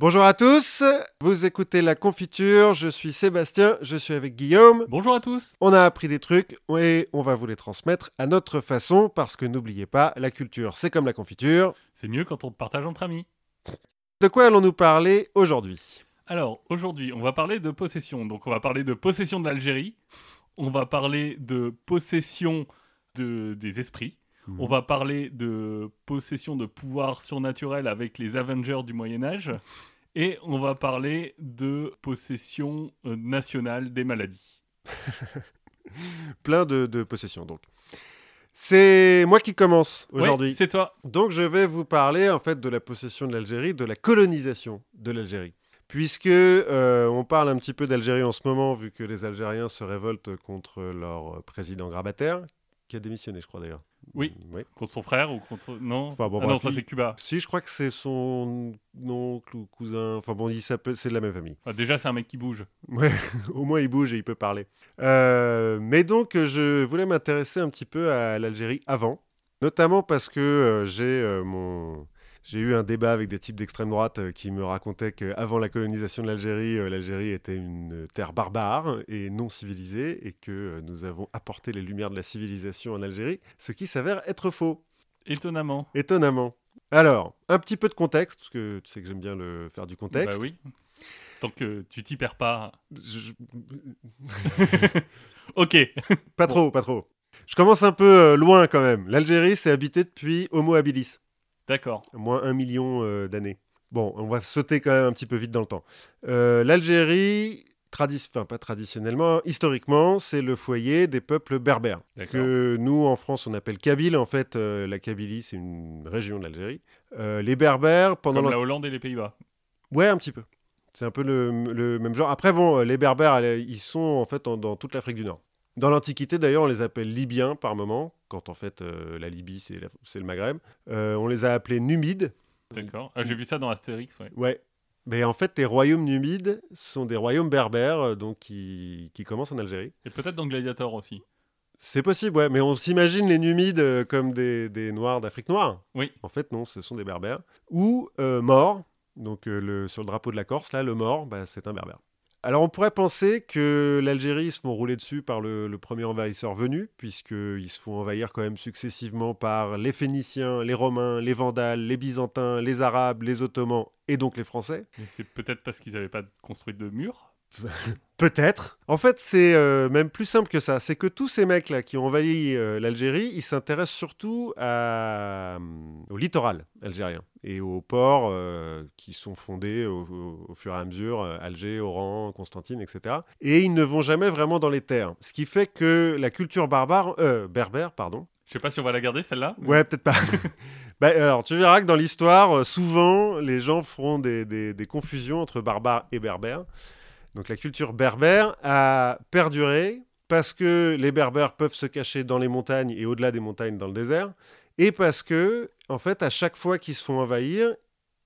Bonjour à tous, vous écoutez La Confiture, je suis Sébastien, je suis avec Guillaume. Bonjour à tous. On a appris des trucs et on va vous les transmettre à notre façon parce que n'oubliez pas, la culture c'est comme la confiture. C'est mieux quand on partage entre amis. De quoi allons-nous parler aujourd'hui? Alors, aujourd'hui, on va parler de possession. Donc, on va parler de possession de l'Algérie. On va parler de possession de, des esprits. On va parler de possession de pouvoir surnaturel avec les Avengers du Moyen Âge. Et on va parler de possession euh, nationale des maladies. Plein de, de possessions donc. C'est moi qui commence aujourd'hui. C'est toi. Donc je vais vous parler en fait de la possession de l'Algérie, de la colonisation de l'Algérie. Puisque euh, on parle un petit peu d'Algérie en ce moment, vu que les Algériens se révoltent contre leur président grabataire, qui a démissionné, je crois d'ailleurs. Oui. Oui. Contre son frère ou contre. Non, Enfin, bon, ah bref, non ça c'est Cuba. Si, je crois que c'est son oncle ou cousin. Enfin bon, il s'appelle, c'est de la même famille. Ah, déjà, c'est un mec qui bouge. Ouais, au moins il bouge et il peut parler. Euh, mais donc, je voulais m'intéresser un petit peu à l'Algérie avant, notamment parce que euh, j'ai euh, mon. J'ai eu un débat avec des types d'extrême droite euh, qui me racontaient qu'avant la colonisation de l'Algérie, euh, l'Algérie était une terre barbare et non civilisée et que euh, nous avons apporté les lumières de la civilisation en Algérie, ce qui s'avère être faux. Étonnamment. Étonnamment. Alors, un petit peu de contexte, parce que tu sais que j'aime bien le faire du contexte. Bah oui. Tant que tu t'y perds pas. Je- Ok. Pas Bon. trop, pas trop. Je commence un peu loin quand même. L'Algérie, c'est habité depuis Homo habilis, D'accord. moins un million euh, d'années. Bon, on va sauter quand même un petit peu vite dans le temps. Euh, L'Algérie, tradi- enfin pas traditionnellement, historiquement, c'est le foyer des peuples berbères. Que nous, en France, on appelle Kabyle. En fait, euh, la Kabylie, c'est une région de l'Algérie. Les berbères, pendant Comme la- la Hollande et les Pays-Bas. Ouais, un petit peu. C'est un peu le, le même genre. Après, bon, les Berbères, ils sont en fait en- dans toute l'Afrique du Nord. Dans l'Antiquité, d'ailleurs, on les appelle Libyens par moment, quand en fait euh, la Libye, c'est la- c'est le Maghreb. Euh, on les a appelés Numides. D'accord. Ah, J'ai vu ça dans Astérix. Ouais. Ouais. Mais en fait, les royaumes numides sont des royaumes berbères, euh, donc qui, qui commencent en Algérie. Et peut-être dans Gladiator aussi. C'est possible, ouais, mais on s'imagine les Numides comme des, des Noirs d'Afrique noire. Oui. En fait, non, ce sont des Berbères. Ou euh, morts, donc euh, le, sur le drapeau de la Corse, là, le mort, bah, c'est un Berbère. Alors on pourrait penser que l'Algérie se font rouler dessus par le, le premier envahisseur venu, puisqu'ils se font envahir quand même successivement par les Phéniciens, les Romains, les Vandales, les Byzantins, les Arabes, les Ottomans et donc les Français. Mais c'est peut-être parce qu'ils n'avaient pas construit de mur. Peut-être. En fait, c'est euh, même plus simple que ça. C'est que tous ces mecs-là qui ont envahi euh, l'Algérie, ils s'intéressent surtout à, euh, au littoral algérien et aux ports qui sont fondés au, au- au fur et à mesure, Alger, Oran, Constantine, etc. Et ils ne vont jamais vraiment dans les terres. Ce qui fait que la culture barbare, euh, berbère, pardon, Je sais pas si on va la garder celle-là. mais- Ouais, peut-être pas. Bah, alors, tu verras que dans l'histoire, souvent, les gens feront des, des- des confusions entre barbares et berbères. Donc, la culture berbère a perduré parce que les berbères peuvent se cacher dans les montagnes et au-delà des montagnes dans le désert, et parce que, en fait, à chaque fois qu'ils se font envahir,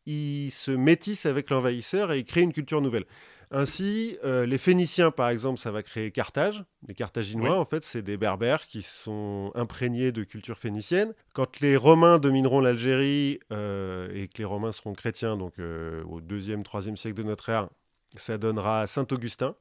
ils se métissent avec l'envahisseur et ils créent une culture nouvelle. Ainsi, euh, les Phéniciens, par exemple, ça va créer Carthage. Les Carthaginois, Oui. en fait, c'est des Berbères qui sont imprégnés de culture phénicienne. Quand les Romains domineront l'Algérie euh, et que les Romains seront chrétiens, donc euh, au 2e, 3e siècle de notre ère, ça donnera Saint-Augustin.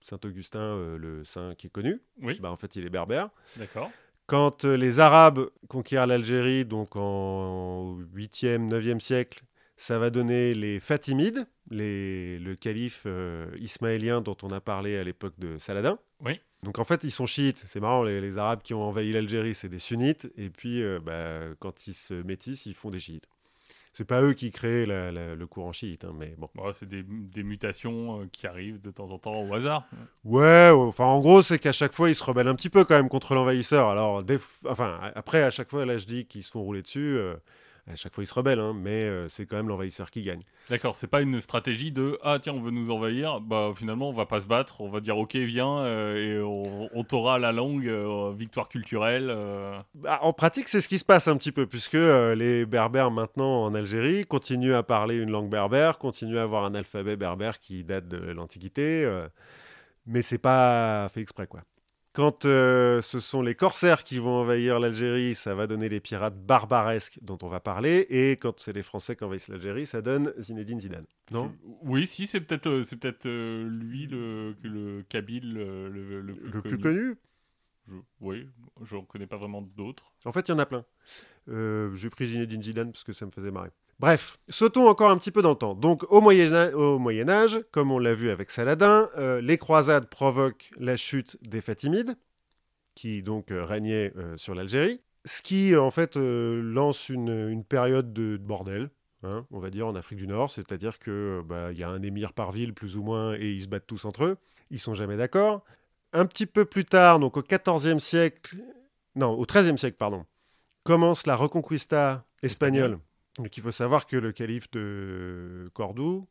Saint-Augustin, euh, le saint qui est connu, Oui, bah, en fait, il est berbère. d'accord. Quand euh, les Arabes conquièrent l'Algérie, donc en 8e, 9e siècle, ça va donner les Fatimides, les, le calife euh, ismaélien dont on a parlé à l'époque de Saladin. Oui. Donc en fait, ils sont chiites. C'est marrant, les, les Arabes qui ont envahi l'Algérie, c'est des sunnites. Et puis, euh, bah, quand ils se métissent, ils font des chiites. C'est pas eux qui créent la- la- le courant chiite, hein, mais bon. Bon, c'est des, des mutations euh, qui arrivent de temps en temps au hasard. Ouais, enfin en gros, c'est qu'à chaque fois, ils se rebellent un petit peu quand même contre l'envahisseur. Alors, des enfin, après, à chaque fois, là, je dis qu'ils se font rouler dessus. euh, à chaque fois, ils se rebellent, hein, mais euh, c'est quand même l'envahisseur qui gagne. D'accord, c'est pas une stratégie de ah tiens on veut nous envahir, bah finalement on va pas se battre, on va dire ok viens euh, et on, on t'aura la longue euh, victoire culturelle. Bah, en pratique, c'est ce qui se passe un petit peu, puisque les Berbères maintenant en Algérie continuent à parler une langue berbère, continuent à avoir un alphabet berbère qui date de l'Antiquité, mais c'est pas fait exprès, quoi. Quand euh, ce sont les corsaires qui vont envahir l'Algérie, ça va donner les pirates barbaresques dont on va parler. Et quand c'est les Français qui envahissent l'Algérie, ça donne Zinedine Zidane. Non? Oui, si, c'est peut-être euh, c'est peut-être euh, lui, le, le Kabyle, le, le plus connu. Je- oui, je ne connais pas vraiment d'autres. En fait, il y en a plein. J'ai pris Zinedine Zidane parce que ça me faisait marrer. Bref, sautons encore un petit peu dans le temps. Donc, au Moyen, Âge- au Moyen Âge, comme on l'a vu avec Saladin, euh, les croisades provoquent la chute des Fatimides, qui donc euh, régnaient euh, sur l'Algérie, ce qui en fait lance une, période de bordel. hein, on va dire en Afrique du Nord, c'est-à-dire que bah, il y a un émir par ville plus ou moins et ils se battent tous entre eux. Ils sont jamais d'accord. Un petit peu plus tard, donc au XIVe siècle, non, au XIIIe siècle, pardon, commence la Reconquista espagnole. Donc il faut savoir que le calife de Cordoue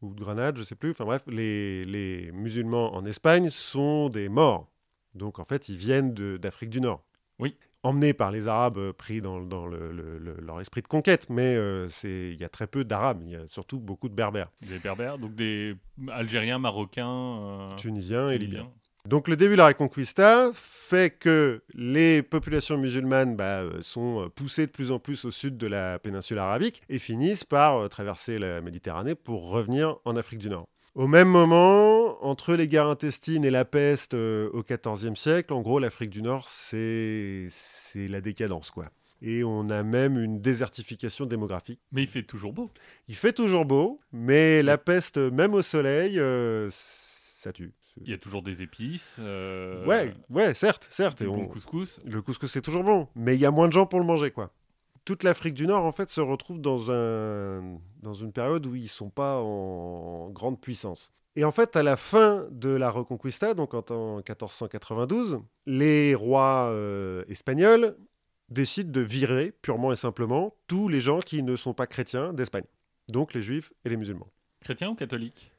ou de Grenade, je sais plus, enfin bref, les, les musulmans en Espagne sont des morts. Donc en fait, ils viennent d'Afrique du Nord. Oui. Emmenés par les Arabes, euh, pris dans, dans le- le- le- leur esprit de conquête, mais euh, il y a très peu d'Arabes, il y a surtout beaucoup de Berbères, Des Berbères, donc des Algériens, Marocains, euh, Tunisiens et Libyens. Donc le début de la Reconquista fait que les populations musulmanes bah, euh, sont euh, poussées de plus en plus au sud de la péninsule arabique et finissent par euh, traverser la Méditerranée pour revenir en Afrique du Nord. Au même moment, entre les guerres intestines et la peste euh, au XIVe siècle, en gros l'Afrique du Nord c'est c'est la décadence quoi. Et on a même une désertification démographique. Mais il fait toujours beau. Il fait toujours beau, mais la peste, même au soleil, euh, ça tue. Il y a toujours des épices. euh, Ouais, ouais, certes, certes. Et bon on- couscous. Le couscous, c'est toujours bon, mais il y a moins de gens pour le manger, quoi. Toute l'Afrique du Nord, en fait, se retrouve dans, un, dans une période où ils sont pas en grande puissance. Et en fait, à la fin de la Reconquista, donc en, en 1492, les rois euh, espagnols décident de virer purement et simplement tous les gens qui ne sont pas chrétiens d'Espagne. Donc les juifs et les musulmans. Chrétien ou catholique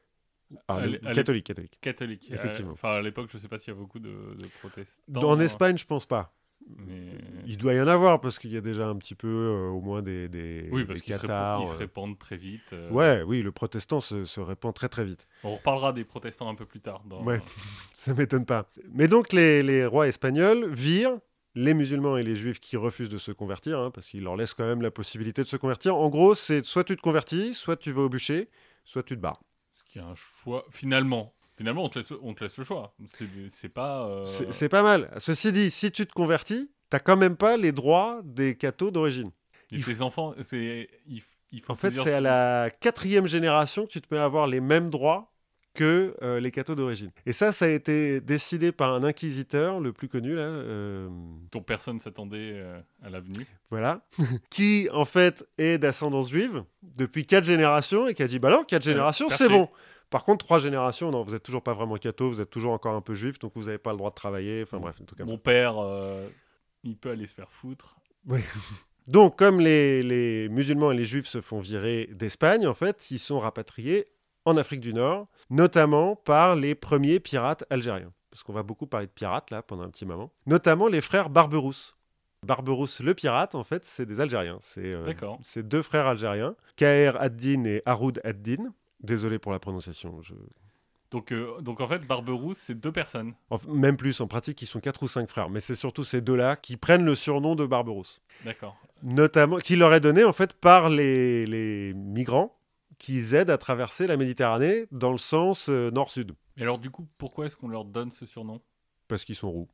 Ah, le- catholiques. Catholique. Effectivement. Euh, Enfin, à l'époque, je sais pas s'il y a beaucoup de, de protestants. En Espagne, je pense pas. Mais... Il doit y en avoir parce qu'il y a déjà un petit peu, euh, au moins des, des, Oui, parce qu'ils se, répandent, ils se euh. répandent très vite. euh. Ouais, oui, le protestant se, se répand très très vite. On reparlera des protestants un peu plus tard. Dans... Ouais. Ça m'étonne pas. Mais donc les, les rois espagnols virent les musulmans et les juifs qui refusent de se convertir, hein, parce qu'ils leur laissent quand même la possibilité de se convertir. En gros, c'est soit tu te convertis, soit tu vas au bûcher, soit tu te barres. Ce qui est un choix. Finalement, finalement on, te laisse, on te laisse le choix. C'est pas. euh, C'est pas mal. Ceci dit, si tu te convertis, t'as quand même pas les droits des cathos d'origine. et il tes enfants, c'est. Il, f- il faut En fait, c'est à la quatrième génération que tu te mets à avoir les mêmes droits que euh, les cathos d'origine. Et ça, ça a été décidé par un inquisiteur, le plus connu, là, euh, dont personne s'attendait euh, à l'avenue. voilà, qui, en fait, est d'ascendance juive depuis quatre générations et qui a dit, bah non, quatre générations, c'est bon. Par contre, trois générations, non, vous êtes toujours pas vraiment catho, vous êtes toujours encore un peu juif, donc vous n'avez pas le droit de travailler, enfin bref, truc comme ça. Mon père, euh, il peut aller se faire foutre. Donc, comme les, les musulmans et les juifs se font virer d'Espagne, en fait, ils sont rapatriés en Afrique du Nord, notamment par les premiers pirates algériens. Parce qu'on va beaucoup parler de pirates, là, pendant un petit moment. Notamment les frères Barberousse. Barberousse, le pirate, en fait, c'est des Algériens. C'est euh, deux frères algériens, Kaher ad-Din et Haroud ad-Din. Désolé pour la prononciation. je- Donc, euh, donc en fait, Barberousse, c'est deux personnes. Même plus, en pratique, ils sont quatre ou cinq frères. Mais c'est surtout ces deux-là qui prennent le surnom de Barberousse. D'accord. notamment qui leur est donné en fait par les, les migrants qui aident à traverser la Méditerranée dans le sens euh, nord-sud Mais alors, du coup, pourquoi est-ce qu'on leur donne ce surnom? Parce qu'ils sont roux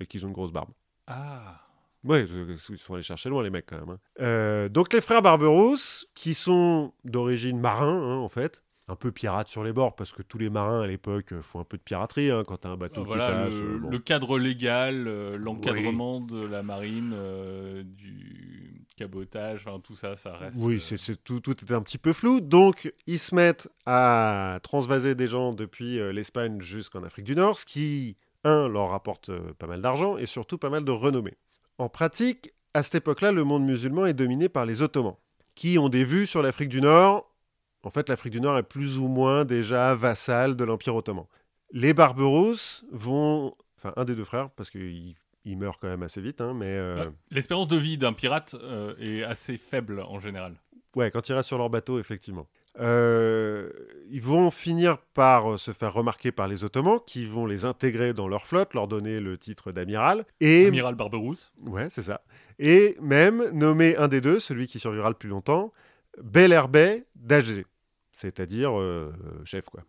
et qu'ils ont une grosse barbe. Ah. Ouais, ils sont allés chercher loin les mecs quand même. hein. Euh, donc les frères Barberousse, qui sont d'origine marin hein, en fait, un peu pirates sur les bords parce que tous les marins à l'époque euh, font un peu de piraterie hein, quand t'as un bateau voilà qui passe. le, bon. le cadre légal, euh, l'encadrement de la marine, euh, du cabotage, enfin tout ça, ça reste. Oui, euh, c'est c'est- tout, tout était un petit peu flou. Donc, ils se mettent à transvaser des gens depuis euh, l'Espagne jusqu'en Afrique du Nord, ce qui, un, leur rapporte euh, pas mal d'argent et surtout pas mal de renommée. En pratique, à cette époque-là, le monde musulman est dominé par les Ottomans, qui ont des vues sur l'Afrique du Nord. En fait, l'Afrique du Nord est plus ou moins déjà vassale de l'Empire ottoman. Les Barberousse vont... Enfin, un des deux frères, parce qu'il il meurt quand même assez vite, hein, mais... euh, L'espérance de vie d'un pirate euh, est assez faible en général. Ouais, quand ils restent sur leur bateau, effectivement. Euh, ils vont finir par se faire remarquer par les Ottomans, qui vont les intégrer dans leur flotte, leur donner le titre d'amiral. Et... Amiral Barberousse. Ouais, c'est ça. Et même nommer un des deux, celui qui survivra le plus longtemps, Bel Herbet d'Alger, c'est-à-dire chef, quoi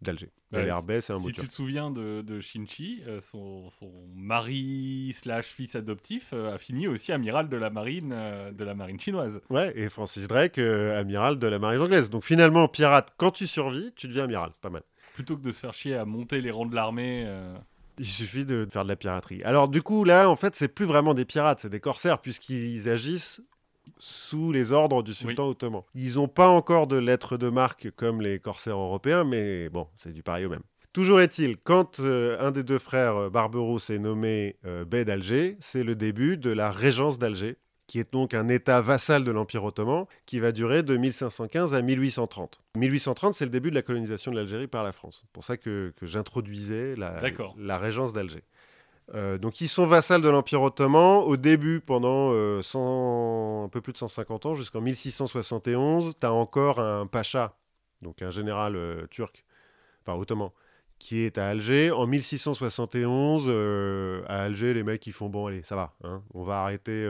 d'Alger. c'est un Si tu te souviens de, de Shinchi, euh, son, mari slash fils adoptif euh, a fini aussi amiral de la marine euh, de la marine chinoise. Ouais, et Francis Drake amiral de la marine anglaise. Donc finalement, pirate, quand tu survis, tu deviens amiral, c'est pas mal. Plutôt que de se faire chier à monter les rangs de l'armée. Il suffit de faire de la piraterie. Alors du coup, là, en fait, c'est plus vraiment des pirates, c'est des corsaires, puisqu'ils agissent sous les ordres du sultan ottoman. Ils n'ont pas encore de lettres de marque comme les corsaires européens, mais bon, c'est du pareil au même. Toujours est-il, quand euh, un des deux frères euh, Barberousse est nommé euh, bey d'Alger, c'est le début de la régence d'Alger, qui est donc un État vassal de l'Empire ottoman, qui va durer de 1515 à 1830. 1830, c'est le début de la colonisation de l'Algérie par la France. C'est pour ça que, j'introduisais la régence d'Alger. Euh, donc ils sont vassals de l'Empire ottoman au début pendant euh, un peu plus de 150 ans jusqu'en 1671. Tu as encore un pacha, donc un général euh, turc, enfin ottoman, qui est à Alger. En 1671, à Alger, les mecs ils font bon allez ça va, hein. on va arrêter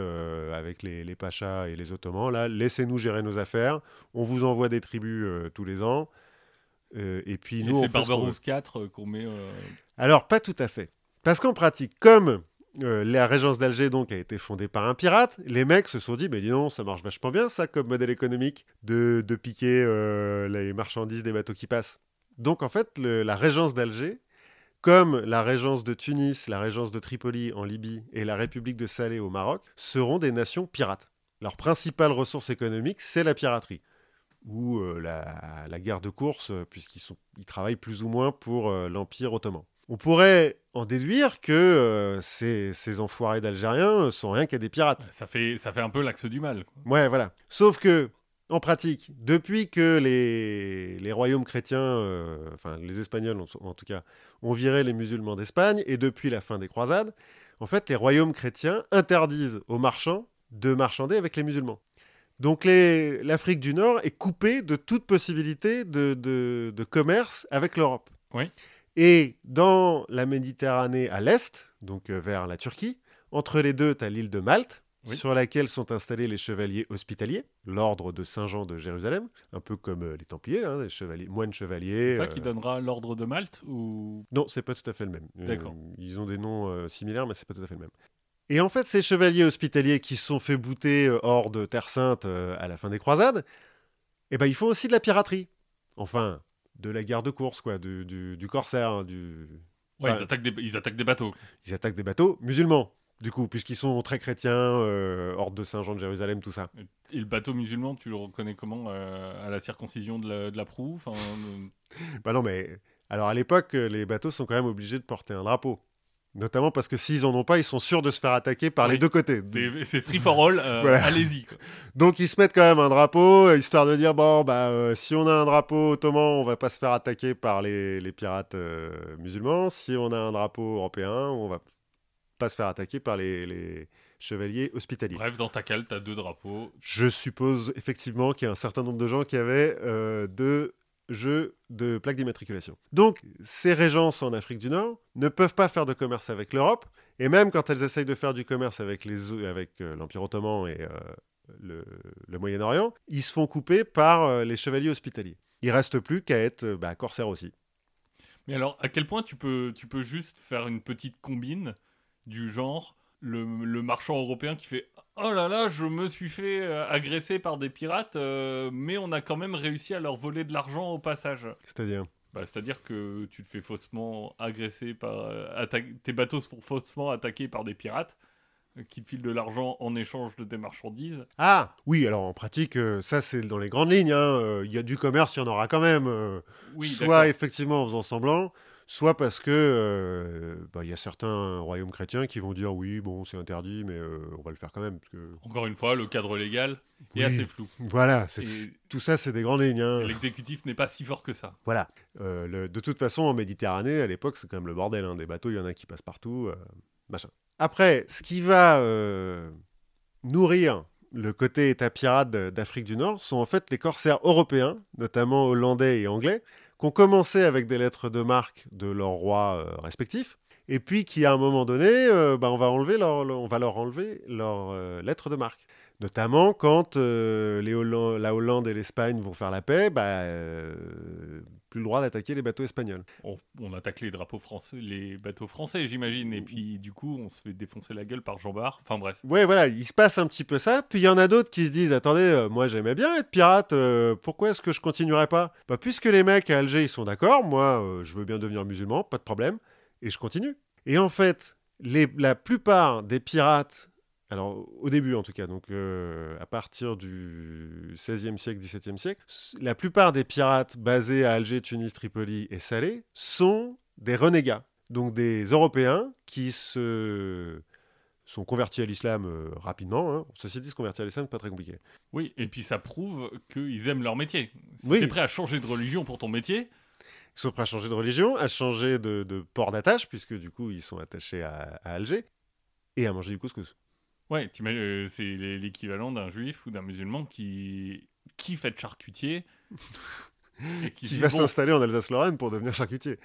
avec les, les, pachas et les ottomans. Là, laissez-nous gérer nos affaires. On vous envoie des tribus tous les ans. et puis nous, c'est Barbarousse 4 qu'on met. Alors pas tout à fait. Parce qu'en pratique, comme euh, la régence d'Alger donc a été fondée par un pirate, les mecs se sont dit, mais dis non, ça marche vachement bien ça comme modèle économique de, piquer euh, les marchandises des bateaux qui passent. Donc en fait, la régence d'Alger, comme la régence de Tunis, la régence de Tripoli en Libye et la République de Salé au Maroc, seront des nations pirates. Leur principale ressource économique, c'est la piraterie ou euh, la, guerre de course, puisqu'ils ils travaillent plus ou moins pour l'Empire ottoman. On pourrait en déduire que euh, ces, enfoirés d'Algériens sont rien qu'à des pirates. Ça fait, ça fait un peu l'axe du mal. Ouais, voilà. Sauf que, en pratique, depuis que les, les royaumes chrétiens, euh, enfin les Espagnols en, tout cas, ont viré les musulmans d'Espagne, et depuis la fin des croisades, en fait, les royaumes chrétiens interdisent aux marchands de marchander avec les musulmans. Donc l'Afrique du Nord est coupée de toute possibilité de, de, de commerce avec l'Europe. Oui. Et dans la Méditerranée à l'est, donc euh, vers la Turquie, entre les deux, tu as l'île de Malte, sur laquelle sont installés les chevaliers hospitaliers, l'ordre de Saint-Jean de Jérusalem, un peu comme euh, les Templiers, hein, les chevaliers, moines chevaliers. C'est ça qui euh, donnera l'ordre de Malte ou? Non, c'est pas tout à fait le même. D'accord. ils ont des noms similaires, mais c'est pas tout à fait le même. Et en fait, ces chevaliers hospitaliers qui se sont fait bouter hors de Terre Sainte à la fin des croisades, eh ben, ils font aussi de la piraterie. Enfin, de la guerre de course, quoi, du, du, corsaire. Hein, du... Ouais, ils, attaquent des, ils attaquent des bateaux. Ils attaquent des bateaux musulmans, du coup, puisqu'ils sont très chrétiens, euh, hors de Saint-Jean de Jérusalem, tout ça. Et le bateau musulman, tu le reconnais comment euh, À la circoncision de la, de la proue Bah non, mais alors à l'époque, les bateaux sont quand même obligés de porter un drapeau. Notamment parce que s'ils en ont pas, ils sont sûrs de se faire attaquer par les deux côtés. C'est free for all, euh, allez-y. Donc ils se mettent quand même un drapeau, histoire de dire bon, bah, euh, si on a un drapeau ottoman, on va pas se faire attaquer par les, les pirates euh, musulmans. Si on a un drapeau européen, on va pas se faire attaquer par les, les chevaliers hospitaliers. Bref, dans ta cale, tu as deux drapeaux. Je suppose effectivement qu'il y a un certain nombre de gens qui avaient deux jeu de plaques d'immatriculation. Donc, ces régences en Afrique du Nord ne peuvent pas faire de commerce avec l'Europe, et même quand elles essayent de faire du commerce avec l'Empire avec, euh, ottoman et euh, le, Moyen-Orient, ils se font couper par euh, les chevaliers hospitaliers. Il reste plus qu'à être bah, corsaire aussi. Mais alors, à quel point tu peux, tu peux juste faire une petite combine du genre le marchand européen qui fait Oh là là, je me suis fait euh, agresser par des pirates, euh, mais on a quand même réussi à leur voler de l'argent au passage. C'est-à-dire bah, C'est-à-dire que tu te fais faussement agresser par. Euh, tes bateaux se font faussement attaquer par des pirates qui te filent de l'argent en échange de tes marchandises. Ah oui, alors en pratique, ça c'est dans les grandes lignes. Hein, il y a du commerce, il y en aura quand même. oui, soit effectivement en faisant semblant, soit parce que euh, bah, il y a certains royaumes chrétiens qui vont dire oui, bon, c'est interdit, mais euh, on va le faire quand même. Parce que... Encore une fois, le cadre légal est assez flou. Voilà, tout ça, c'est des grandes lignes. Hein. L'exécutif n'est pas si fort que ça. Voilà. Euh, de toute façon, en Méditerranée, à l'époque, c'est quand même le bordel. Hein. Des bateaux, il y en a qui passent partout. machin. Après, ce qui va nourrir le côté état pirate d'Afrique du Nord, sont en fait les corsaires européens, notamment hollandais et anglais, qui ont commencé avec des lettres de marque de leurs rois euh, respectifs, et puis qui à un moment donné, euh, bah, on, va enlever leur, on va leur enlever leurs euh, lettres de marque. Notamment quand la Hollande et l'Espagne vont faire la paix, bah, plus le droit d'attaquer les bateaux espagnols. On, attaque les drapeaux français, les bateaux français, j'imagine, et puis du coup, on se fait défoncer la gueule par Jean Bart. Enfin bref. Ouais, voilà, il se passe un petit peu ça. Puis il y en a d'autres qui se disent attendez, euh, moi j'aimais bien être pirate, euh, pourquoi est-ce que je continuerai pas? Bah puisque les mecs à Alger ils sont d'accord, moi euh, je veux bien devenir musulman, pas de problème, et je continue. Et en fait, les, la plupart des pirates alors au début en tout cas, donc euh, à partir du XVIe siècle, XVIIe siècle, la plupart des pirates basés à Alger, Tunis, Tripoli et Salé sont des renégats, donc des Européens qui se sont convertis à l'islam euh, rapidement. Hein. Ceci dit, se convertir à l'islam, pas très compliqué. Oui, et puis ça prouve qu'ils aiment leur métier. Si tu es prêt à changer de religion pour ton métier, ils sont prêts à changer de religion, à changer de, port d'attache, puisque du coup ils sont attachés à, à Alger, et à manger du couscous. Ouais, euh, c'est l'équivalent d'un juif ou d'un musulman qui kiffe être charcutier. et qui, va s'installer en Alsace-Lorraine pour devenir charcutier.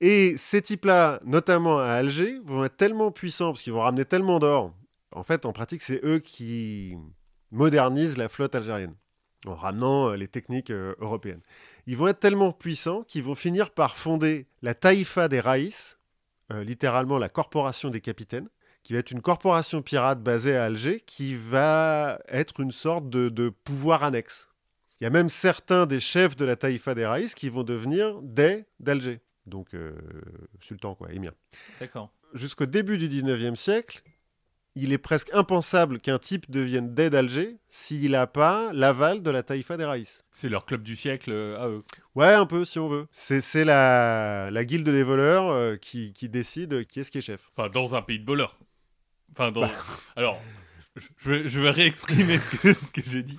Et ces types-là, notamment à Alger, vont être tellement puissants parce qu'ils vont ramener tellement d'or. En fait, en pratique, c'est eux qui modernisent la flotte algérienne en ramenant euh, les techniques euh, européennes. Ils vont être tellement puissants qu'ils vont finir par fonder la Taïfa des Raïs, littéralement la corporation des capitaines, qui va être une corporation pirate basée à Alger, qui va être une sorte de, pouvoir annexe. Il y a même certains des chefs de la Taïfa des Raïs qui vont devenir des d'Alger. Donc, euh, sultan, quoi, émir. D'accord. Jusqu'au début du 19e siècle, il est presque impensable qu'un type devienne dé d'Alger s'il n'a pas l'aval de la Taïfa des Raïs. C'est leur club du siècle euh, à eux. Ouais, un peu, si on veut. C'est la, la guilde des voleurs euh, qui, qui décide qui est ce qui est chef. Enfin, dans un pays de voleurs. Enfin, bah. Alors, je vais, je vais réexprimer ce que, ce que j'ai dit.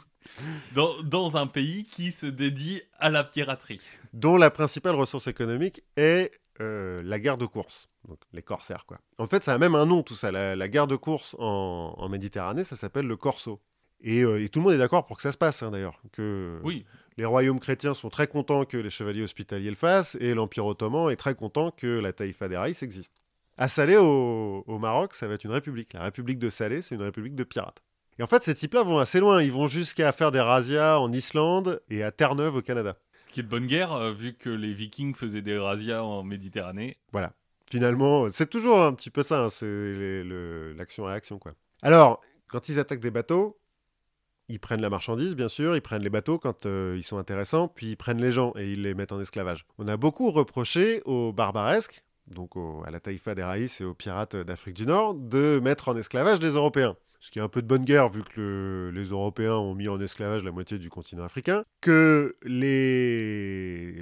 Dans, dans, un pays qui se dédie à la piraterie. Dont la principale ressource économique est euh, la guerre de course. Donc les corsaires, quoi. En fait, ça a même un nom, tout ça. La, guerre de course en, en, Méditerranée, ça s'appelle le corso. Et, euh, et, tout le monde est d'accord pour que ça se passe, hein, d'ailleurs. Que oui. les royaumes chrétiens sont très contents que les chevaliers hospitaliers le fassent, et l'Empire ottoman est très content que la taïfa des Raïs existe. À Salé, au, Maroc, ça va être une république. La république de Salé, c'est une république de pirates. Et en fait, ces types-là vont assez loin. Ils vont jusqu'à faire des razzias en Islande et à Terre-Neuve au Canada. Ce qui est de bonne guerre, euh, vu que les Vikings faisaient des razzias en Méditerranée. Voilà. Finalement, c'est toujours un petit peu ça. Hein. C'est l'action-réaction, quoi. Alors, quand ils attaquent des bateaux, ils prennent la marchandise, bien sûr, ils prennent les bateaux quand euh, ils sont intéressants, puis ils prennent les gens et ils les mettent en esclavage. On a beaucoup reproché aux barbaresques, donc à la taïfa des Raïs et aux pirates d'Afrique du Nord, de mettre en esclavage des Européens. Ce qui est un peu de bonne guerre vu que les Européens ont mis en esclavage la moitié du continent africain, que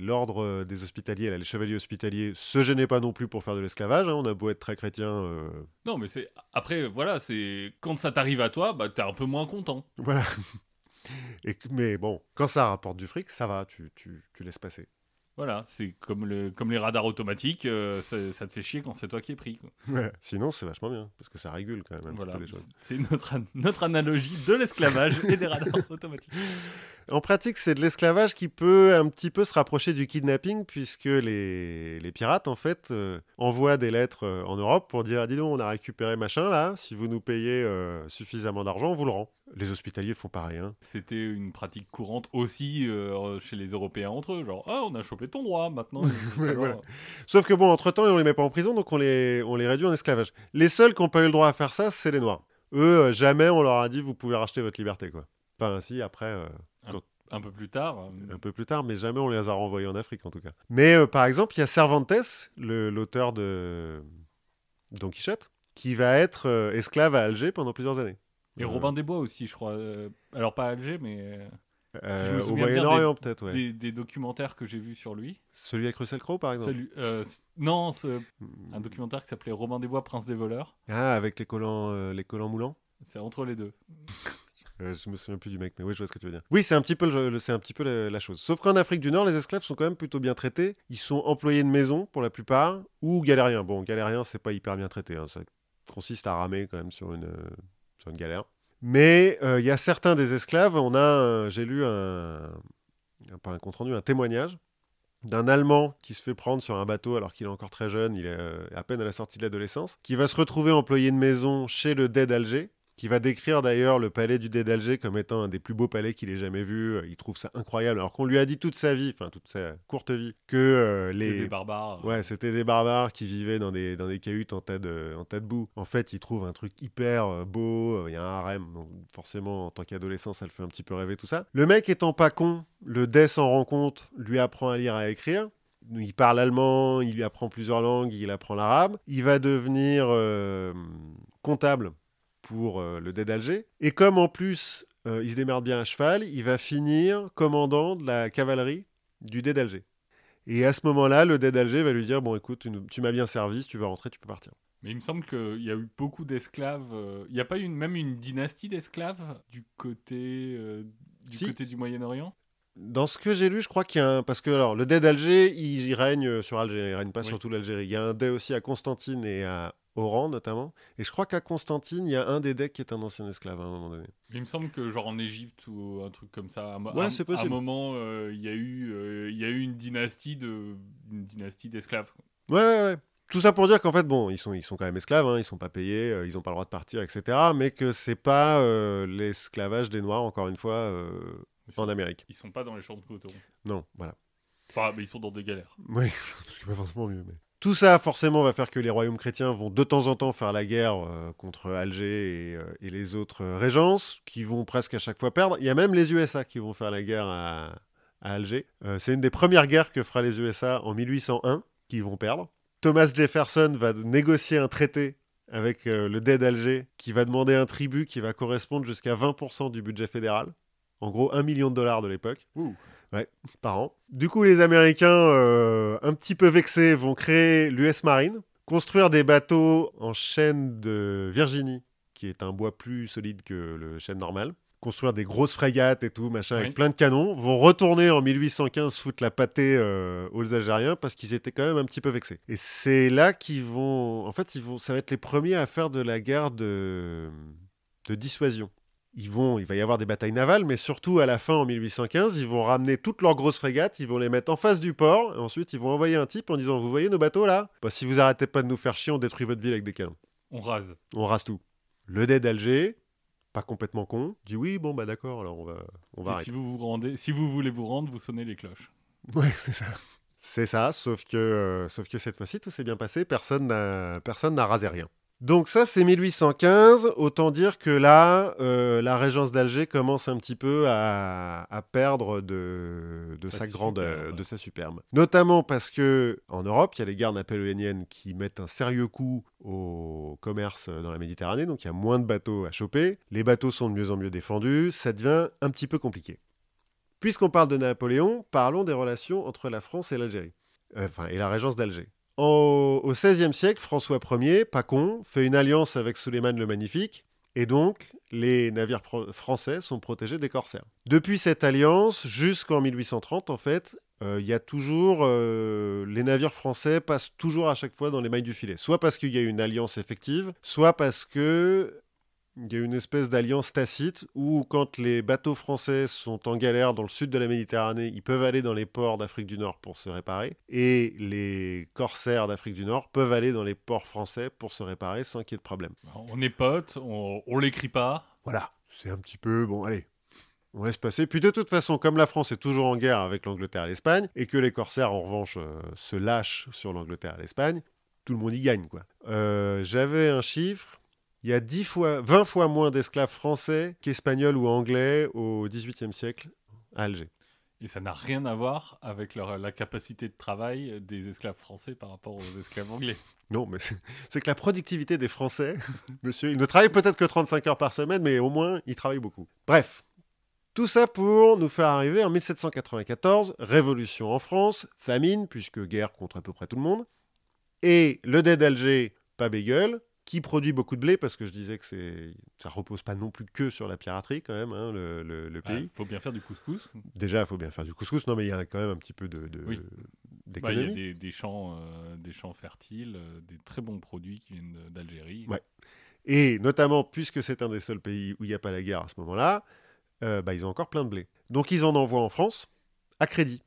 l'ordre des hospitaliers, les chevaliers hospitaliers, se gênaient pas non plus pour faire de l'esclavage. Hein. on a beau être très chrétien. Euh. Non, mais c'est après voilà, c'est quand ça t'arrive à toi, bah t'es un peu moins content. Voilà. Et, mais bon, quand ça rapporte du fric, ça va, tu, tu, tu laisses passer. Voilà, c'est comme, le, comme les radars automatiques, euh, ça, te fait chier quand c'est toi qui es pris. sinon, c'est vachement bien, parce que ça régule quand même voilà, C'est notre, notre analogie de l'esclavage et des radars automatiques. En pratique, c'est de l'esclavage qui peut un petit peu se rapprocher du kidnapping, puisque les, les pirates, en fait, euh, envoient des lettres euh, en Europe pour dire, ah, dis donc, on a récupéré machin là, si vous nous payez suffisamment d'argent, on vous le rend. Les hospitaliers font pareil. Hein. C'était une pratique courante aussi chez les Européens entre eux, genre, ah, on a chopé ton droit maintenant. Sauf que bon, entre-temps, on les met pas en prison, donc on les, on les réduit en esclavage. Les seuls qui n'ont pas eu le droit à faire ça, c'est les Noirs. Eux, euh, jamais on leur a dit vous pouvez racheter votre liberté, quoi. Enfin, si, après... Euh, un, peu plus tard. Euh, un peu plus tard, mais jamais on les a renvoyés en Afrique, en tout cas. Mais par exemple, il y a Cervantes, l'auteur de Don Quichotte, qui va être esclave à Alger pendant plusieurs années. Et Robin des Bois aussi, je crois. alors pas à Alger, mais... Euh, au Moyen-Orient, peut-être, ouais. Des, documentaires que j'ai vus sur lui. Celui avec Russell Crowe, par exemple euh, Non, hmm. un documentaire qui s'appelait Robin des Bois, Prince des voleurs. Ah, avec les collants, euh, les collants moulants C'est entre les deux. je me souviens plus du mec, mais oui, je vois ce que tu veux dire. Oui, c'est un petit peu, c'est un petit peu la, chose. Sauf qu'en Afrique du Nord, les esclaves sont quand même plutôt bien traités. Ils sont employés de maison pour la plupart, ou galériens. Bon, galériens, c'est pas hyper bien traité. Hein. Ça consiste à ramer quand même sur une, sur une galère. Mais euh, il y a certains des esclaves, on a, j'ai lu un, pas un compte rendu, un témoignage d'un Allemand qui se fait prendre sur un bateau alors qu'il est encore très jeune, il est euh, à peine à la sortie de l'adolescence, qui va se retrouver employé de maison chez le Dead d'Alger, qui va décrire d'ailleurs le palais du Dé d'Alger comme étant un des plus beaux palais qu'il ait jamais vu. Il trouve ça incroyable, alors qu'on lui a dit toute sa vie, enfin toute sa courte vie, que euh, les des barbares. Ouais, c'était des barbares qui vivaient dans des dans des cahutes en tas de en tas de boue. En fait, il trouve un truc hyper euh, beau. Il y a un harem, donc forcément en tant qu'adolescent, ça le fait un petit peu rêver tout ça. Le mec étant pas con, le Dé s'en rend compte, lui apprend à lire et à écrire. Il parle allemand, il lui apprend plusieurs langues, il apprend l'arabe. Il va devenir euh, comptable pour euh, le Dé d'Alger. Et comme en plus euh, il se démerde bien à cheval, il va finir commandant de la cavalerie du Dé d'Alger. Et à ce moment-là, le Dé d'Alger va lui dire Bon, écoute, tu, m'as bien servi, tu veux rentrer, tu peux partir. Mais il me semble qu'il y a eu beaucoup d'esclaves. Euh, il n'y a pas eu même une dynastie d'esclaves du côté, du, côté du Moyen-Orient? Dans ce que j'ai lu, je crois qu'il y a un. Parce que alors, le Dé d'Alger, il, règne sur Alger, il règne pas sur toute l'Algérie. Il y a un Dé aussi à Constantine et à Oran notamment. Et je crois qu'à Constantine, il y a un des decks qui est un ancien esclave à un moment donné. Il me semble que genre en Égypte ou un truc comme ça, à, ouais, un moment, euh, il y a eu, euh, y a eu une dynastie de, une dynastie d'esclaves. Ouais, ouais, ouais. Tout ça pour dire qu'en fait, bon, ils sont, ils sont quand même esclaves, hein, ils sont pas payés, euh, ils ont pas le droit de partir, etc. Mais que c'est pas l'esclavage des Noirs, encore une fois, en Amérique. Ils sont pas dans les champs de coton. Non, voilà. Enfin, mais ils sont dans des galères. Oui, c'est pas forcément mieux, mais. Tout ça, forcément, va faire que les royaumes chrétiens vont de temps en temps faire la guerre euh, contre Alger euh, et, les autres régences, qui vont presque à chaque fois perdre. Il y a même les USA qui vont faire la guerre à, Alger. Euh, c'est une des premières guerres que fera les USA en 1801, qui vont perdre. Thomas Jefferson va négocier un traité avec le Dé d'Alger, qui va demander un tribut qui va correspondre jusqu'à 20% du budget fédéral. En gros, un million de dollars de l'époque. Ouais, par an. Du coup, les Américains, euh, un petit peu vexés, vont créer l'US Marine, construire des bateaux en chêne de Virginie, qui est un bois plus solide que le chêne normal, construire des grosses frégates et tout, machin, avec plein de canons, vont retourner en 1815 foutre la pâtée euh, aux Algériens parce qu'ils étaient quand même un petit peu vexés. Et c'est là qu'ils vont, en fait, ils vont, ça va être les premiers à faire de la guerre de, de dissuasion ils vont, il va y avoir des batailles navales, mais surtout à la fin, en 1815, ils vont ramener toutes leurs grosses frégates, ils vont les mettre en face du port, et ensuite ils vont envoyer un type en disant Vous voyez nos bateaux là? Bah, Si vous arrêtez pas de nous faire chier, on détruit votre ville avec des canons. On rase. On rase tout. Le dé d'Alger, pas complètement con, dit Oui, bon, bah d'accord, alors on va, on va Si vous, vous rendez, si vous voulez vous rendre, vous sonnez les cloches. Ouais, c'est ça. C'est ça, sauf que, euh, sauf que cette fois-ci, tout s'est bien passé, personne n'a rasé rien. Donc ça, c'est 1815. Autant dire que là, euh, la régence d'Alger commence un petit peu à, perdre de, sa, grandeur, de sa superbe. Notamment parce que en Europe, il y a les guerres napoléoniennes qui mettent un sérieux coup au commerce dans la Méditerranée. Donc il y a moins de bateaux à choper. Les bateaux sont de mieux en mieux défendus. Ça devient un petit peu compliqué. Puisqu'on parle de Napoléon, parlons des relations entre la France et l'Algérie. Euh, enfin, et la régence d'Alger. Au, XVIe siècle, François Ier, pas con, fait une alliance avec Suleiman le Magnifique, et donc les navires français sont protégés des corsaires. Depuis cette alliance, jusqu'en 1830, en fait, euh, il y a toujours euh, les navires français passent toujours à chaque fois dans les mailles du filet, soit parce qu'il y a une alliance effective, soit parce que il y a une espèce d'alliance tacite où, quand les bateaux français sont en galère dans le sud de la Méditerranée, ils peuvent aller dans les ports d'Afrique du Nord pour se réparer, et les corsaires d'Afrique du Nord peuvent aller dans les ports français pour se réparer sans qu'il y ait de problème. On est potes, on, on l'écrit pas. Voilà, c'est un petit peu bon. Allez, on laisse passer. Puis de toute façon, comme la France est toujours en guerre avec l'Angleterre et l'Espagne, et que les corsaires, en revanche, euh, se lâchent sur l'Angleterre et l'Espagne, tout le monde y gagne, quoi. Euh, j'avais un chiffre il y a 10 fois, 20 fois moins d'esclaves français qu'espagnols ou anglais au XVIIIe siècle à Alger. Et ça n'a rien à voir avec leur, la capacité de travail des esclaves français par rapport aux esclaves anglais. Non, mais c'est que la productivité des Français, monsieur, ils ne travaillent peut-être que 35 heures par semaine, mais au moins, ils travaillent beaucoup. Bref, tout ça pour nous faire arriver en 1794, révolution en France, famine, puisque guerre contre à peu près tout le monde, et le dé d'Alger, pas bégueule, qui produit beaucoup de blé, parce que je disais que c'est ça repose pas non plus que sur la piraterie quand même, hein, le, le, pays. Il faut bien faire du couscous. Déjà, il faut bien faire du couscous. Non, mais il y a quand même un petit peu de, bah, il y a des, champs, euh, des champs fertiles, euh, des très bons produits qui viennent d'Algérie. Ouais. Et notamment, puisque c'est un des seuls pays où il n'y a pas la guerre à ce moment-là, euh, bah, ils ont encore plein de blé. Donc ils en envoient en France à crédit.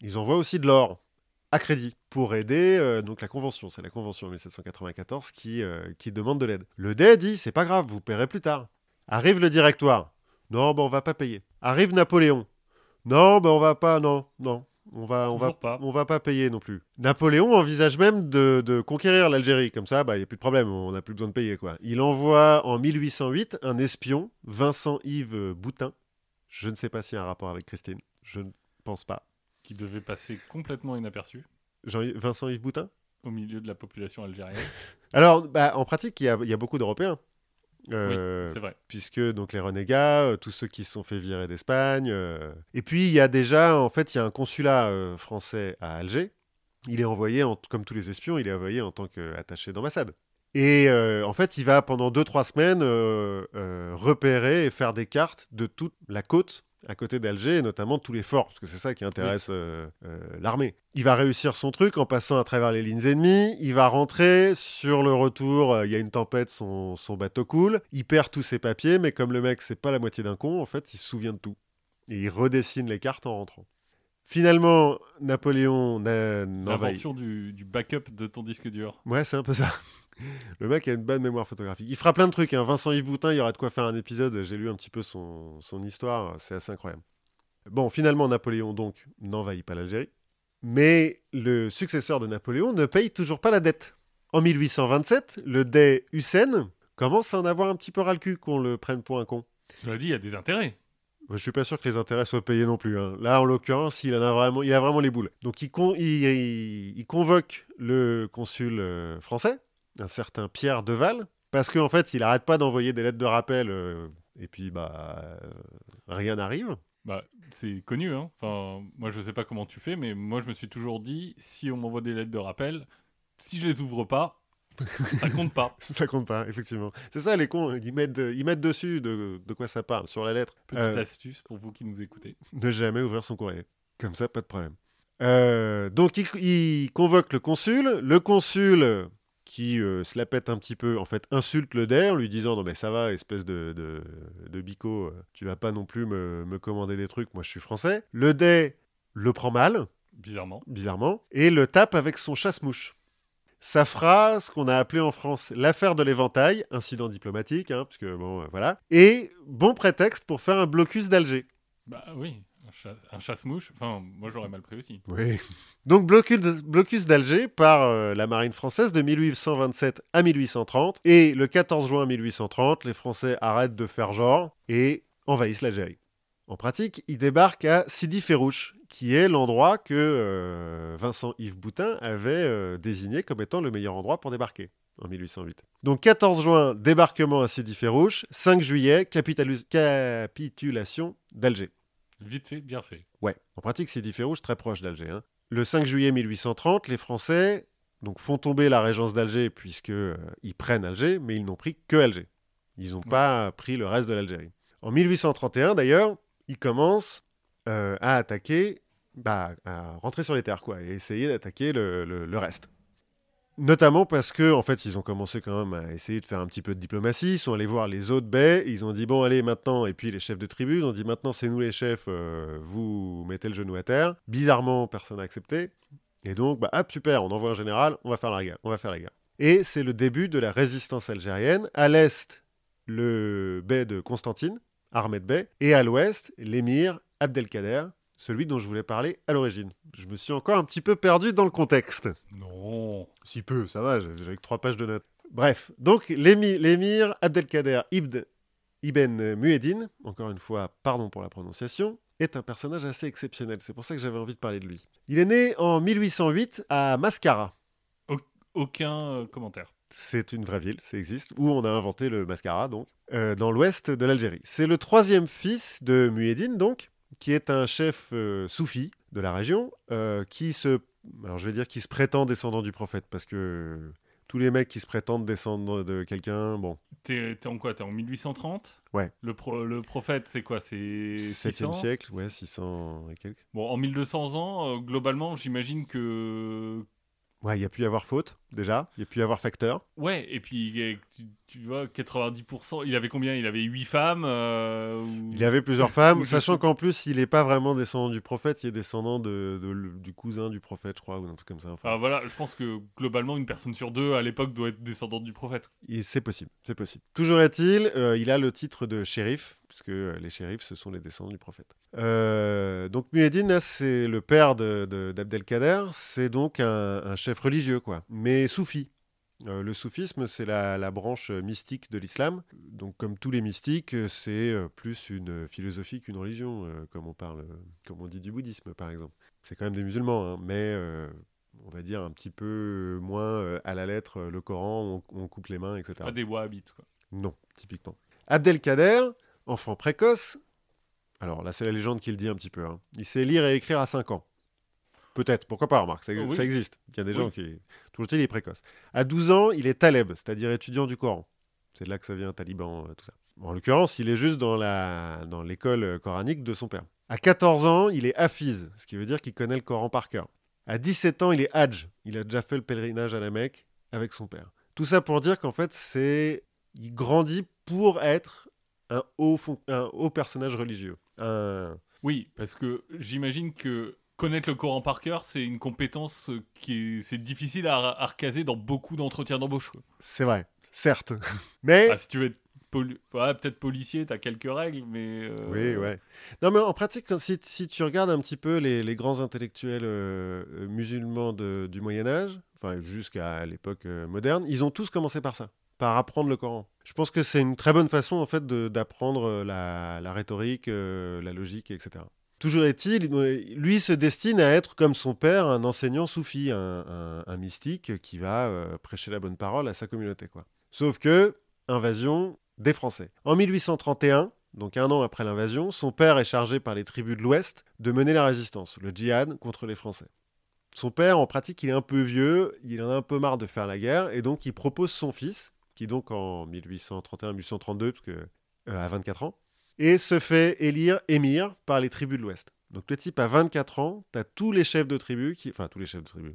Ils envoient aussi de l'or à crédit pour aider euh, donc la convention. C'est la convention 1794 qui, euh, qui demande de l'aide. Le dé dit c'est pas grave, vous paierez plus tard. Arrive le directoire. Non, ben on va pas payer. Arrive Napoléon. Non, ben on va pas, non, non. On va, on va, pas. on va pas payer non plus. Napoléon envisage même de, de conquérir l'Algérie. Comme ça, bah, il n'y a plus de problème, on n'a plus besoin de payer. quoi. Il envoie en 1808 un espion, Vincent-Yves Boutin. Je ne sais pas s'il y a un rapport avec Christine. Je ne pense pas. Qui devait passer complètement inaperçu Jean- Vincent-Yves Boutin au milieu de la population algérienne. Alors, bah, en pratique, il y a, il y a beaucoup d'Européens. Euh, C'est vrai. puisque donc les renégats, euh, tous ceux qui se sont fait virer d'Espagne. euh, Et puis il y a déjà, en fait, il y a un consulat français à Alger. Il est envoyé, en- comme tous les espions, il est envoyé en tant qu'attaché d'ambassade. Et en fait, il va pendant 2-3 semaines repérer et faire des cartes de toute la côte à côté d'Alger, et notamment tous les forts, parce que c'est ça qui intéresse euh, euh, l'armée. Il va réussir son truc en passant à travers les lignes ennemies, il va rentrer, sur le retour, euh, il y a une tempête, son, son bateau coule, il perd tous ses papiers, mais comme le mec, c'est pas la moitié d'un con, en fait, il se souvient de tout. Et il redessine les cartes en rentrant. Finalement, Napoléon n'envahit L'invention du, du backup de ton disque dur. Ouais, c'est un peu ça. Le mec a une bonne mémoire photographique. Il fera plein de trucs. Hein. Vincent Yves Boutin, il y aura de quoi faire un épisode. J'ai lu un petit peu son, son histoire. C'est assez incroyable. Bon, finalement, Napoléon, donc, n'envahit pas l'Algérie. Mais le successeur de Napoléon ne paye toujours pas la dette. En 1827, le Dey Hussein commence à en avoir un petit peu ras le cul qu'on le prenne pour un con. Cela dit, il y a des intérêts. Je suis pas sûr que les intérêts soient payés non plus. hein. Là, en l'occurrence, il en a vraiment, il a vraiment les boules. Donc, il, con- il- il- il convoque le consul euh, français, un certain Pierre Deval, parce qu'en fait, il arrête pas d'envoyer des lettres de rappel, euh, et puis bah euh, rien n'arrive. Bah, c'est connu, hein. Enfin, moi, je sais pas comment tu fais, mais moi, je me suis toujours dit, si on m'envoie des lettres de rappel, si je les ouvre pas, ça compte pas. Ça compte pas, effectivement. C'est ça, les cons, ils mettent, ils mettent dessus de, de quoi ça parle sur la lettre. Petite Euh, astuce pour vous qui nous écoutez. ne jamais ouvrir son courrier. Comme ça, pas de problème. Euh, donc, il, il convoque le consul. Le consul, qui euh, se la pète un petit peu, en fait, insulte le DER en lui disant Non, mais ça va, espèce de, de, de bico, euh, tu vas pas non plus me, me commander des trucs, moi je suis français. Le DER le prend mal, Bizarrement. bizarrement, et le tape avec son chasse-mouche. Ça fera ce qu'on a appelé en France l'affaire de l'éventail, incident diplomatique, hein, parce que bon, euh, voilà, et bon prétexte pour faire un blocus d'Alger. Bah oui, un chasse-mouche. Enfin, moi, j'aurais mal pris aussi. Oui. Donc blocus, d'Alger par euh, la marine française de 1827 à 1830. Et le 14 juin 1830, les Français arrêtent de faire genre et envahissent l'Algérie. En pratique, ils débarquent à Sidi Ferrouche, qui est l'endroit que euh, Vincent-Yves Boutin avait euh, désigné comme étant le meilleur endroit pour débarquer en 1808. Donc 14 juin, débarquement à Sidi Ferrouche. 5 juillet, capitulation d'Alger. Vite fait, bien fait. Ouais, en pratique, c'est Rouge, très proche d'Alger. hein. Le 5 juillet 1830, les Français donc, font tomber la régence d'Alger puisqu'ils prennent Alger, mais ils n'ont pris que Alger. Ils n'ont Ouais. pas pris le reste de l'Algérie. En 1831, d'ailleurs, ils commencent euh, à attaquer, bah, à rentrer sur les terres, quoi, et essayer d'attaquer le, le- le reste. Notamment parce que, en fait, ils ont commencé quand même à essayer de faire un petit peu de diplomatie. Ils sont allés voir les autres baies. Ils ont dit bon, allez, maintenant. Et puis les chefs de tribu, ils ont dit maintenant, c'est nous les chefs. euh, vous mettez le genou à terre. Bizarrement, personne n'a accepté. Et donc, bah, hop, super. On envoie un général. On va faire la guerre. On va faire la guerre. Et c'est le début de la résistance algérienne. À l'est, le bey de Constantine, Ahmed Bey, et à l'ouest, l'émir Abdelkader, celui dont je voulais parler à l'origine. Je me suis encore un petit peu perdu dans le contexte. Non. Si peu, ça va, j'ai que trois pages de notes. Bref, donc l'émi- l'émir Abdelkader Ibn, Ibn Mueddin, encore une fois, pardon pour la prononciation, est un personnage assez exceptionnel. C'est pour ça que j'avais envie de parler de lui. Il est né en 1808 à Mascara. Aucun euh, commentaire. C'est une vraie ville, ça existe, où on a inventé le mascara, donc, euh, dans l'ouest de l'Algérie. C'est le troisième fils de Mueddin, donc, qui est un chef euh, soufi de la région, euh, qui se, alors je vais dire, qui se prétend descendant du prophète, parce que tous les mecs qui se prétendent descendre de quelqu'un, bon, T'es en quoi? T'es en 1830 Ouais. Le, pro- le prophète, c'est quoi? C'est 7e 600 siècle, ouais, 600 et quelques. Bon, en 1200 ans, euh, globalement, j'imagine que. Ouais, il y a pu y avoir faute, déjà, il y a pu y avoir facteur. Ouais, et puis tu, vois, 90%. Il avait combien? Il avait 8 femmes euh, ou- Il y avait plusieurs femmes, sachant qu'en plus, il n'est pas vraiment descendant du prophète, il est descendant de, de- du cousin du prophète, je crois, ou un truc comme ça. Enfin, Enfin, voilà, je pense que globalement, une personne sur deux à l'époque doit être descendante du prophète. et c'est possible, c'est possible. Toujours est-il, euh, il a le titre de shérif, puisque euh, les shérifs, ce sont les descendants du prophète. Euh, donc Mueddin, là, c'est le père de- de- d'Abdelkader, c'est donc un, un chef religieux, quoi, mais soufi. Euh, le soufisme, c'est la, la branche mystique de l'islam. Donc, comme tous les mystiques, c'est euh, plus une philosophie qu'une religion, euh, comme on parle, comme on dit du bouddhisme, par exemple. C'est quand même des musulmans, hein, mais euh, on va dire un petit peu moins à la lettre le Coran, on, on coupe les mains, etc. Pas des wahhabites, quoi. Non, typiquement. Abdelkader, enfant précoce, alors là c'est la légende qui le dit un petit peu, hein. il sait lire et écrire à 5 ans. Peut-être, pourquoi pas, remarque, ça, ex- oui. ça existe. Il y a des Oui. gens qui... Toujours il est précoce. À 12 ans, il est taleb, c'est-à-dire étudiant du Coran. C'est de là que ça vient, taliban, euh, tout ça. En l'occurrence, il est juste dans la dans l'école euh, coranique de son père. À 14 ans, il est hafiz, ce qui veut dire qu'il connaît le Coran par cœur. À 17 ans, il est hajj. Il a déjà fait le pèlerinage à la Mecque avec son père. Tout ça pour dire qu'en fait, c'est il grandit pour être un haut, fon- un haut personnage religieux. Un... Oui, parce que j'imagine que connaître le Coran par cœur, c'est une compétence euh, qui est, c'est difficile à, à recaser dans beaucoup d'entretiens d'embauche. C'est vrai, certes. Mais Ah, si tu veux être poli- ouais, peut-être policier, t'as quelques règles, mais euh, Oui, ouais. Non, mais en pratique, si, si tu regardes un petit peu les, les grands intellectuels euh, musulmans de- du Moyen Âge, enfin jusqu'à l'époque euh, moderne, ils ont tous commencé par ça, par apprendre le Coran. Je pense que c'est une très bonne façon en fait de- d'apprendre la, la rhétorique, euh, la logique, etc. Toujours est-il, il- lui se destine à être comme son père, un enseignant soufi, un, mystique qui va euh, prêcher la bonne parole à sa communauté. Sauf que invasion des Français. En 1831, donc un an après l'invasion, son père est chargé par les tribus de l'Ouest de mener la résistance, le djihad contre les Français. Son père, en pratique, il est un peu vieux, il en a un peu marre de faire la guerre, et donc il propose son fils, qui donc en 1831-1832, parce que euh, à 24 ans, et se fait élire émir par les tribus de l'Ouest. Donc le type à 24 ans, t'as tous les chefs de tribus, qui... enfin tous les chefs de tribus,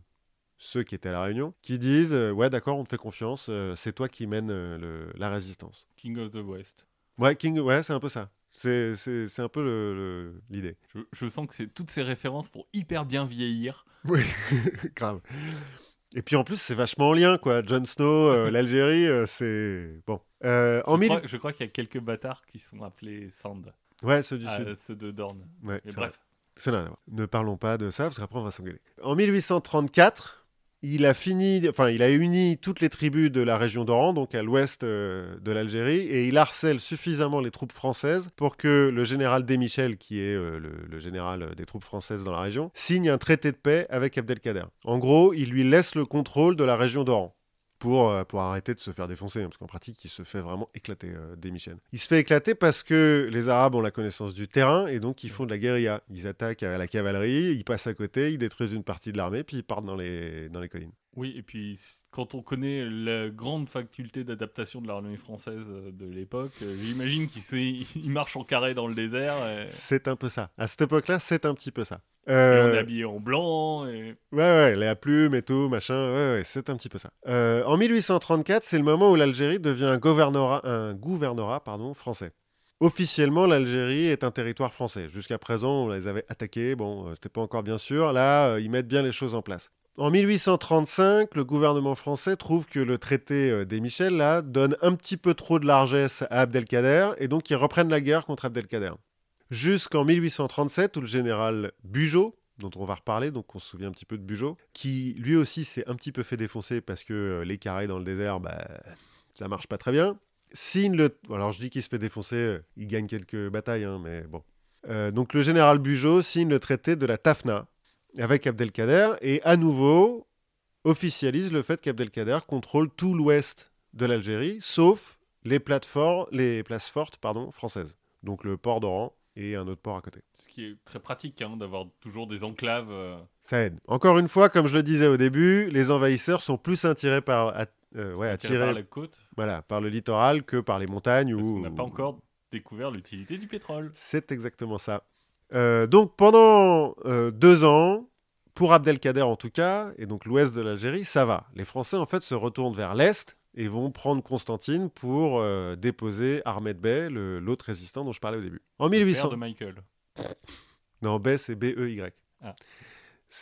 ceux qui étaient à la Réunion, qui disent euh, ouais d'accord, on te fait confiance, euh, c'est toi qui mène euh, le- la résistance. King of the West. Ouais, King, ouais, c'est un peu ça. C'est, c'est, c'est un peu le- le- l'idée. Je, je sens que c'est toutes ces références pour hyper bien vieillir. Oui, grave. Et puis en plus, c'est vachement en lien, quoi. Jon Snow, euh, l'Algérie, euh, c'est. Bon. Euh, en je, mille... crois, je crois qu'il y a quelques bâtards qui sont appelés Sand, Ouais, ceux du ah, Sud. ceux de Dorne. Ouais, Mais c'est vrai. bref, Ça n'a rien à voir. Ne parlons pas de ça, parce qu'après, on va s'engueuler. En 1834, il a fini, enfin, il a uni toutes les tribus de la région d'Oran, donc à l'ouest euh, de l'Algérie, et il harcèle suffisamment les troupes françaises pour que le général Desmichel, qui est euh, le, le général des troupes françaises dans la région, signe un traité de paix avec Abdelkader. En gros, il lui laisse le contrôle de la région d'Oran. Pour, euh, pour arrêter de se faire défoncer, hein, parce qu'en pratique, il se fait vraiment éclater, euh, Desmichel. Il se fait éclater parce que les Arabes ont la connaissance du terrain et donc ils font de la guérilla. Ils attaquent à la cavalerie, ils passent à côté, ils détruisent une partie de l'armée, puis ils partent dans les, dans les collines. Oui, et puis quand on connaît la grande faculté d'adaptation de l'armée française euh, de l'époque, euh, j'imagine ils marchent en carré dans le désert et, C'est un peu ça. À cette époque-là, c'est un petit peu ça. et on Euh, est habillé en blanc. Et... Ouais, ouais, les plumes et tout, machin, ouais, ouais, c'est un petit peu ça. Euh, en 1834, c'est le moment où l'Algérie devient un gouvernorat, un gouvernorat pardon, français. Officiellement, l'Algérie est un territoire français. Jusqu'à présent, on les avait attaqués, bon, euh, c'était pas encore bien sûr. Là, euh, ils mettent bien les choses en place. En 1835, le gouvernement français trouve que le traité euh, des Michel, là, donne un petit peu trop de largesse à Abdelkader, et donc ils reprennent la guerre contre Abdelkader. Jusqu'en 1837, où le général Bugeaud, dont on va reparler, donc on se souvient un petit peu de Bugeaud, qui lui aussi s'est un petit peu fait défoncer parce que euh, les carrés dans le désert, bah, ça marche pas très bien. Signe le. Alors je dis qu'il se fait défoncer, euh, il gagne quelques batailles, hein, mais bon. Donc le général Bugeaud signe le traité de la Tafna avec Abdelkader et à nouveau officialise le fait qu'Abdelkader contrôle tout l'ouest de l'Algérie, sauf les, plateformes, les places fortes pardon, françaises. Donc le port d'Oran et un autre port à côté. Ce qui est très pratique hein, d'avoir toujours des enclaves. euh, Ça aide. Encore une fois, comme je le disais au début, les envahisseurs sont plus attirés par, at- euh, ouais, attirés attirés, par la côte, voilà, par le littoral que par les montagnes. parce ou... qu'on n'a pas encore découvert l'utilité du pétrole. C'est exactement ça. Euh, donc pendant euh, deux ans, pour Abdelkader en tout cas, et donc l'ouest de l'Algérie, ça va. Les Français en fait se retournent vers l'est et vont prendre Constantine pour euh, déposer Ahmed Bey, le- l'autre résistant dont je parlais au début. En Le père 1800. de Michael. Non, Bey, c'est B-E-Y. Ah.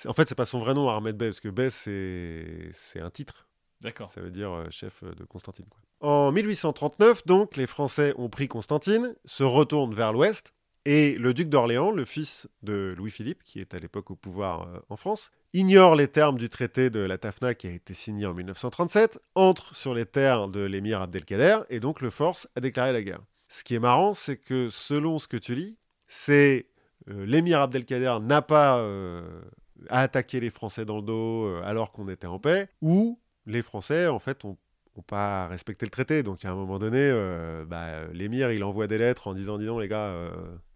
En fait, c'est pas son vrai nom, Ahmed Bey, parce que Bey, c'est un titre. D'accord. Ça veut dire chef de Constantine. quoi. En 1839, donc, les Français ont pris Constantine, se retournent vers l'ouest, et le duc d'Orléans, le fils de Louis-Philippe, qui est à l'époque au pouvoir euh, en France, ignore les termes du traité de la Tafna qui a été signé en 1937, entre sur les terres de l'émir Abdelkader, et donc le force à déclarer la guerre. Ce qui est marrant, c'est que selon ce que tu lis, c'est euh, l'émir Abdelkader n'a pas euh, attaqué les Français dans le dos euh, alors qu'on était en paix, ou les Français, en fait, ont, ont pas respecté le traité. Donc, à un moment donné, bah, l'émir, il envoie des lettres en disant, dis donc, les gars,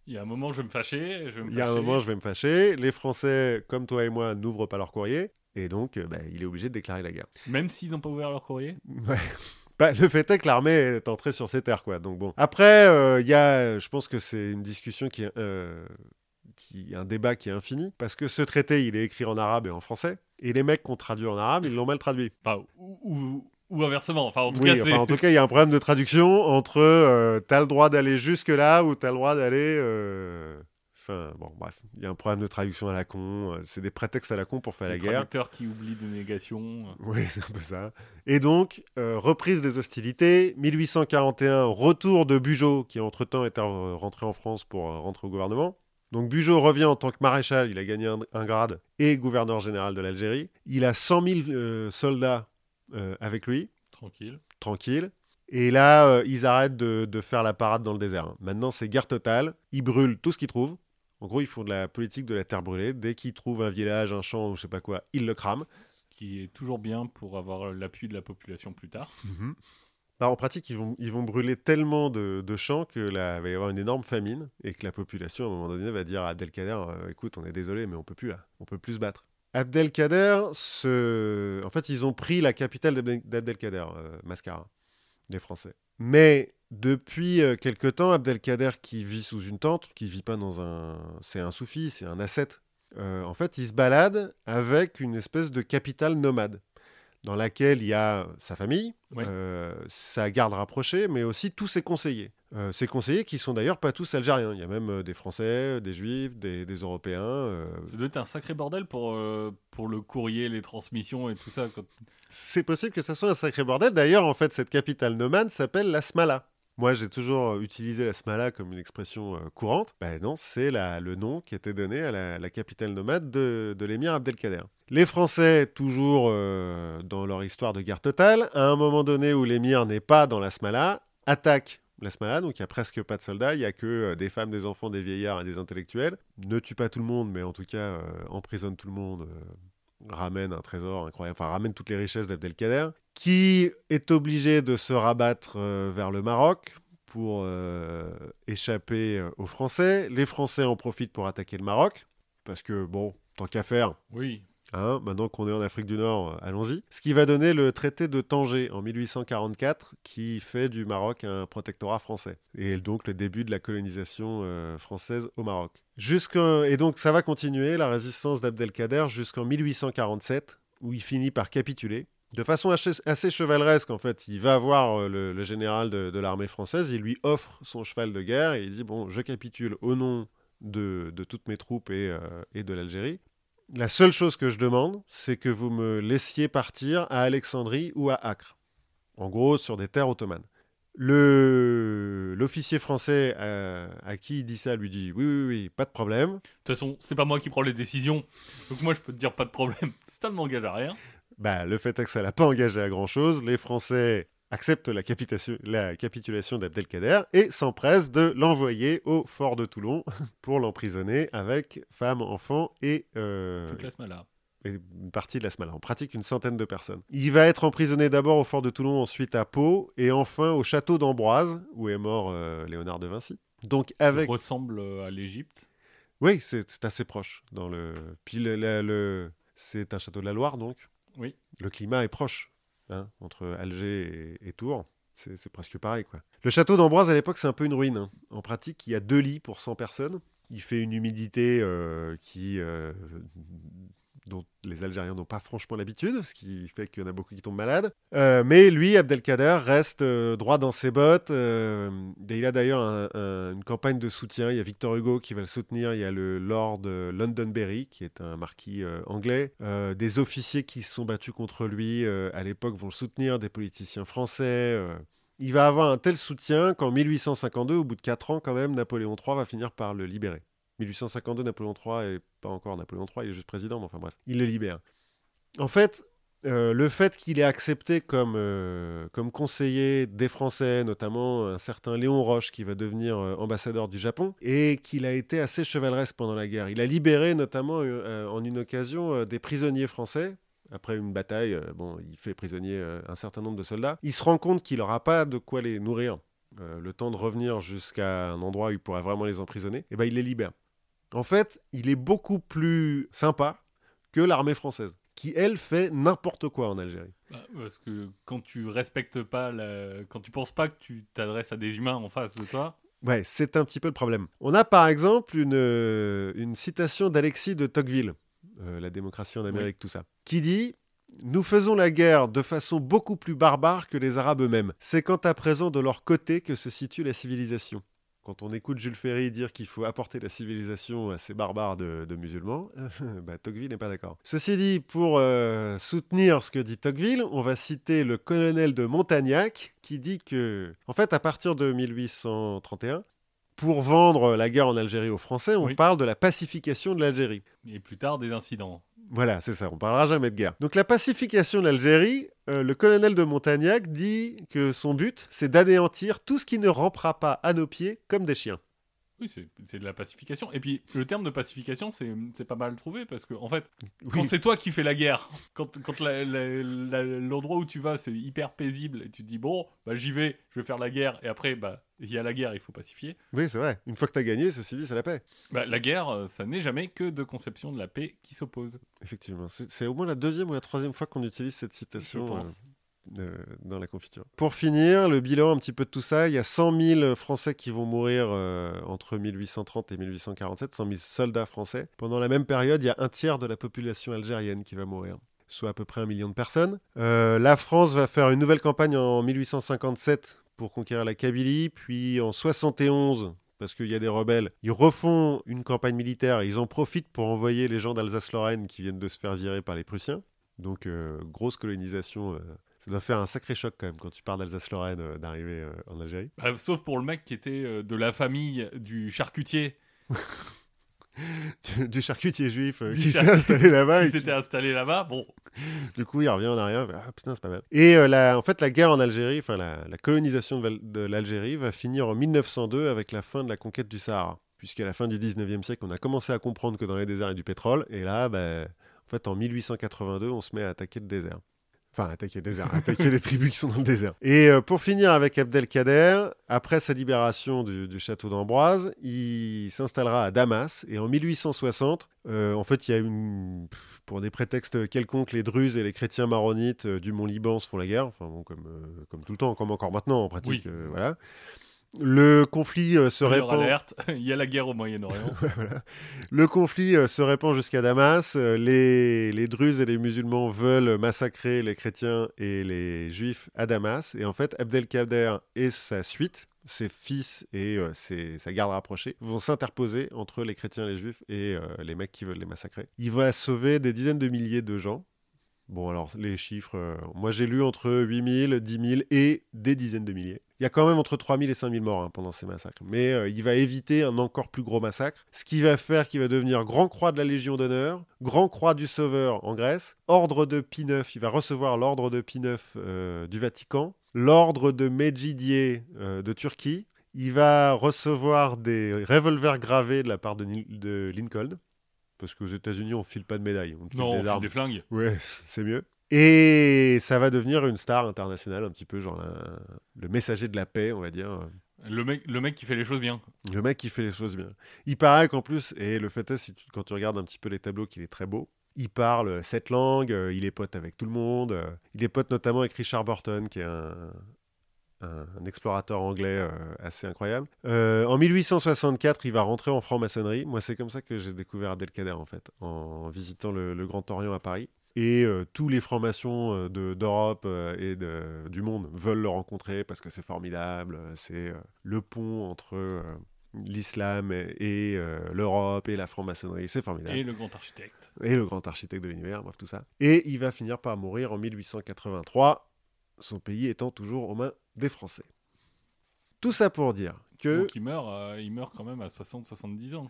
Il y a un moment, je vais me fâcher. Je vais me il y a un moment, je vais me fâcher. Les Français, comme toi et moi, n'ouvrent pas leur courrier. Et donc, euh, bah, il est obligé de déclarer la guerre. Même s'ils n'ont pas ouvert leur courrier? Ouais. Bah, le fait est que l'armée est entrée sur ces terres, quoi. Donc bon. Après, euh, il y a, je pense que c'est une discussion qui est, euh, qui, un débat qui est infini, parce que ce traité, il est écrit en arabe et en français, et les mecs qui ont traduit en arabe, ils l'ont mal traduit. Enfin, ou, ou, ou inversement. Enfin, en tout Oui, cas, enfin, c'est. en tout cas, il y a un problème de traduction entre euh, t'as le droit d'aller jusque là ou t'as le droit d'aller. euh, Enfin, bon, bref, il y a un problème de traduction à la con. euh, C'est des prétextes à la con pour faire le la guerre. traducteur qui oublie des négations. Oui, c'est un peu ça. Et donc, reprise des hostilités, 1841, retour de Bugeaud, qui entre-temps était rentré en France pour rentrer au gouvernement. Donc Bugeaud revient en tant que maréchal, il a gagné un, un grade, et gouverneur général de l'Algérie. Il a 100 000 euh, soldats euh, avec lui, Tranquille. tranquille. Et là, euh, ils arrêtent de, de faire la parade dans le désert. hein. Maintenant, c'est guerre totale. Ils brûlent tout ce qu'ils trouvent. En gros, ils font de la politique de la terre brûlée. Dès qu'ils trouvent un village, un champ ou je sais pas quoi, ils le crament. Qui est toujours bien pour avoir l'appui de la population plus tard. Bah, en pratique, ils vont, ils vont brûler tellement de, de champs que là, va y avoir une énorme famine et que la population, à un moment donné, va dire à Abdelkader euh, écoute, on est désolé, mais on peut plus là, on peut plus se battre. Abdelkader, en fait, ils ont pris la capitale d'Abdel- d'Abdelkader, euh, Mascara, les Français. Mais depuis euh, quelque temps, Abdelkader, qui vit sous une tente, qui vit pas dans un. C'est un soufi, c'est un ascète. euh, en fait, il se balade avec une espèce de capitale nomade dans laquelle il y a sa famille, Ouais. euh, sa garde rapprochée, mais aussi tous ses conseillers. Euh, ses conseillers qui sont d'ailleurs pas tous algériens. Il y a même euh, des Français, des Juifs, des, des Européens. euh, Ça doit être un sacré bordel pour, euh, pour le courrier, les transmissions et tout ça. quand- C'est possible que ça soit un sacré bordel. D'ailleurs, en fait, cette capitale nomade s'appelle la Smala. Moi, j'ai toujours euh, utilisé la Smala comme une expression euh, courante. Ben non, c'est le nom qui était donné à la, capitale nomade de, l'émir Abdelkader. Les Français, toujours euh, dans leur histoire de guerre totale, à un moment donné où l'émir n'est pas dans la Smala, attaquent la Smala, donc il n'y a presque pas de soldats, il n'y a que des femmes, des enfants, des vieillards et des intellectuels. Ne tue pas tout le monde, mais en tout cas, emprisonne tout le monde. ramène un trésor incroyable, enfin ramène toutes les richesses d'Abdelkader, qui est obligé de se rabattre euh, vers le Maroc pour euh, échapper euh, aux Français. Les Français en profitent pour attaquer le Maroc, parce que bon, tant qu'à faire, Oui. Hein, maintenant qu'on est en Afrique du Nord, allons-y. Ce qui va donner le traité de Tanger en 1844, qui fait du Maroc un protectorat français. Et donc le début de la colonisation euh, française au Maroc. Jusqu'en- Et donc ça va continuer, la résistance d'Abdelkader, jusqu'en 1847, où il finit par capituler. De façon assez, chevaleresque, en fait, il va voir euh, le, général de, l'armée française, il lui offre son cheval de guerre, et il dit, bon, je capitule au nom de, toutes mes troupes et, euh, et de l'Algérie. La seule chose que je demande, c'est que vous me laissiez partir à Alexandrie ou à Acre. En gros, sur des terres ottomanes. L'officier français euh, à qui il dit ça lui dit oui, oui, oui, pas de problème. De toute façon, c'est pas moi qui prends les décisions. Donc moi, je peux te dire pas de problème. Ça ne m'engage à rien. Bah, le fait est que ça l'a pas engagé à grand chose. Les Français acceptent la, la capitulation d'Abdelkader et s'empressent de l'envoyer au fort de Toulon pour l'emprisonner avec femmes, enfants et, euh, Toute la là. et une partie de la Smala. En pratique, une centaine de personnes. Il va être emprisonné d'abord au fort de Toulon, ensuite à Pau, et enfin au château d'Ambroise, où est mort euh, Léonard de Vinci. Donc avec... Qui ressemble euh, à l'Égypte. Oui, c'est c'est assez proche. Dans le... Puis le, le- le- c'est un château de la Loire, donc. Le climat est proche, hein, entre Alger et, Tours. C'est c'est presque pareil, quoi. Le château d'Ambroise, à l'époque, c'est un peu une ruine. hein. En pratique, il y a deux lits pour 100 personnes. Il fait une humidité euh, qui euh, dont les Algériens n'ont pas franchement l'habitude, ce qui fait qu'il y en a beaucoup qui tombent malades. Euh, mais lui, Abdelkader, reste euh, droit dans ses bottes. Euh, il a d'ailleurs une campagne de soutien. Il y a Victor Hugo qui va le soutenir. Il y a le Lord Londonberry, qui est un marquis anglais. des officiers qui se sont battus contre lui à l'époque vont le soutenir. Des politiciens français. il va avoir un tel soutien qu'en 1852, au bout de 4 ans quand même, Napoléon III va finir par le libérer. 1852, Napoléon III, et pas encore Napoléon III, il est juste président, mais enfin bref, il le libère. En fait, euh, le fait qu'il ait accepté comme, euh, comme conseiller des Français, notamment un certain Léon Roche qui va devenir euh, ambassadeur du Japon, et qu'il a été assez chevaleresque pendant la guerre. Il a libéré notamment en une occasion des prisonniers français. Après une bataille, bon, il fait prisonnier un certain nombre de soldats. Il se rend compte qu'il n'aura pas de quoi les nourrir. le temps de revenir jusqu'à un endroit où il pourrait vraiment les emprisonner, et ben il les libère. En fait, il est beaucoup plus sympa que l'armée française, qui elle fait n'importe quoi en Algérie. Bah, parce que quand tu respectes pas, quand tu penses pas que tu t'adresses à des humains en face de toi. Ouais, c'est un petit peu le problème. On a par exemple une, euh, une citation d'Alexis de Tocqueville, euh, La démocratie en Amérique, tout ça, qui dit nous faisons la guerre de façon beaucoup plus barbare que les Arabes eux-mêmes. C'est quant à présent de leur côté que se situe la civilisation quand on écoute Jules Ferry dire qu'il faut apporter la civilisation à ces barbares de, musulmans, bah, Tocqueville n'est pas d'accord. Ceci dit, pour euh, soutenir ce que dit Tocqueville, on va citer le colonel de Montagnac qui dit que, en fait, à partir de 1831, pour vendre la guerre en Algérie aux Français, on parle de la pacification de l'Algérie. Et plus tard des incidents. Voilà, c'est ça, on parlera jamais de guerre. Donc la pacification de l'Algérie, euh, le colonel de Montagnac dit que son but, c'est d'anéantir tout ce qui ne rampera pas à nos pieds comme des chiens. Oui, c'est de la pacification. Et puis, le terme de pacification, c'est pas mal trouvé parce que, en fait, quand c'est toi qui fais la guerre, quand, quand l'endroit où tu vas, c'est hyper paisible et tu te dis, bon, bah, j'y vais, je vais faire la guerre et après, bah, il y a la guerre, il faut pacifier. Oui, c'est vrai. Une fois que tu as gagné, ceci dit, c'est la paix. Bah, la guerre, euh, ça n'est jamais que de conception de la paix qui s'oppose. Effectivement. C'est au moins la deuxième ou la troisième fois qu'on utilise cette citation. Euh, dans la confiture. Pour finir, le bilan un petit peu de tout ça, il y a 100 000 Français qui vont mourir euh, entre 1830 et 1847, 100 000 soldats français. Pendant la même période, il y a un tiers de la population algérienne qui va mourir soit à peu près un million de personnes. Euh, la France va faire une nouvelle campagne en 1857 pour conquérir la Kabylie, puis en 71 parce qu'il y a des rebelles. Ils refont une campagne militaire et ils en profitent pour envoyer les gens d'Alsace-Lorraine qui viennent de se faire virer par les Prussiens. Donc, euh, grosse colonisation ça doit faire un sacré choc quand même quand tu pars d'Alsace-Lorraine euh, d'arriver euh, en Algérie. Bah, sauf pour le mec qui était euh, de la famille du charcutier. du, charcutier juif qui s'est installé là-bas. qui s'était installé là-bas, bon. Du coup, il revient en arrière. Ah putain, c'est pas mal. Et la, en fait, la guerre en Algérie, enfin la, la colonisation de, l'Algérie va finir en 1902 avec la fin de la conquête du Sahara. Puisqu'à la fin du 19e siècle, on a commencé à comprendre que dans les déserts il y a du pétrole. Et là, bah, en fait, en 1882, on se met à attaquer le désert. Enfin, attaquer le désert, attaquer les tribus qui sont dans le désert. Et euh, pour finir avec Abdelkader, après sa libération du, château d'Ambroise, il s'installera à Damas. Et en 1860, euh, en fait, il y a une. Pour des prétextes quelconques, les Druzes et les chrétiens maronites euh, du Mont Liban se font la guerre, enfin bon, comme, comme tout le temps, comme encore maintenant en pratique. voilà. Le conflit euh, se répand. Alerte. Il y a la guerre au Moyen-Orient. Le conflit euh, se répand jusqu'à Damas. Euh, les, les Druzes et les musulmans veulent massacrer les chrétiens et les juifs à Damas. Et en fait, Abdelkader et sa suite, ses fils et sa garde rapprochée, vont s'interposer entre les chrétiens et les juifs et les mecs qui veulent les massacrer. Il va sauver des dizaines de milliers de gens. Bon, alors, les chiffres, moi j'ai lu entre 8000, 10 000 et des dizaines de milliers. Il y a quand même entre 3000 et 5000 morts hein, pendant ces massacres. Mais euh, il va éviter un encore plus gros massacre, ce qui va faire qu'il va devenir Grand Croix de la Légion d'honneur, Grand Croix du Sauveur en Grèce, Ordre de Pie IX, il va recevoir l'Ordre de Pie IX euh, du Vatican, l'Ordre de Medjidier euh, de Turquie, il va recevoir des revolvers gravés de la part de, de Lincoln, parce qu'aux États-Unis, on file pas de médailles. On non, on file des flingues. Ouais, c'est mieux. Et ça va devenir une star internationale, un petit peu genre le messager de la paix, on va dire. Le mec, le mec qui fait les choses bien. Le mec qui fait les choses bien. Il paraît qu'en plus, et le fait est, si quand tu regardes un petit peu les tableaux, qu'il est très beau. Il parle sept langues, euh, il est pote avec tout le monde. Euh, il est pote notamment avec Richard Burton, qui est un, un, un explorateur anglais euh, assez incroyable. Euh, en 1864, il va rentrer en franc-maçonnerie. Moi, c'est comme ça que j'ai découvert Abdelkader, en fait, en visitant le, le Grand Orient à Paris. Et euh, tous les francs-maçons euh, de- d'Europe euh, et de- du monde veulent le rencontrer parce que c'est formidable. C'est le pont entre l'islam et, euh, l'Europe et la franc-maçonnerie. C'est formidable. Et le grand architecte. et le grand architecte de l'univers, bref, tout ça. Et il va finir par mourir en 1883, son pays étant toujours aux mains des Français. Tout ça pour dire que... Donc il meurt, euh, il meurt quand même à 60-70 ans.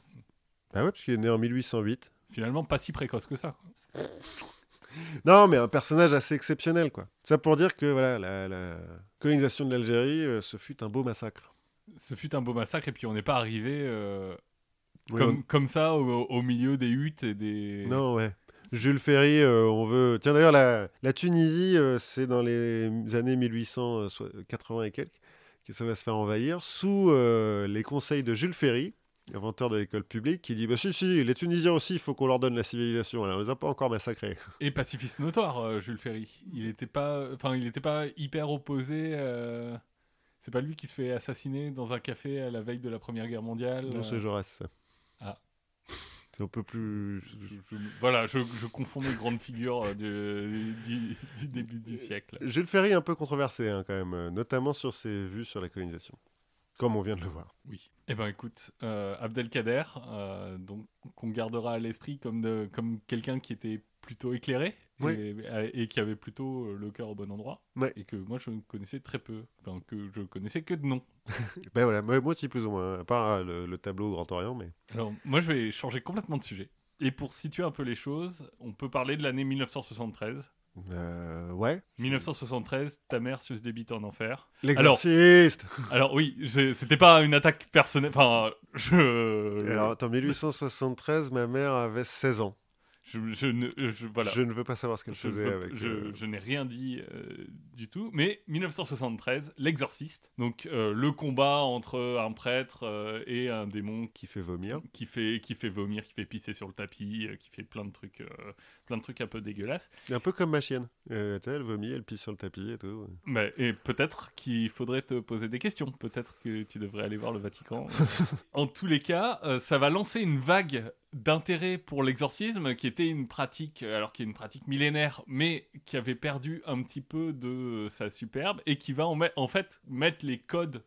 Bah ouais, parce qu'il est né en 1808. Finalement, pas si précoce que ça. Non, mais un personnage assez exceptionnel, quoi. Ça pour dire que voilà, la, la colonisation de l'Algérie, euh, ce fut un beau massacre. Ce fut un beau massacre et puis on n'est pas arrivé euh, Oui, comme, comme ça au, au milieu des huttes et des. on- Non, ouais. Jules Ferry, euh, on veut... Tiens, d'ailleurs, la, la Tunisie, c'est dans les années 1880 et quelques que ça va se faire envahir, sous les conseils de Jules Ferry, inventeur de l'école publique, qui dit Bah si, si, les Tunisiens aussi, il faut qu'on leur donne la civilisation. Alors, on les a pas encore massacrés. Et pacifiste notoire, euh, Jules Ferry. Il n'était pas, il pas hyper opposé. euh, C'est pas lui qui se fait assassiner dans un café à la veille de la Première Guerre mondiale. Non, euh, c'est Jaurès, ça. Ah. C'est un peu plus. je- je- voilà, je, je confonds mes grandes figures euh, du, du- du début du siècle. Jules Ferry est un peu controversé, hein, quand même, euh, notamment sur ses vues sur la colonisation. Comme on vient de le voir. Oui. Eh ben écoute, euh, Abdelkader, euh, donc qu'on gardera à l'esprit comme de, comme quelqu'un qui était plutôt éclairé Oui. et, et qui avait plutôt euh, le cœur au bon endroit Ouais. et que moi je connaissais très peu, enfin que je connaissais que de nom. Ben voilà, moi, aussi, plus ou moins, à part euh, le, le tableau au Grand Orient, mais. Alors moi je vais changer complètement de sujet. Et pour situer un peu les choses, on peut parler de l'année 1973. Euh, ouais. 1973, ta mère se débite en enfer. L'exorciste Alors oui, je- c'était pas une attaque personnelle. Enfin, je. Alors, attends, 1873, ma mère avait 16 ans. Je, je ne, je- voilà. Je ne veux pas savoir ce qu'elle faisait veux- avec. je- euh, je n'ai rien dit euh, du tout. Mais 1973, l'exorciste. Donc euh, le combat entre un prêtre euh, et un démon Qui fait vomir. qui fait, qui fait vomir, qui fait pisser sur le tapis, euh, qui fait plein de trucs, euh, plein de trucs un peu dégueulasses. Un peu comme ma chienne. Euh, elle vomit, elle pisse sur le tapis et tout. Mais, et peut-être qu'il faudrait te poser des questions. Peut-être que tu devrais aller voir le Vatican. en tous les cas, euh, ça va lancer une vague d'intérêt pour l'exorcisme, qui était une pratique, euh, alors qui est une pratique millénaire, mais qui avait perdu un petit peu de sa superbe et qui va en, fait mettre les codes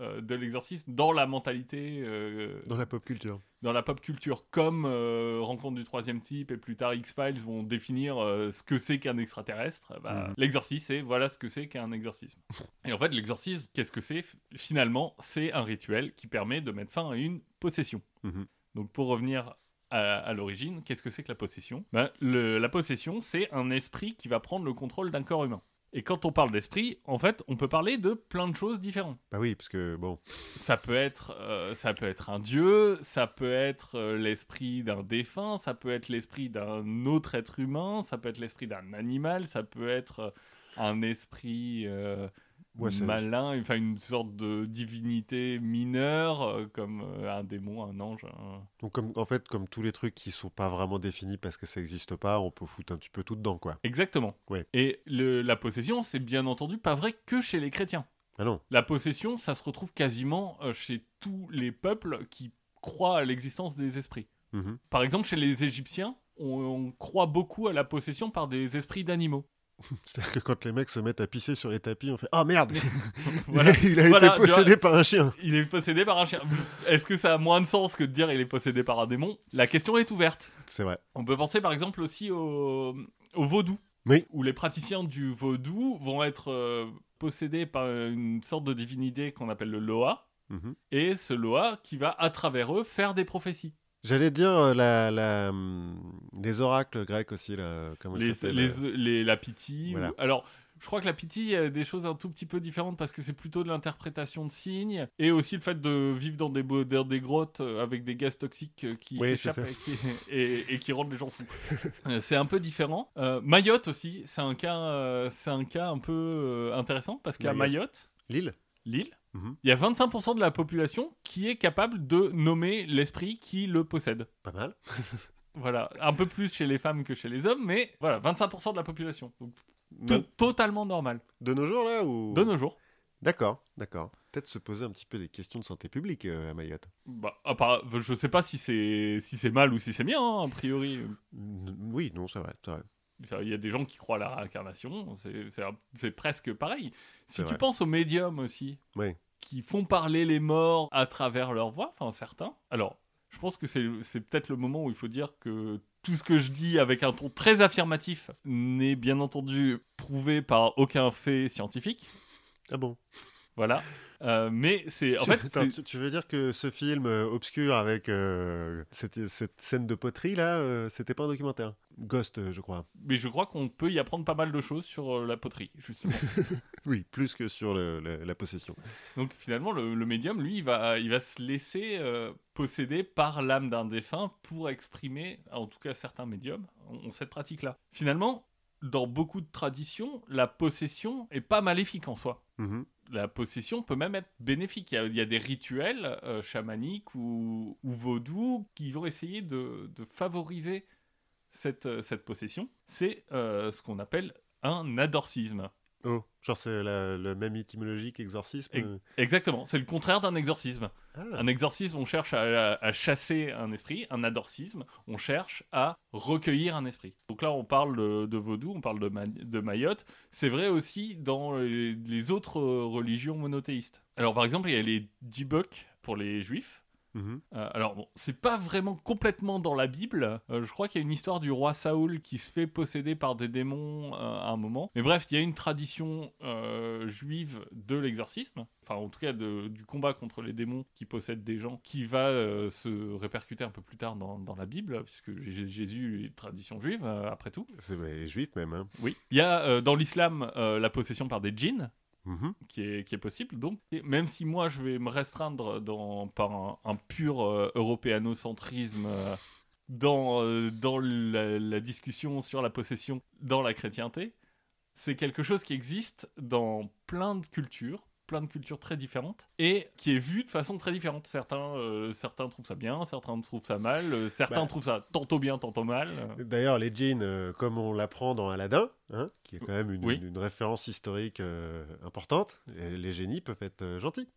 euh, de l'exorcisme dans la mentalité, euh, Dans la pop culture. dans la pop culture, comme euh, Rencontre du troisième type et plus tard X-Files vont définir ce que c'est qu'un extraterrestre. Bah, Mhm. L'exorcisme, c'est voilà ce que c'est qu'un exorcisme. Et en fait, l'exorcisme, qu'est-ce que c'est? Finalement, c'est un rituel qui permet de mettre fin à une possession. Mhm. Donc pour revenir à, à l'origine, qu'est-ce que c'est que la possession? Ben, le- La possession, c'est un esprit qui va prendre le contrôle d'un corps humain. Et quand on parle d'esprit, en fait, on peut parler de plein de choses différentes. Bah oui, parce que bon. Ça peut être, euh, ça peut être un dieu, ça peut être euh, l'esprit d'un défunt, ça peut être l'esprit d'un autre être humain, ça peut être l'esprit d'un animal, ça peut être euh, un esprit euh, Ouais, malin, enfin une sorte de divinité mineure, euh, comme euh, un démon, un ange. un- Donc, comme, en fait, comme tous les trucs qui sont pas vraiment définis parce que ça n'existe pas, on peut foutre un petit peu tout dedans, quoi. Exactement. Ouais. Et le- la possession, c'est bien entendu pas vrai que chez les chrétiens. Ah non. La possession, ça se retrouve quasiment euh, chez tous les peuples qui croient à l'existence des esprits. Mhm. Par exemple, chez les Égyptiens, on, on croit beaucoup à la possession par des esprits d'animaux. C'est-à-dire que quand les mecs se mettent à pisser sur les tapis, on fait Ah merde Voilà. Il a Voilà, été possédé par un chien Il est possédé par un chien. Est-ce que ça a moins de sens que de dire il est possédé par un démon? La question est ouverte. C'est vrai. On peut penser par exemple aussi au, au vaudou. Oui. Où les praticiens du vaudou vont être euh, possédés par une sorte de divinité qu'on appelle le Loa. Mhm. Et ce Loa qui va, à travers eux, faire des prophéties. J'allais dire euh, la, la, hum, les oracles grecs aussi, là, comment ils les, s'appellent, les, euh, les- la pitié. Voilà. ou- Alors, je crois que la pitié, il y a des choses un tout petit peu différentes parce que c'est plutôt de l'interprétation de signes et aussi le fait de vivre dans des, bo- dans des grottes euh, avec des gaz toxiques qui Oui, s'échappent et, qui- et- et qui rendent les gens fous. C'est un peu différent. Euh, Mayotte aussi, c'est un cas, euh, c'est un cas un peu euh, intéressant parce qu'à Mayotte. Mayotte, L'île l'île, Mhm. il y a 25% de la population qui est capable de nommer l'esprit qui le possède. Pas mal. Voilà, un peu plus chez les femmes que chez les hommes, mais voilà, 25% de la population. Donc, to- totalement normal. de nos jours, là ou... De nos jours. D'accord, d'accord. Peut-être se poser un petit peu des questions de santé publique euh, à Mayotte. Bah, à part- je sais pas si c'est si c'est mal ou si c'est bien, hein, a priori. Oui, non, c'est vrai, vrai. Il y a des gens qui croient à la réincarnation, c'est- presque pareil. Si tu vrai. penses aux médiums aussi, Oui. Qui font parler les morts à travers leur voix, enfin certains, alors je pense que c'est peut-être le moment où il faut dire que tout ce que je dis avec un ton très affirmatif n'est bien entendu prouvé par aucun fait scientifique. Ah bon? Voilà. Euh, mais c'est. En tu, fait, attends, tu- veux dire que ce film euh, obscur avec euh, cette, cette scène de poterie là, euh, c'était pas un documentaire? Ghost, je crois. mais je crois qu'on peut y apprendre pas mal de choses sur la poterie, justement. Oui, plus que sur le- le- la possession. Donc finalement, le, le médium, lui, il va, il va se laisser posséder par l'âme d'un défunt pour exprimer, en tout cas certains médiums, ont, ont cette pratique-là. Finalement, dans beaucoup de traditions, la possession est pas maléfique en soi. Mhm. La possession peut même être bénéfique. Il y a, des rituels euh, chamaniques ou, ou vaudous qui vont essayer de, favoriser cette, euh, cette possession. C'est euh, ce qu'on appelle un adorcisme. Oh, genre c'est la- le même étymologie qu'exorcisme Ex- euh. Exactement, c'est le contraire d'un exorcisme. Ah, Un exorcisme, on cherche à, à- à chasser un esprit. Un adorcisme, on cherche à recueillir un esprit. Donc là, on parle de, de vaudou, on parle de, Ma- de Mayotte. C'est vrai aussi dans les, les autres euh, religions monothéistes. Alors, par exemple, il y a les Dibuk pour les juifs. Mhm. Euh, alors, bon, c'est pas vraiment complètement dans la Bible. Euh, je crois qu'il y a une histoire du roi Saoul qui se fait posséder par des démons euh, à un moment. Mais bref, il y a une tradition juive de l'exorcisme, enfin, en tout cas, de- du combat contre les démons qui possèdent des gens, qui va se répercuter un peu plus tard dans, dans la Bible, puisque Jésus est une tradition juive, après tout. C'est juif même. Hein. Oui. Il y a dans l'islam la possession par des djinns Mhm. qui est, possible. Donc, même si moi je vais me restreindre par un, pur euh, européanocentrisme euh, dans, euh, la discussion sur la possession dans la chrétienté, c'est quelque chose qui existe dans plein de cultures plein de cultures très différentes et qui est vu de façon très différente. Certains, euh, certains trouvent ça bien, certains trouvent ça mal, euh, certains Bah. trouvent ça tantôt bien, tantôt mal. D'ailleurs, les djinns, euh, comme on l'apprend dans Aladdin, hein, qui est quand même une, Oui. une référence historique importante, et les génies peuvent être gentils.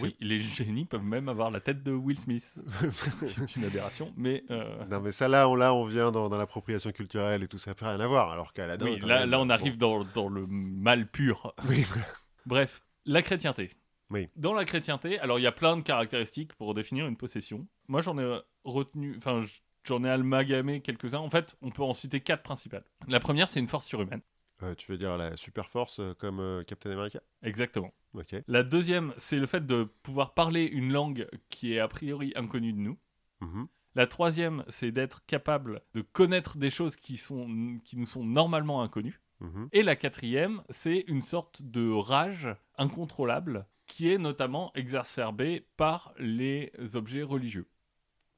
Oui, les génies peuvent même avoir la tête de Will Smith. c'est une aberration, mais euh, Non, mais ça, là, on, là, on vient dans, dans l'appropriation culturelle et tout ça, n'a rien à voir. Alors oui, quand là, même, là on bon. arrive dans, dans le mal pur. Oui, Bref, la chrétienté. Oui. Dans la chrétienté, alors il y a plein de caractéristiques pour définir une possession. Moi j'en ai retenu, enfin j'en ai amalgamé quelques-uns. En fait, on peut en citer quatre principales. La première, c'est une force surhumaine. Euh, tu veux dire la super force euh, comme euh, Captain America? Exactement. Ok. La deuxième, c'est le fait de pouvoir parler une langue qui est a priori inconnue de nous. Mhm. La troisième, c'est d'être capable de connaître des choses qui, sont, qui nous sont normalement inconnues. Mhm. Et la quatrième, c'est une sorte de rage incontrôlable qui est notamment exacerbée par les objets religieux.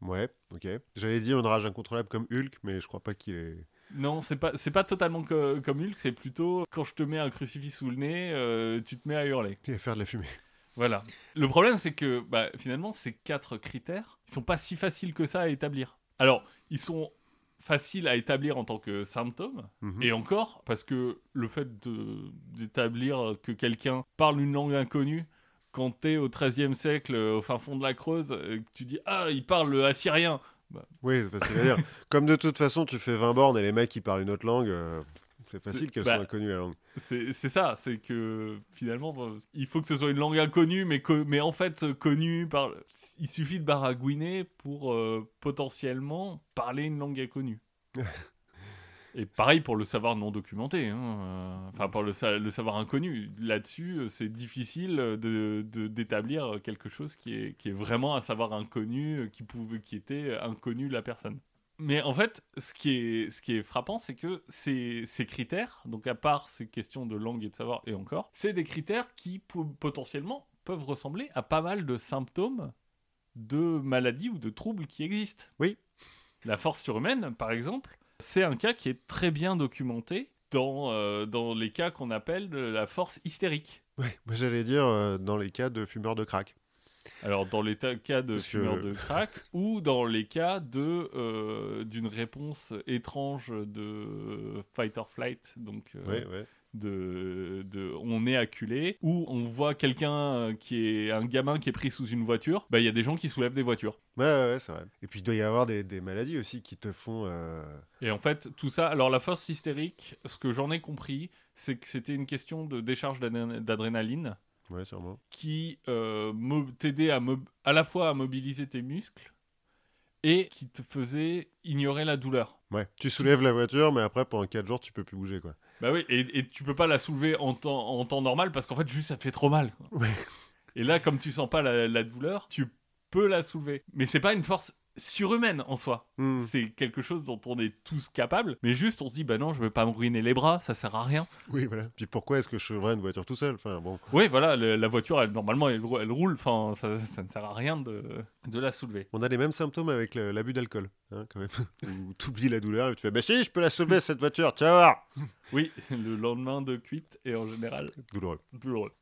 Ouais, ok. J'allais dire une rage incontrôlable comme Hulk, mais je crois pas qu'il est. Non, c'est pas c'est pas totalement co- comme Hulk, c'est plutôt quand je te mets un crucifix sous le nez, euh, tu te mets à hurler. Il va faire de la fumée. Voilà. Le problème, c'est que bah, finalement, ces quatre critères, ils sont pas si faciles que ça à établir. Alors, ils sont faciles à établir en tant que symptômes, Mhm. Et encore, parce que le fait d'établir que quelqu'un parle une langue inconnue, quand t'es au XIIIe siècle, euh, au fin fond de la Creuse, euh, que tu dis Ah, il parle assyrien Oui, c'est facile à dire. Comme de toute façon, tu fais 20 bornes et les mecs qui parlent une autre langue, euh, c'est facile qu'elles bah, soient inconnues la langue. C'est ça, c'est que finalement, bon, il faut que ce soit une langue inconnue, mais, en fait connue par. Il suffit de baragouiner pour euh, potentiellement parler une langue inconnue. Et pareil pour le savoir non documenté, hein, euh, enfin pour le, sa- le savoir inconnu. Là-dessus, euh, c'est difficile de de- d'établir quelque chose qui est, qui est vraiment un savoir inconnu, qui, pouvait, qui était inconnu de la personne. Mais en fait, ce qui est, ce qui est frappant, c'est que ces, ces critères, donc à part ces questions de langue et de savoir, et encore, c'est des critères qui po- potentiellement peuvent ressembler à pas mal de symptômes de maladies ou de troubles qui existent. Oui. La force surhumaine, par exemple, c'est un cas qui est très bien documenté dans, euh, dans les cas qu'on appelle la force hystérique. Moi j'allais dire euh, dans les cas de fumeurs de crack. Alors, dans les cas de Parce que- de crack ou dans les cas de euh, d'une réponse étrange de fight or flight, donc euh, Ouais, ouais. de, de on est acculé, ou on voit quelqu'un qui est un gamin qui est pris sous une voiture, bah il y a des gens qui soulèvent des voitures. Ouais, ouais, ouais, c'est vrai. Et puis il doit y avoir des, des maladies aussi qui te font. euh, Et en fait, tout ça, alors la force hystérique, ce que j'en ai compris, c'est que c'était une question de décharge d'adré- d'adrénaline Ouais, sûrement. qui euh, t'aidait à, à la fois à mobiliser tes muscles et qui te faisait ignorer la douleur. Ouais. Tu soulèves la voiture, mais après, pendant 4 jours, tu peux plus bouger, quoi. Bah oui, et, et tu peux pas la soulever en temps, en temps normal parce qu'en fait, juste ça te fait trop mal. quoi. Ouais. Et là, comme tu sens pas la, la douleur, tu peux la soulever. Mais c'est pas une force surhumaine en soi. Hmm. C'est quelque chose dont on est tous capables, mais juste on se dit, bah non, je veux pas me ruiner les bras, ça sert à rien. Oui, voilà. Puis pourquoi est-ce que je sauverais une voiture tout seul? Enfin, bon. Oui, voilà, le- la voiture, elle, normalement, elle, elle roule, enfin, ça, ça ne sert à rien de, de la soulever. On a les mêmes symptômes avec l'abus d'alcool, hein, quand même. Où t'oublies la douleur et tu fais Bah si, je peux la soulever cette voiture, tu vas voir Oui, le lendemain de cuite est en général Douloureux. douloureux.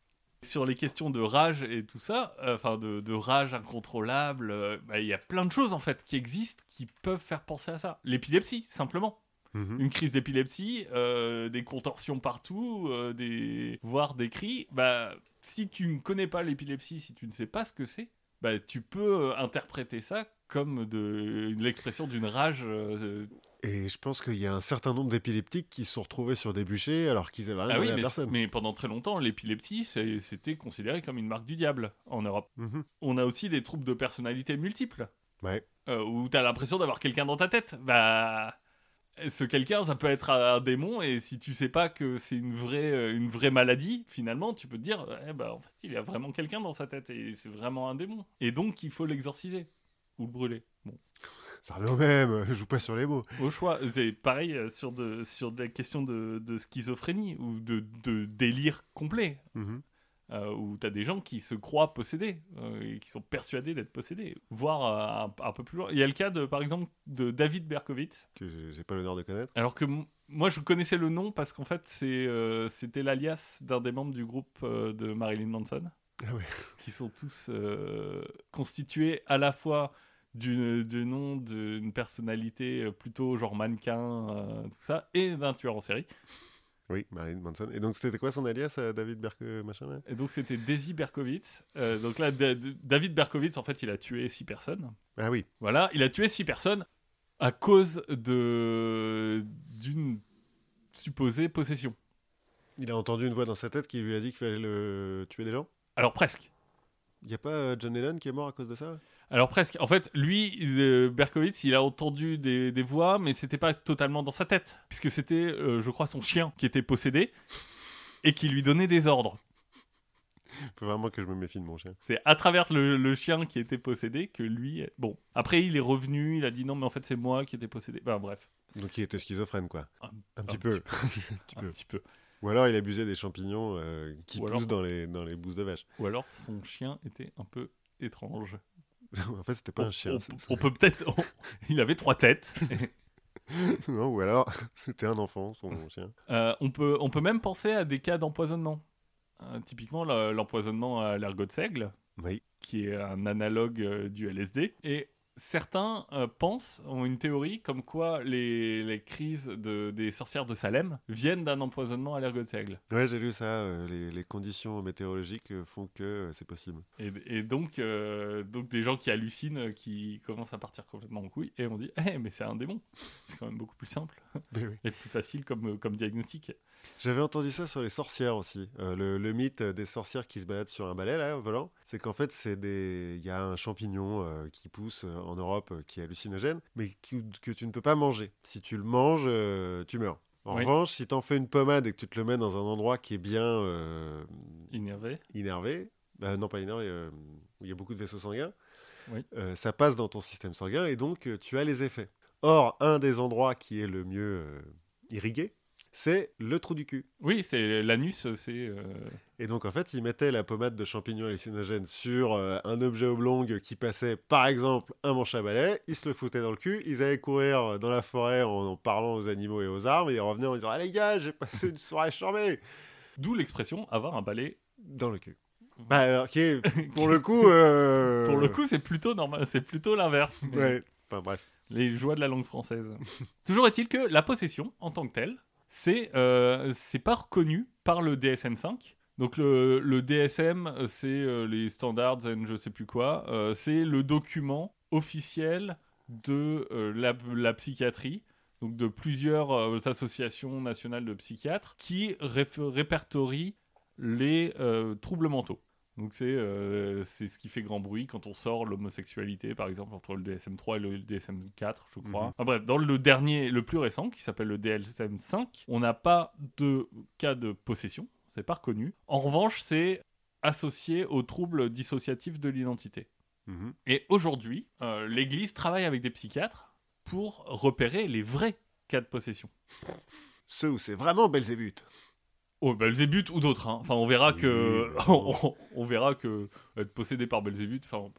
Sur les questions de rage et tout ça, euh, enfin de, de rage incontrôlable, euh, bah, il y a plein de choses en fait qui existent qui peuvent faire penser à ça. L'épilepsie, simplement. Mhm. Une crise d'épilepsie, euh, des contorsions partout, euh, des... voire des cris. Bah, si tu ne connais pas l'épilepsie, si tu ne sais pas ce que c'est, bah, tu peux interpréter ça comme de l'expression d'une rage. euh, Et je pense qu'il y a un certain nombre d'épileptiques qui se sont retrouvés sur des bûchers alors qu'ils avaient rien Ah oui, à mais, personne. mais pendant très longtemps, l'épilepsie, c'était considéré comme une marque du diable en Europe. Mhm. On a aussi des troubles de personnalité multiples, Ouais. euh, où tu as l'impression d'avoir quelqu'un dans ta tête. Bah, ce quelqu'un, ça peut être un démon, et si tu sais pas que c'est une vraie, euh, une vraie maladie, finalement, tu peux te dire, eh bah, en fait, il y a vraiment quelqu'un dans sa tête, et c'est vraiment un démon. Et donc, il faut l'exorciser, ou le brûler. Bon. Ça revient au même, je joue pas sur les mots. Au choix, c'est pareil euh, sur, de, sur des questions de, de schizophrénie ou de, de délire complet, Mhm. euh, où tu as des gens qui se croient possédés euh, et qui sont persuadés d'être possédés, voire euh, un, un peu plus loin. Il y a le cas, de, par exemple, de David Berkowitz, Que j'ai- pas l'honneur de connaître. alors que moi je connaissais le nom parce qu'en fait euh, c'était l'alias d'un des membres du groupe euh, de Marilyn Manson, Ah ouais. qui sont tous euh, constitués à la fois du, nom d'une personnalité euh, plutôt genre mannequin, euh, tout ça, et d'un tueur en série. Oui, Marilyn Manson. Et donc c'était quoi son alias, euh, David Berke, machin là? Et donc c'était Daisy Berkowitz. Euh, donc là, Da- Da- David Berkowitz, en fait, il a tué six personnes. Ah oui. Voilà, il a tué six personnes à cause de d'une supposée possession. Il a entendu une voix dans sa tête qui lui a dit qu'il fallait le tuer des gens? Alors presque. Il y a pas John Lennon qui est mort à cause de ça? Alors presque. En fait, lui, euh, Berkowitz, il a entendu des, des voix, mais c'était pas totalement dans sa tête, puisque c'était, euh, je crois, son chien qui était possédé et qui lui donnait des ordres. Faut vraiment que je me méfie de mon chien. C'est à travers le, le chien qui était possédé que lui. Bon, après, il est revenu, il a dit non, mais en fait, c'est moi qui étais possédé. Ben, bref, Donc il était schizophrène, quoi. Un- Un petit un peu. petit Un petit un peu. petit peu. Ou alors il abusait des champignons euh, qui Ou poussent alors- dans, les, dans les bousses de vache. Ou alors, son chien était un peu étrange. en fait, c'était pas on, un chien. on- peut peut-être. on- Il avait trois têtes. non, ou alors c'était un enfant, son chien. Euh, on, peut, on peut même penser à des cas d'empoisonnement. Euh, typiquement, le- l'empoisonnement à l'ergot de seigle, Oui. qui est un analogue euh, du LSD. Et certains euh, pensent, ont une théorie comme quoi les, les crises de, des sorcières de Salem viennent d'un empoisonnement à l'ergot de seigle. Ouais, j'ai lu ça. euh, les, les conditions météorologiques euh, font que euh, c'est possible. Et, et donc, donc des gens qui hallucinent, qui commencent à partir complètement en couille, et on dit, Eh, mais c'est un démon. C'est quand même beaucoup plus simple oui. et plus facile comme, comme diagnostic. J'avais entendu ça sur les sorcières aussi. Le, le mythe des sorcières qui se baladent sur un balai, là, volant, c'est qu'en fait, c'est des... il y a un champignon qui pousse en Europe euh, qui est hallucinogène, mais que tu ne peux pas manger. Si tu le manges, euh, tu meurs. En Oui. revanche, si tu en fais une pommade et que tu te le mets dans un endroit qui est bien euh, Énervé. innervé, bah, non pas innervé, euh, il y a beaucoup de vaisseaux sanguins, Oui. euh, ça passe dans ton système sanguin et donc euh, tu as les effets. Or, un des endroits qui est le mieux euh, irrigué, c'est le trou du cul. Oui, c'est l'anus, c'est. euh, Et donc en fait, ils mettaient la pommade de champignons hallucinogènes sur euh, un objet oblong qui passait, par exemple, un manche à balai, ils se le foutaient dans le cul, ils allaient courir dans la forêt en, en parlant aux animaux et aux arbres, et ils revenaient en disant « Ah les gars, j'ai passé une soirée charmée D'où l'expression avoir un balai. !» Dans le cul. Bah, alors, qui est, pour le coup. euh, Pour le coup, c'est plutôt normal, c'est plutôt l'inverse. mais- Ouais. Enfin, bref. Les joies de la langue française. Toujours est-il que la possession, en tant que telle, c'est euh, c'est pas reconnu par le DSM-5. Donc le, DSM, c'est euh, les standards and je sais plus quoi. euh, c'est le document officiel de la, psychiatrie, donc de plusieurs associations nationales de psychiatres, qui répertorient les troubles mentaux. Donc c'est euh, c'est ce qui fait grand bruit quand on sort l'homosexualité, par exemple, entre le DSM-3 et le DSM-4, je crois. Ah, bref, dans le dernier, le plus récent, qui s'appelle le DSM-5, on n'a pas de cas de possession, c'est pas reconnu. En revanche, c'est associé aux troubles dissociatifs de l'identité. Mhm. Et aujourd'hui, euh, l'Église travaille avec des psychiatres pour repérer les vrais cas de possession. Ceux où c'est vraiment Belzébuth. Oh, Belzébuth ou d'autres. hein. Enfin, on verra Oui, que on, on verra que être possédé par Belzébuth. Enfin,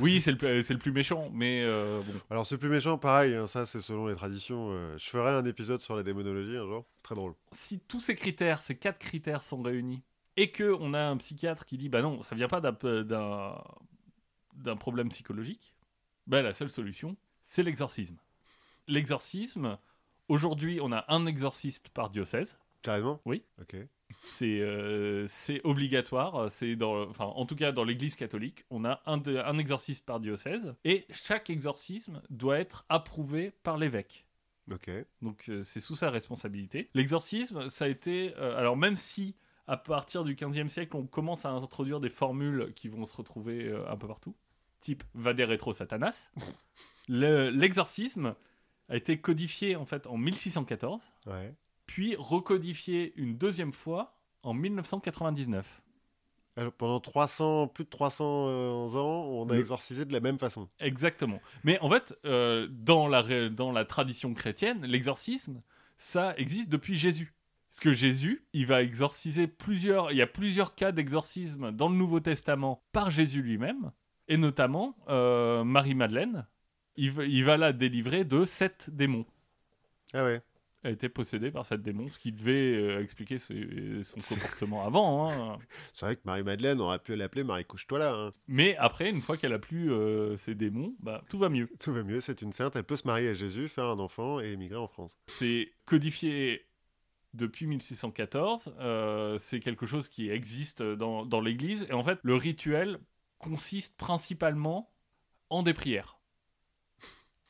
oui, c'est le plus- c'est le plus méchant, mais euh, bon. Alors, c'est plus méchant, pareil, hein, ça, c'est selon les traditions. euh, je ferai un épisode sur la démonologie un jour. C'est très drôle. Si tous ces critères, ces quatre critères sont réunis, et que on a un psychiatre qui dit bah non, ça vient pas d'un d'un d'un problème psychologique, bah la seule solution, c'est l'exorcisme. L'exorcisme. Aujourd'hui, on a un exorciste par diocèse. Carrément? Oui. Ok. C'est euh, c'est obligatoire. C'est dans, enfin, en tout cas dans l'Église catholique, on a un, de- un exorciste par diocèse et chaque exorcisme doit être approuvé par l'évêque. Ok. Donc euh, c'est sous sa responsabilité. L'exorcisme, ça a été, euh, alors même si à partir du 15e siècle, on commence à introduire des formules qui vont se retrouver euh, un peu partout, type Vade retro Satanas, le- l'exorcisme a été codifié en fait en 1614 Ouais. Puis recodifié une deuxième fois en 1999. Alors, pendant 300, plus de 300 euh, ans, on a Le- exorcisé de la même façon. Exactement. Mais en fait, euh, dans, la, ré- dans la tradition chrétienne, l'exorcisme, ça existe depuis Jésus. Parce que Jésus, il va exorciser plusieurs... Il y a plusieurs cas d'exorcisme dans le Nouveau Testament par Jésus lui-même, et notamment euh, Marie-Madeleine. Il, il va la délivrer de sept démons. Ah ouais. Elle était possédée par sept démons, ce qui devait euh, expliquer ses- son comportement avant. hein. C'est vrai que Marie-Madeleine, aurait pu l'appeler Marie couche-toi là. hein. Mais après, une fois qu'elle a plus euh, ses démons, bah, tout va mieux. Tout va mieux, c'est une sainte, elle peut se marier à Jésus, faire un enfant et émigrer en France. C'est codifié depuis 1614. euh, c'est quelque chose qui existe dans, dans l'Église. Et en fait, le rituel consiste principalement en des prières.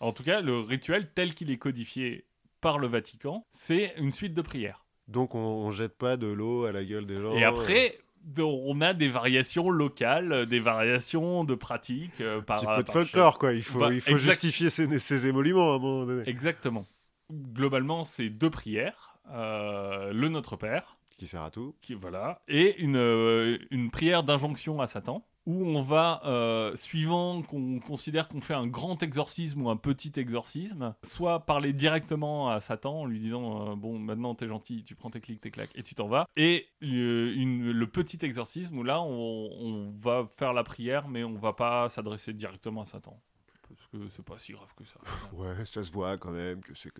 En tout cas, le rituel tel qu'il est codifié par le Vatican, c'est une suite de prières. Donc on, on jette pas de l'eau à la gueule des gens. Et après, on a des variations locales, euh, des variations de pratiques. euh, un par, petit peu de folklore quoi. Il faut, Bah, il faut exact- justifier ses, ses émoluments à un moment donné. Exactement. Globalement, c'est deux prières. euh, le Notre Père, Qui sert à tout. qui, voilà, et une, euh, une prière d'injonction à Satan, où on va, euh, suivant qu'on considère qu'on fait un grand exorcisme ou un petit exorcisme, soit parler directement à Satan en lui disant euh, Bon, maintenant t'es gentil, tu prends tes clics, tes claques, et tu t'en vas. Et euh, une- le petit exorcisme où là, on, on va faire la prière, mais on va pas s'adresser directement à Satan. Parce que c'est pas si grave que ça. Ouais, ça se voit quand même que c'est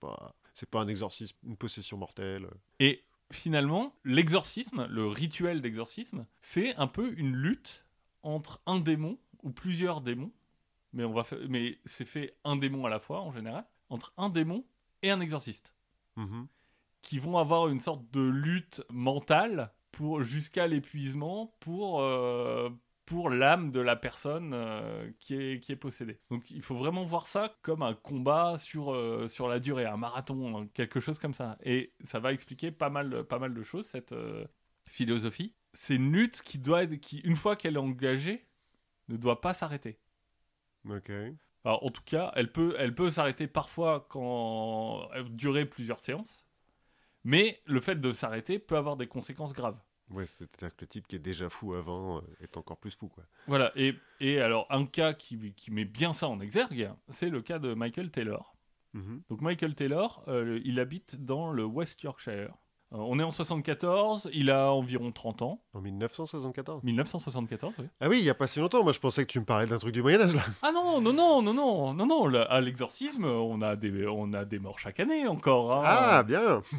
pas pas un exorcisme, une possession mortelle. Et finalement, l'exorcisme, le rituel d'exorcisme, c'est un peu une lutte entre un démon ou plusieurs démons, mais, on va mais c'est fait un démon à la fois en général, entre un démon et un exorciste, Mhm. qui vont avoir une sorte de lutte mentale pour jusqu'à l'épuisement pour euh, pour l'âme de la personne euh, qui, est, qui est possédée. Donc il faut vraiment voir ça comme un combat sur, euh, sur la durée, un marathon, hein, quelque chose comme ça. Et ça va expliquer pas mal, pas mal de choses, cette philosophie. C'est une lutte qui doit être, qui, une fois qu'elle est engagée, ne doit pas s'arrêter. Ok. Alors, en tout cas, elle peut, elle peut s'arrêter parfois quand elle durer plusieurs séances, mais le fait de s'arrêter peut avoir des conséquences graves. Ouais, c'est-à-dire que le type qui est déjà fou avant euh, est encore plus fou quoi. Voilà, et, et alors un cas qui, qui met bien ça en exergue, c'est le cas de Michael Taylor. Mhm. Donc Michael Taylor, euh, il habite dans le West Yorkshire. Euh, on est en 74, il a environ 30 ans. En 1974. 1974, oui. Ah oui, il y a pas si longtemps. Moi, je pensais que tu me parlais d'un truc du Moyen Âge là. Ah non, non, non, non, non, non, non, à l'exorcisme, on a, des, on a des morts chaque année encore. hein. Ah bien.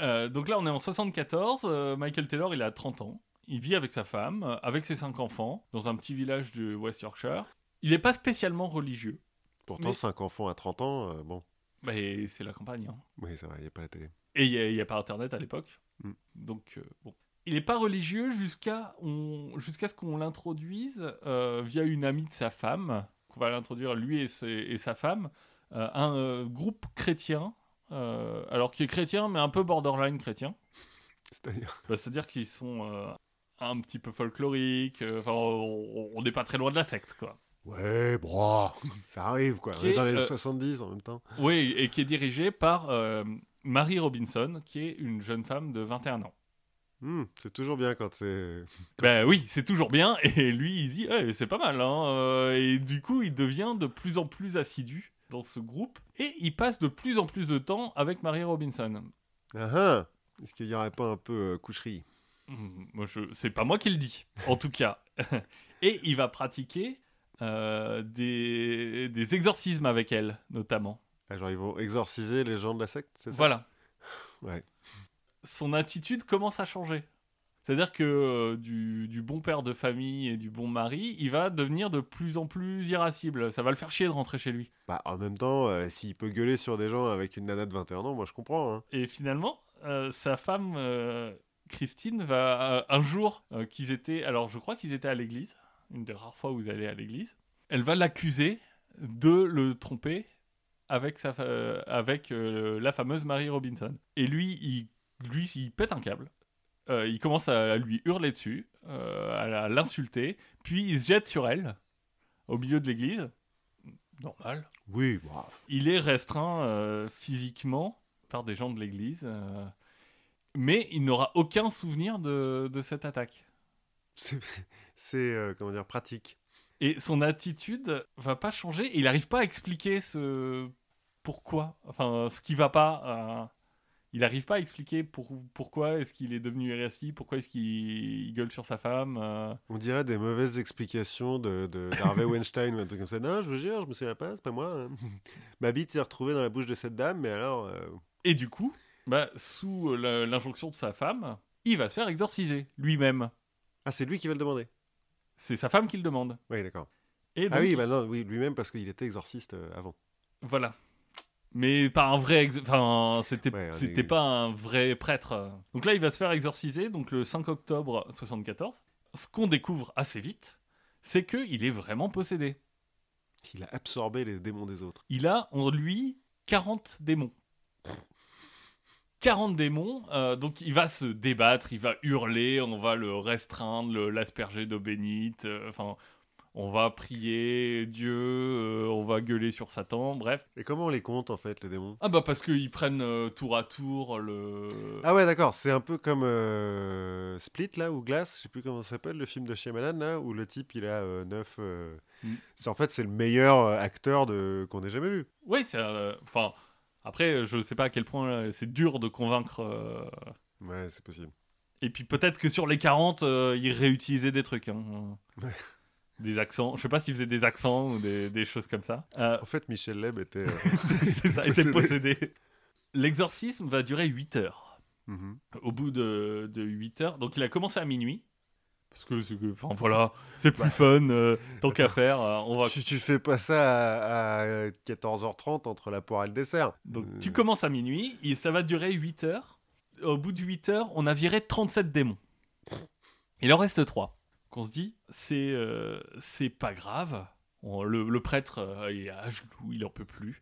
Euh, donc là, on est en 74. euh, Michael Taylor, il a 30 ans. Il vit avec sa femme, avec ses cinq enfants, dans un petit village de West Yorkshire. Il n'est pas spécialement religieux. Pourtant, Mais- 5 enfants à 30 ans, euh, bon. Bah, c'est la campagne. hein. Oui, ça va, il n'y a pas la télé. Et il n'y a, pas Internet à l'époque. Mm. Donc, euh, bon. Il n'est pas religieux jusqu'à jusqu'à ce qu'on l'introduise euh, via une amie de sa femme, qu'on va l'introduire lui et, ses- et sa femme, euh, un groupe chrétien, alors qui est chrétien, mais un peu borderline chrétien. C'est-à-dire. Bah, C'est-à-dire qu'ils sont euh, un petit peu folkloriques, euh, on n'est pas très loin de la secte, quoi. Ouais, bon, ça arrive quoi. Qui est dans les euh, 70 en même temps. Oui, et qui est dirigé par Mary Robinson, qui est une jeune femme de 21 ans. Hmm, c'est toujours bien quand c'est. Ben oui, c'est toujours bien. Et lui, il dit, Eh, c'est pas mal. Hein. euh, Et du coup, il devient de plus en plus assidu dans ce groupe. Et il passe de plus en plus de temps avec Mary Robinson. Ah ah Est-ce qu'il n'y aurait pas un peu euh, coucherie? Hum, Moi, je... C'est pas moi qui le dis, en tout cas. Et il va pratiquer euh, des... des exorcismes avec elle, notamment. Ah, Genre, ils vont exorciser les gens de la secte, c'est ça? Voilà. Ouais. Son attitude commence à changer. C'est-à-dire que euh, du, du bon père de famille et du bon mari, il va devenir de plus en plus irascible. Ça va le faire chier de rentrer chez lui. Bah, en même temps, euh, s'il peut gueuler sur des gens avec une nana de 21 ans, moi je comprends. Hein. Et finalement, euh, sa femme, Christine, va un jour qu'ils étaient. Alors, je crois qu'ils étaient à l'église, une des rares fois où vous allez à l'église. Elle va l'accuser de le tromper avec, sa, euh, avec euh, la fameuse Mary Robinson. Et lui, il, lui, il pète un câble. Euh, il commence à, lui hurler dessus, à, l'insulter, puis il se jette sur elle, au milieu de l'église. Normal Oui, bah, il est restreint physiquement par des gens de l'église, mais il n'aura aucun souvenir de, de cette attaque. c'est, comment dire, pratique. Et son attitude va pas changer. Il n'arrive pas à expliquer ce pourquoi, enfin ce qui va pas. euh, il n'arrive pas à expliquer pour, pourquoi est-ce qu'il est devenu irascible, pourquoi est-ce qu'il il gueule sur sa femme. euh. On dirait des mauvaises explications de, de, d'Harvey Weinstein ou un truc comme ça. Non, je vous jure, je me souviens pas, c'est pas moi. hein. Ma bite s'est retrouvée dans la bouche de cette dame, mais alors. euh, Et du coup, bah, sous l'injonction de sa femme, il va se faire exorciser lui-même. Ah, c'est lui qui va le demander. C'est sa femme qui le demande. Oui, d'accord. Et Ah oui, bah non, oui, lui-même parce qu'il était exorciste avant. Voilà. Mais pas un vrai. Enfin, c'était Ouais, c'était est- pas un vrai prêtre. Donc là, il va se faire exorciser, donc le 5 octobre 74. Ce qu'on découvre assez vite, c'est qu'il est vraiment possédé. Il a absorbé les démons des autres. Il a en lui 40 démons. 40 démons, euh, donc il va se débattre, il va hurler, on va le restreindre, l'asperger d'eau bénite, euh, enfin, on va prier Dieu, euh, on va gueuler sur Satan, bref. Et comment on les compte en fait, les démons? Ah bah parce qu'ils prennent euh, tour à tour le... Ah ouais, d'accord, c'est un peu comme euh, Split là, ou Glass, je sais plus comment ça s'appelle, le film de Shyamalan là, où le type il a 9. Mm. C'est en fait c'est le meilleur acteur de... qu'on ait jamais vu. Oui, c'est... Enfin, après, je sais pas à quel point c'est dur de convaincre... Ouais, c'est possible. Et puis peut-être que sur les 40, euh, ils réutilisaient des trucs. hein. Ouais. Des accents. Je sais pas s'ils faisaient des accents ou des, des choses comme ça. Euh, En fait, Michel Leb était. euh, ça, était Possédé. possédé. L'exorcisme va durer 8 heures. mhm. Au bout de, de 8 heures, donc il a commencé à minuit. Parce que, enfin voilà, c'est plus fun, euh, tant qu'à faire, euh, on va... tu, tu fais pas ça à, à 14h30 entre la poire et le dessert. Donc Euh, tu commences à minuit, et ça va durer 8 heures. Au bout de 8 heures, on a viré 37 démons. Il en reste 3. Qu'on se dit, c'est euh, c'est pas grave. On- le, le prêtre euh, il est à genoux, il en peut plus.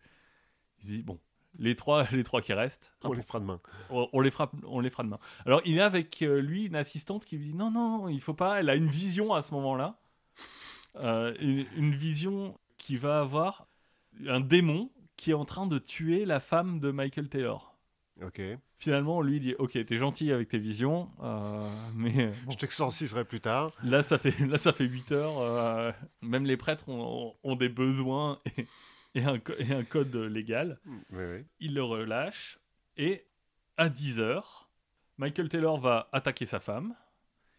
Il se dit, bon, les trois, les trois qui restent, On les fera demain. on, on les fera, on les fera demain. Alors, il est avec euh, lui une assistante qui lui dit non, non, il faut pas. Elle a une vision à ce moment-là. Une, une vision qui va avoir un démon qui est en train de tuer la femme de Michael Taylor. Ok. Finalement, lui il dit Ok, t'es gentil avec tes visions, euh, mais bon, Je t'exorciserai plus tard. là, ça fait, là, ça fait 8 heures. euh, même les prêtres ont, ont des besoins et, et un, co- et un code légal Oui, oui. il le relâche et à 10h, Michael Taylor va attaquer sa femme,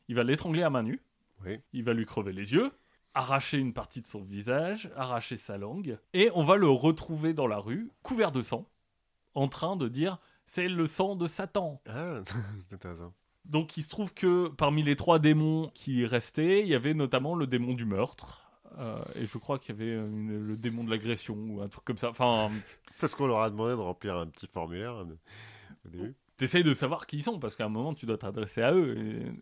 il va l'étrangler à main nue, Oui. il va lui crever les yeux, arracher une partie de son visage, arracher sa langue, et on va le retrouver dans la rue, couvert de sang, en train de dire c'est le sang de Satan. Ah, c'est intéressant. Donc il se trouve que parmi les trois démons qui restaient, il y avait notamment le démon du meurtre. euh, et je crois qu'il y avait une- le démon de l'agression ou un truc comme ça. Enfin, Parce qu'on leur a demandé de remplir un petit formulaire euh, au début. t'essayes de savoir qui ils sont parce qu'à un moment tu dois t'adresser à eux.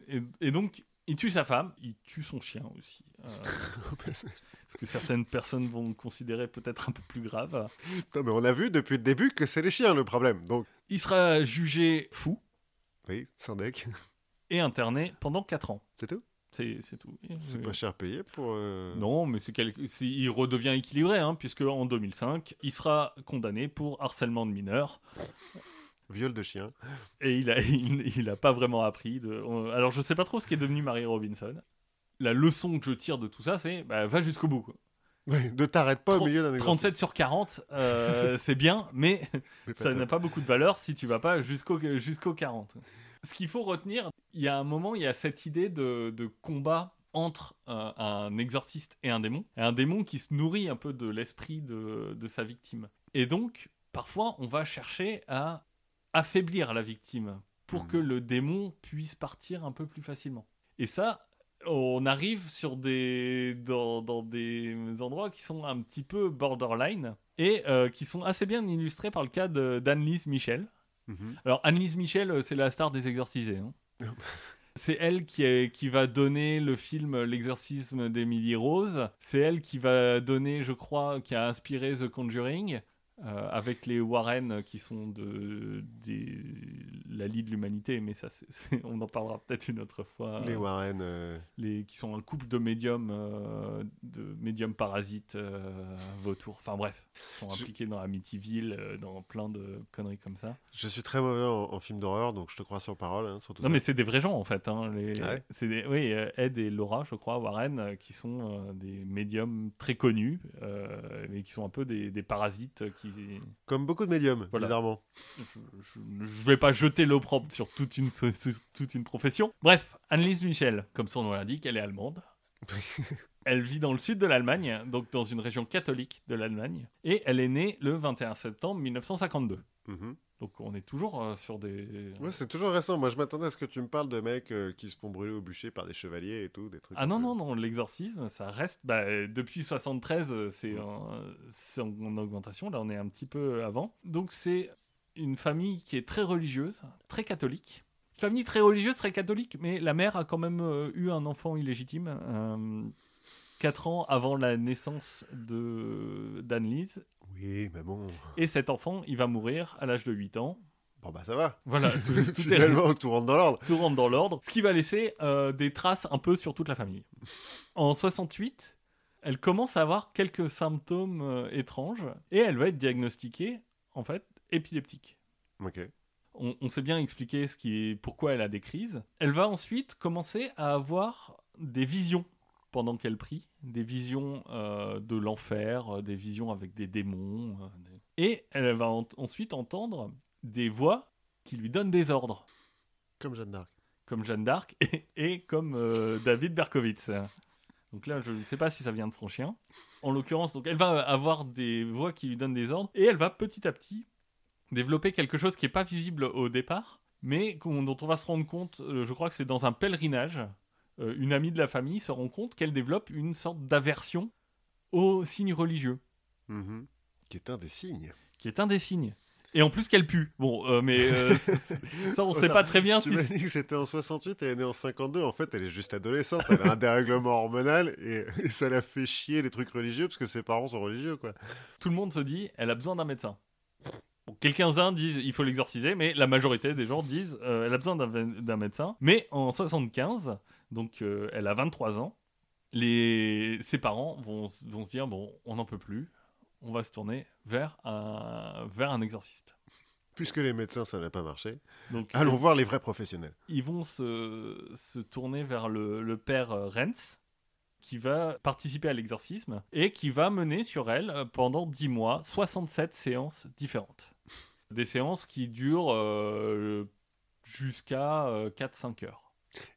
Et, et- et donc il tue sa femme, il tue son chien aussi. Euh, ce que certaines personnes vont considérer peut-être un peu plus grave. Putain, mais on a vu depuis le début que c'est les chiens le problème. Donc, Il sera jugé fou oui, sans deck. et interné pendant 4 ans. C'est tout? C'est c'est tout. C'est pas cher payé pour. euh, Non, mais c'est quel- il redevient équilibré, hein, puisque en 2005, il sera condamné pour harcèlement de mineurs. Viol de chien. Et il a, il, il a pas vraiment appris. De... Alors, je sais pas trop ce qui est devenu Mary Robinson. La leçon que je tire de tout ça, c'est bah, va jusqu'au bout. quoi. Ouais, ne t'arrête pas au milieu d'un exercice. 37 sur 40, euh, c'est bien, mais ça n'a pas beaucoup de valeur si tu vas pas jusqu'au jusqu'au 40. Ce qu'il faut retenir, il y a un moment, il y a cette idée de, de combat entre euh, un exorciste et un démon, et un démon qui se nourrit un peu de l'esprit de, de sa victime. Et donc, parfois, on va chercher à affaiblir la victime pour Mhm. que le démon puisse partir un peu plus facilement. Et ça, on arrive sur des dans, dans des endroits qui sont un petit peu borderline et euh, qui sont assez bien illustrés par le cas d'Anne-Lise Michel. Mhm. Alors Anne-Lise Michel, euh, c'est la star des exorcisés. hein. C'est elle qui, est- qui va donner le film L'exorcisme d'Emily Rose. C'est elle qui va donner, je crois, qui a inspiré The Conjuring. Euh, avec les Warren qui sont de, des, la Ligue de l'humanité, mais ça, on en parlera peut-être une autre fois. Les Warren. euh, les, qui sont un couple de médiums, euh, de médiums parasites, vautours, enfin bref, sont Je- impliqués dans Amityville, dans plein de conneries comme ça. Je suis très mauvais en, en film d'horreur, donc je te crois sur parole. hein, sur tout Non ça. mais c'est des vrais gens en fait, hein, les, Ah ouais des, oui, Ed et Laura, je crois, Warren, qui sont des médiums très connus, mais qui sont un peu des, des parasites qui... Comme beaucoup de médiums, Voilà. bizarrement. Je, je vais pas jeter l'opprobre sur toute une, sur toute une profession. Bref, Annelise Michel, comme son nom l'indique, elle est allemande. Elle vit dans le sud de l'Allemagne, donc dans une région catholique de l'Allemagne, et elle est née le 21 septembre 1952. Mhm. Donc on est toujours euh, sur des... Ouais, c'est toujours récent. Moi, je m'attendais à ce que tu me parles de mecs euh, qui se font brûler au bûcher par des chevaliers et tout, des trucs. Ah non, peu- non, non, l'exorcisme, ça reste... bah, euh, depuis 73, euh, c'est en, c'est en- en augmentation, là on est un petit peu avant. Donc c'est une famille qui est très religieuse, très catholique. Famille très religieuse, très catholique, mais la mère a quand même euh, eu un enfant illégitime, euh, 4 ans avant la naissance de d'Anne-Lise. Oui, mais bon. Et cet enfant, il va mourir à l'âge de 8 ans. Bon, bah ça va. Voilà, tout, tout est, Finalement, tout rentre dans l'ordre. tout rentre dans l'ordre, ce qui va laisser euh, des traces un peu sur toute la famille. En 68, elle commence à avoir quelques symptômes euh, étranges et elle va être diagnostiquée, en fait, épileptique. Ok. On, on sait bien expliquer ce qui est, pourquoi elle a des crises. Elle va ensuite commencer à avoir des visions pendant qu'elle prie, des visions euh, de l'enfer, euh, des visions avec des démons. euh, des- Et elle va en- ensuite entendre des voix qui lui donnent des ordres Comme Jeanne d'Arc. comme Jeanne d'Arc et, et comme euh, David Berkowitz. Donc là, je ne sais pas si ça vient de son chien. En l'occurrence, donc elle va avoir des voix qui lui donnent des ordres et elle va petit à petit développer quelque chose qui n'est pas visible au départ, mais dont on va se rendre compte, je crois que c'est dans un pèlerinage, euh, une amie de la famille se rend compte qu'elle développe une sorte d'aversion aux signes religieux, Mhm. Qui est un des signes. qui est un des signes. Et en plus qu'elle pue. Bon, euh, mais euh, ça, on ne sait pas très bien Tu si m'as dit que c'était en 68 et elle est née en 52. En fait, elle est juste adolescente. Elle a un dérèglement hormonal et, et ça la fait chier les trucs religieux parce que ses parents sont religieux, quoi. tout le monde se dit elle a besoin d'un médecin. Bon, Quelques-uns disent il faut l'exorciser, mais la majorité des gens disent euh, elle a besoin d'un médecin. Mais en 75, donc euh, elle a 23 ans, les... ses parents vont, vont se dire bon, on n'en peut plus, on va se tourner vers un, vers un exorciste. Puisque les médecins, ça n'a pas marché. Donc Allons voir les vrais professionnels. ils vont se, se tourner vers le, le père euh, Renz, qui va participer à l'exorcisme et qui va mener sur elle euh, pendant 10 mois 67 séances différentes. Des séances qui durent euh, jusqu'à euh, 4-5 heures.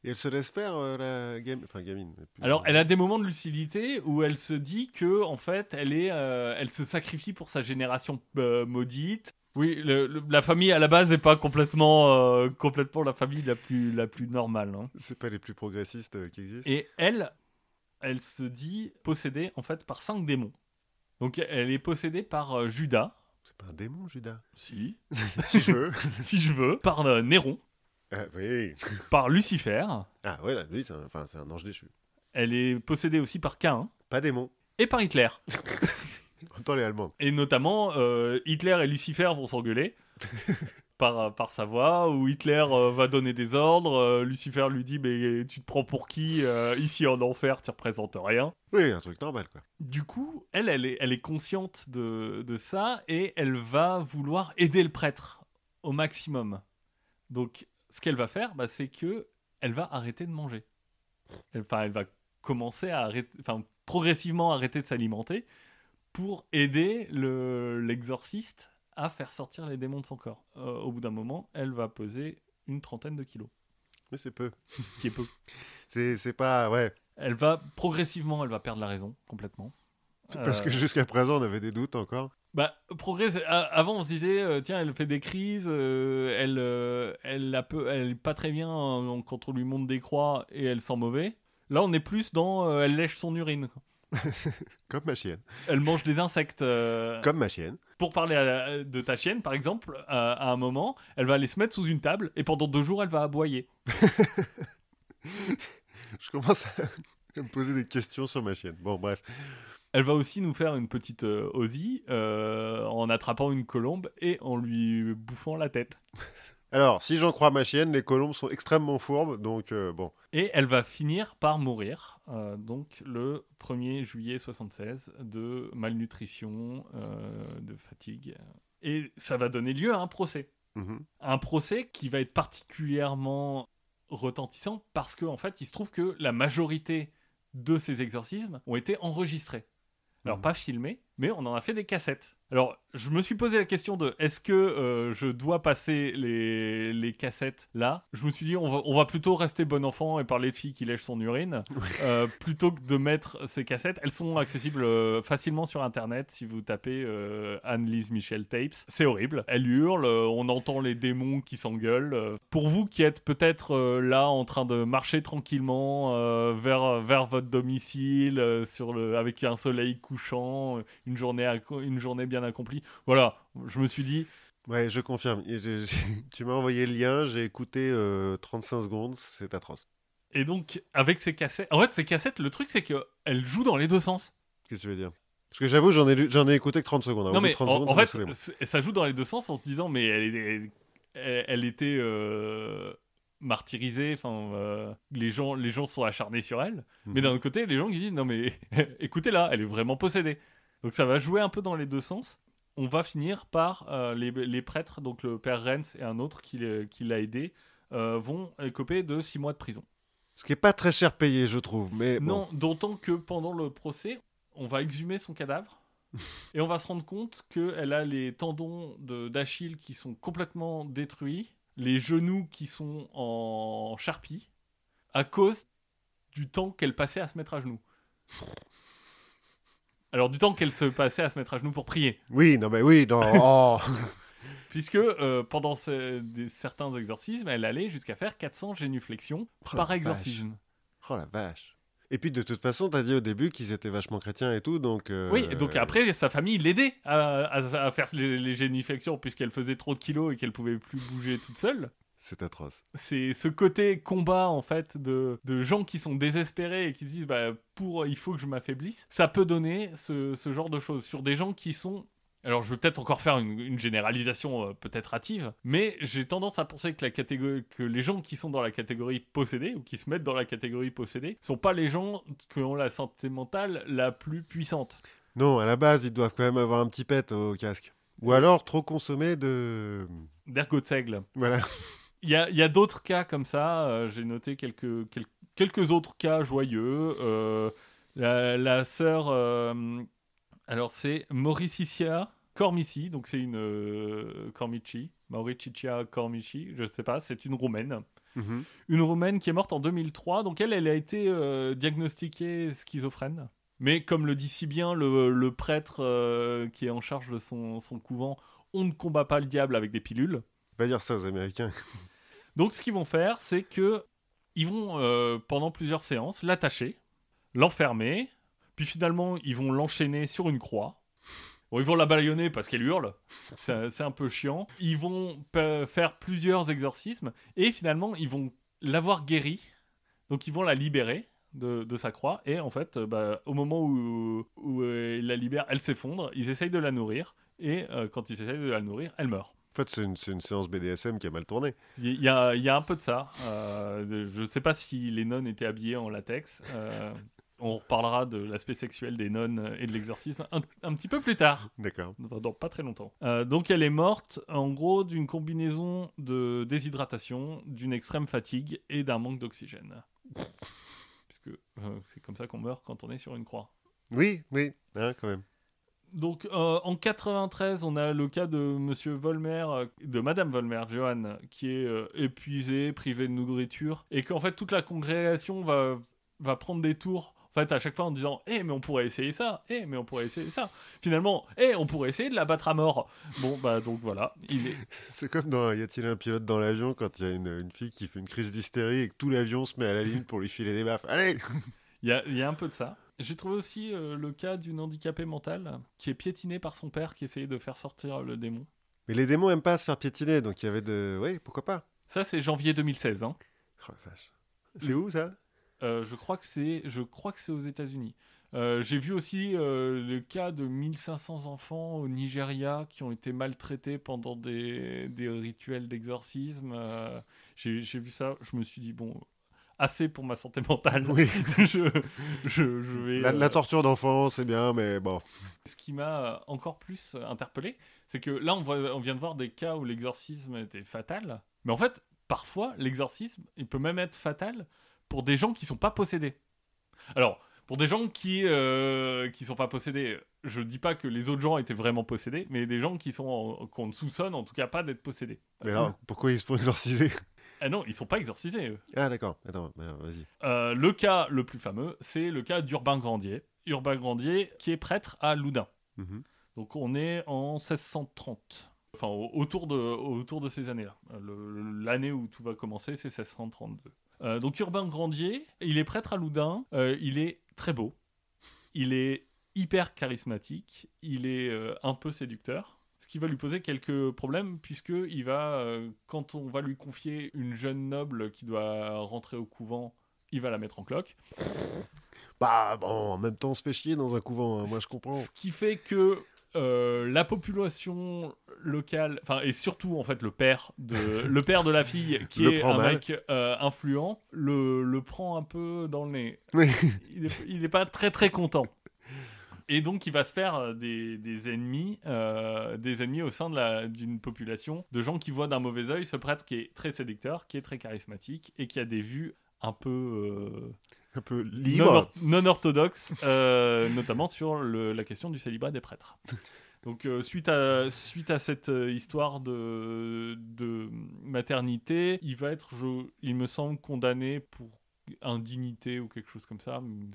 Et elle se laisse faire, euh, la gamine. Enfin, gamine. plus- Alors, elle a des moments de lucidité où elle se dit que, en fait, elle, est, euh, elle se sacrifie pour sa génération euh, maudite. Oui, le- le- la famille à la base n'est pas complètement, complètement la famille la plus, la plus normale. hein. C'est pas les plus progressistes qui existent. Et elle, elle se dit possédée en fait par cinq démons. Donc elle est possédée par Judas, C'est pas un démon, Judas? si, si je veux. si je veux, par Néron, Ah, oui. par Lucifer. Ah, ouais, là, lui, c'est un, enfin, c'est un ange déchu. Elle est possédée aussi par Cain Pas démon. et par Hitler. En même temps, les Allemandes. Et notamment, euh, Hitler et Lucifer vont s'engueuler par, par sa voix, où Hitler euh, va donner des ordres. euh, Lucifer lui dit Mais tu te prends pour qui euh, Ici en enfer, tu représentes rien. Oui, un truc normal, quoi. Du coup, elle, elle est, elle est consciente de, de ça et elle va vouloir aider le prêtre au maximum. Donc, ce qu'elle va faire, bah, c'est que elle va arrêter de manger. Elle- Enfin, elle va commencer à arrêter, enfin, progressivement arrêter de s'alimenter pour aider le- l'exorciste à faire sortir les démons de son corps. Euh, au bout d'un moment, elle va peser une trentaine de kilos, Mais c'est peu. ce qui est peu. C'est c'est pas. Ouais. Elle va progressivement, elle va perdre la raison complètement. Parce que Euh, jusqu'à présent, on avait des doutes encore. Bah, progrès. a- Avant, on se disait, euh, tiens, elle fait des crises, euh, elle, euh, elle, la peut, elle est pas très bien euh, quand on lui monte des croix et elle sent mauvais. Là, on est plus dans, elle lèche son urine. Comme ma chienne. Elle mange des insectes. Comme ma chienne. Pour parler à- de ta chienne, par exemple, à, à un moment, elle va aller se mettre sous une table et pendant deux jours, elle va aboyer. Je commence à me poser des questions sur ma chienne. Bon, bref. Elle va aussi nous faire une petite euh, Ozzy euh, en attrapant une colombe et en lui bouffant la tête. Alors, si j'en crois ma chienne, les colombes sont extrêmement fourbes, donc euh, bon. Et elle va finir par mourir, euh, donc le 1er juillet 76, de malnutrition, euh, de fatigue. Et ça va donner lieu à un procès. Mhm. Un procès qui va être particulièrement retentissant parce qu'en en fait, il se trouve que la majorité de ces exorcismes ont été enregistrés. Alors Mhm. pas filmés, mais on en a fait des cassettes. Alors je me suis posé la question de est-ce que euh, je dois passer les, les cassettes là? Je me suis dit on va, on va plutôt rester bon enfant et parler de filles qui lèchent son urine euh, plutôt que de mettre ces cassettes. Elles sont accessibles euh, facilement sur internet si vous tapez Anne-Lise Michel Tapes. C'est horrible. Elle hurle, on entend les démons qui s'engueulent. Pour vous qui êtes peut-être là en train de marcher tranquillement vers, vers votre domicile sur le, avec un soleil couchant, une journée, une journée bien accomplie. Voilà, je me suis dit, Ouais, je confirme. Tu m'as envoyé le lien, j'ai écouté euh, 35 secondes, c'est atroce. et donc avec ces cassettes, en fait ces cassettes, le truc c'est qu'elles jouent dans les deux sens. Qu'est-ce que tu veux dire? Parce que j'avoue, j'en ai, ai écouté que 30 secondes. hein. Non mais 30 en, secondes, en fait, ça joue dans les deux sens en se disant mais elle, est- elle, elle était euh, martyrisée, enfin euh, les gens les gens sont acharnés sur elle, mais Mhm. d'un autre côté les gens qui disent non mais écoutez là, elle est vraiment possédée. Donc ça va jouer un peu dans les deux sens. On va finir par euh, les, les prêtres, donc le père Renz et un autre qui, qui l'a aidé, euh, vont écoper de six mois de prison. Ce qui est pas très cher payé, je trouve. Mais bon. Non, d'autant que pendant le procès, on va exhumer son cadavre et on va se rendre compte qu'elle a les tendons d'Achille qui sont complètement détruits, les genoux qui sont en charpie, à cause du temps qu'elle passait à se mettre à genoux. Alors du temps qu'elle se passait à se mettre à genoux pour prier. Oui, non, mais oui, non. oh. Puisque euh, pendant ce- des- certains exorcismes, elle allait jusqu'à faire 400 génuflexions Oh, par exorcisme. oh la vache. Et puis de toute façon, t'as dit au début qu'ils étaient vachement chrétiens et tout, donc. euh, Oui, et donc après, sa famille l'aidait à, à- à faire les, les génuflexions puisqu'elle faisait trop de kilos et qu'elle pouvait plus bouger toute seule. C'est atroce. C'est ce côté combat en fait de, de gens qui sont désespérés et qui se disent bah, pour il faut que je m'affaiblisse. Ça peut donner ce, ce genre de choses sur des gens qui sont alors, je vais peut-être encore faire une, une généralisation euh, peut-être hâtive, mais j'ai tendance à penser que, la catégorie, que les gens qui sont dans la catégorie possédée, ou qui se mettent dans la catégorie possédée, sont pas les gens qui ont la santé mentale la plus puissante. Non, à la base, ils doivent quand même avoir un petit pet au casque. Ou alors trop consommer de. D'ergot de seigle. Voilà. Il y a, il y a d'autres cas comme ça. euh, J'ai noté quelques, quel- quelques autres cas joyeux. Euh, la, la sœur, euh, alors c'est Mauriticia Cormici, donc c'est une Cormici, Mauriticia Cormici, je sais pas, c'est une roumaine. Mhm. Une roumaine qui est morte en 2003, donc elle, elle a été euh, diagnostiquée schizophrène. Mais comme le dit si bien le, le prêtre euh, qui est en charge de son, son couvent, on ne combat pas le diable avec des pilules. Va dire ça aux Américains. Donc ce qu'ils vont faire, c'est que ils vont euh, pendant plusieurs séances l'attacher, l'enfermer, puis finalement ils vont l'enchaîner sur une croix. Bon, ils vont la baïonner parce qu'elle hurle, c'est un peu chiant. Ils vont faire plusieurs exorcismes et finalement ils vont l'avoir guérie, donc ils vont la libérer de, sa croix et en fait, euh, bah, au moment où, euh, ils la libèrent, elle s'effondre. Ils essayent de la nourrir et quand ils essayent de la nourrir, elle meurt. En fait, c'est une, séance BDSM qui a mal tourné. Il y a, il y a un peu de ça. Euh, je ne sais pas si les nonnes étaient habillées en latex. Euh, on reparlera de l'aspect sexuel des nonnes et de l'exorcisme un, un petit peu plus tard. D'accord. Enfin, dans pas très longtemps. Euh, donc elle est morte en gros d'une combinaison de déshydratation, d'une extrême fatigue et d'un manque d'oxygène. Puisque c'est comme ça qu'on meurt quand on est sur une croix. Oui, oui, hein, quand même. Donc euh, en 93, on a le cas de Monsieur Volmer, euh, de Madame Volmer, Johan, qui est euh, épuisée, privée de nourriture, et qu'en fait toute la congrégation va, va prendre des tours. En fait, à chaque fois en disant Eh, mais on pourrait essayer ça Eh, mais on pourrait essayer ça Finalement, Eh, on pourrait essayer de la battre à mort Bon, bah, donc voilà. Il est... C'est comme dans Y a-t-il un pilote dans l'avion quand il y a une, une fille qui fait une crise d'hystérie et que tout l'avion se met à la ligne pour lui filer des baffes. Allez Il y a, il y a un peu de ça. J'ai trouvé aussi euh, le cas d'une handicapée mentale qui est piétinée par son père qui essayait de faire sortir le démon. Mais les démons aiment pas se faire piétiner, donc il y avait de. Oui, pourquoi pas Ça, c'est janvier 2016. Hein. Oh la vache. C'est où ça? Euh, je crois que c'est, je crois que c'est aux États-Unis. Euh, J'ai vu aussi euh, le cas de 1500 enfants au Nigeria qui ont été maltraités pendant des, des rituels d'exorcisme. J'ai vu ça, je me suis dit bon, assez pour ma santé mentale. Oui. je, je, je vais. La, euh, la torture d'enfant, c'est bien, mais bon. Ce qui m'a encore plus interpellé, c'est que là, on, voit- on vient de voir des cas où l'exorcisme était fatal. Mais en fait, parfois, l'exorcisme, il peut même être fatal pour des gens qui sont pas possédés. Alors, pour des gens qui euh, qui sont pas possédés, je dis pas que les autres gens étaient vraiment possédés, mais des gens qui sont qu'on soupçonne en tout cas pas d'être possédés. Mais alors, pourquoi ils se font exorciser? Ah non, ils sont pas exorcisés. eux. Ah d'accord, attends, vas-y. Euh, le cas le plus fameux, c'est le cas d'Urbain Grandier. Urbain Grandier, qui est prêtre à Loudun. Mhm. Donc on est en 1630. Enfin, au- autour de, autour de ces années-là. L'année où tout va commencer, c'est 1632. Euh, donc Urbain Grandier, il est prêtre à Loudun. Euh, il est très beau. Il est hyper charismatique. Il est euh, un peu séducteur. Ce qui va lui poser quelques problèmes, puisque il va, euh, quand on va lui confier une jeune noble qui doit rentrer au couvent, il va la mettre en cloque. Bah bon, en même temps, on se fait chier dans un couvent, hein, moi je comprends. Ce qui fait que euh, la population locale, enfin et surtout en fait le père de le père de la fille qui Le est un mal. mec euh, influent, le, le prend un peu dans le nez. Oui. Il est, il est pas très très content. Et donc il va se faire euh, des, des ennemis, euh, des ennemis au sein d'une population de gens qui voient d'un mauvais œil ce prêtre qui est très séducteur, qui est très charismatique et qui a des vues un peu euh, Un peu non, libre. or- non orthodoxe, euh, notamment sur le- la question du célibat des prêtres. Donc euh, suite, à, suite à cette euh, histoire de, de maternité, il va être, je- il me semble, condamné pour indignité ou quelque chose comme ça, mais,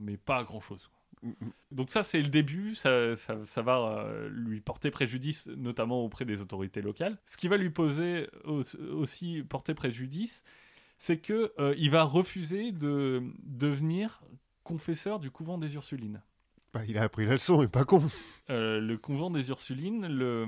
mais pas grand-chose. Donc ça, c'est le début, ça, ça- ça va euh, lui porter préjudice, notamment auprès des autorités locales. Ce qui va lui poser au- aussi porter préjudice, c'est que euh, il va refuser de devenir confesseur du couvent des Ursulines. Bah, il a appris la leçon, il est pas con. Euh, le couvent des Ursulines, le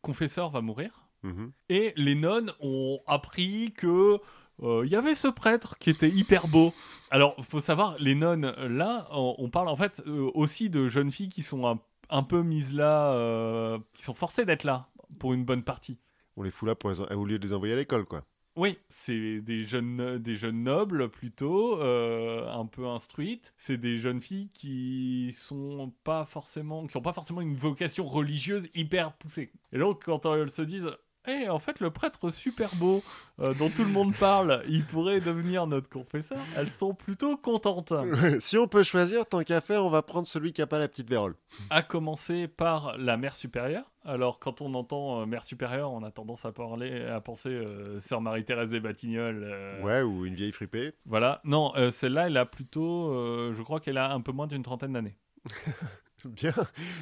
confesseur va mourir. Mhm. Et les nonnes ont appris que euh, il y avait ce prêtre qui était hyper beau. Alors, faut savoir, les nonnes, euh, là, on, on parle en fait euh, aussi de jeunes filles qui sont un, un peu mises là, euh, qui sont forcées d'être là pour une bonne partie. On les fout là pour les au lieu de les envoyer à l'école, quoi. Oui, c'est des jeunes, des jeunes nobles plutôt, euh, un peu instruites. C'est des jeunes filles qui sont pas forcément, qui ont pas forcément une vocation religieuse hyper poussée. Et donc quand elles se disent, eh, en fait le prêtre super beau euh, dont tout le monde parle, il pourrait devenir notre confesseur, elles sont plutôt contentes. si on peut choisir, tant qu'à faire, on va prendre celui qui a pas la petite vérole. À commencer par la mère supérieure. Alors, quand on entend euh, mère supérieure, on a tendance à parler, à penser euh, sœur Marie-Thérèse des Batignolles. Ouais, ou une vieille fripée. Voilà. Non, celle-là, elle a plutôt. je crois qu'elle a un peu moins d'une trentaine d'années. Bien.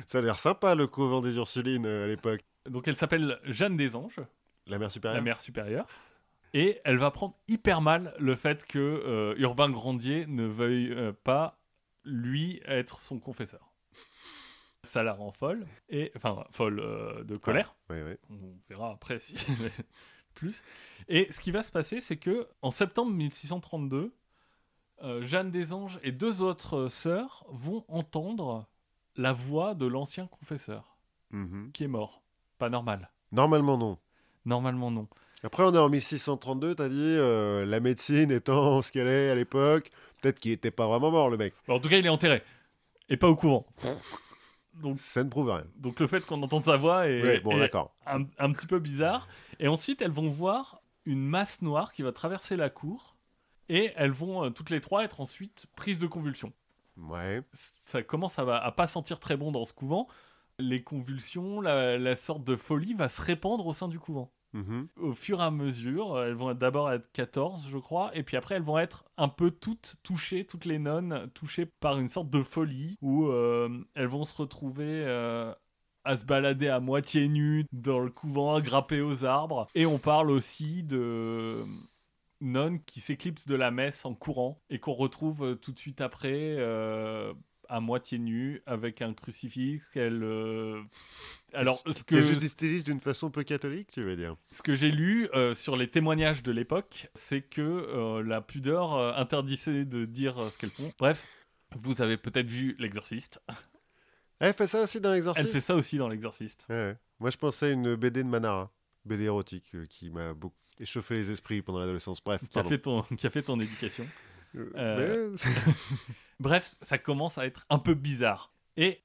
Ça a l'air sympa, le couvent des Ursulines à l'époque. Donc elle s'appelle Jeanne des Anges, La mère supérieure la mère supérieure. Et elle va prendre hyper mal le fait que euh, Urbain Grandier ne veuille euh, pas lui être son confesseur. Ça la rend folle, et enfin folle euh, de colère. Oui, oui. On verra après si plus. Et ce qui va se passer, c'est que en septembre 1632, euh, Jeanne des Anges et deux autres sœurs vont entendre la voix de l'ancien confesseur Mhm. qui est mort. Pas normal. Normalement, non. Normalement non. Après, on est en 1632, t'as dit, euh, la médecine étant ce qu'elle est à l'époque, peut-être qu'il était pas vraiment mort, le mec. Bon, en tout cas, il est enterré et pas au courant. Donc, Ça ne prouve rien. donc le fait qu'on entende sa voix est, Oui, bon, est un, un petit peu bizarre. Et ensuite, elles vont voir une masse noire qui va traverser la cour. Et elles vont euh, toutes les trois être ensuite prises de convulsions. Ouais. Ça commence à, à pas sentir très bon dans ce couvent. Les convulsions, la, la sorte de folie va se répandre au sein du couvent. Mhm. Au fur et à mesure, euh, elles vont d'abord être 14, je crois, et puis après elles vont être un peu toutes touchées, toutes les nonnes touchées par une sorte de folie où euh, elles vont se retrouver euh, à se balader à moitié nues dans le couvent, à grapper aux arbres. Et on parle aussi de nonnes qui s'éclipsent de la messe en courant et qu'on retrouve tout de suite après euh, à moitié nues avec un crucifix qu'elles... euh, Alors, ce que... Qu'elle se stylise d'une façon peu catholique, tu veux dire Ce que j'ai lu euh, sur les témoignages de l'époque, c'est que euh, la pudeur interdisait de dire ce qu'elles font. Bref, vous avez peut-être vu L'Exorciste. Elle fait ça aussi dans Elle l'exorcisme fait ça aussi dans L'Exorciste. Ouais, ouais. Moi, je pensais à une BD de Manara, BD érotique, qui m'a beaucoup échauffé les esprits pendant l'adolescence. Bref, Qui a, fait ton, qui a fait ton éducation. Euh, Bref, ça commence à être un peu bizarre. Et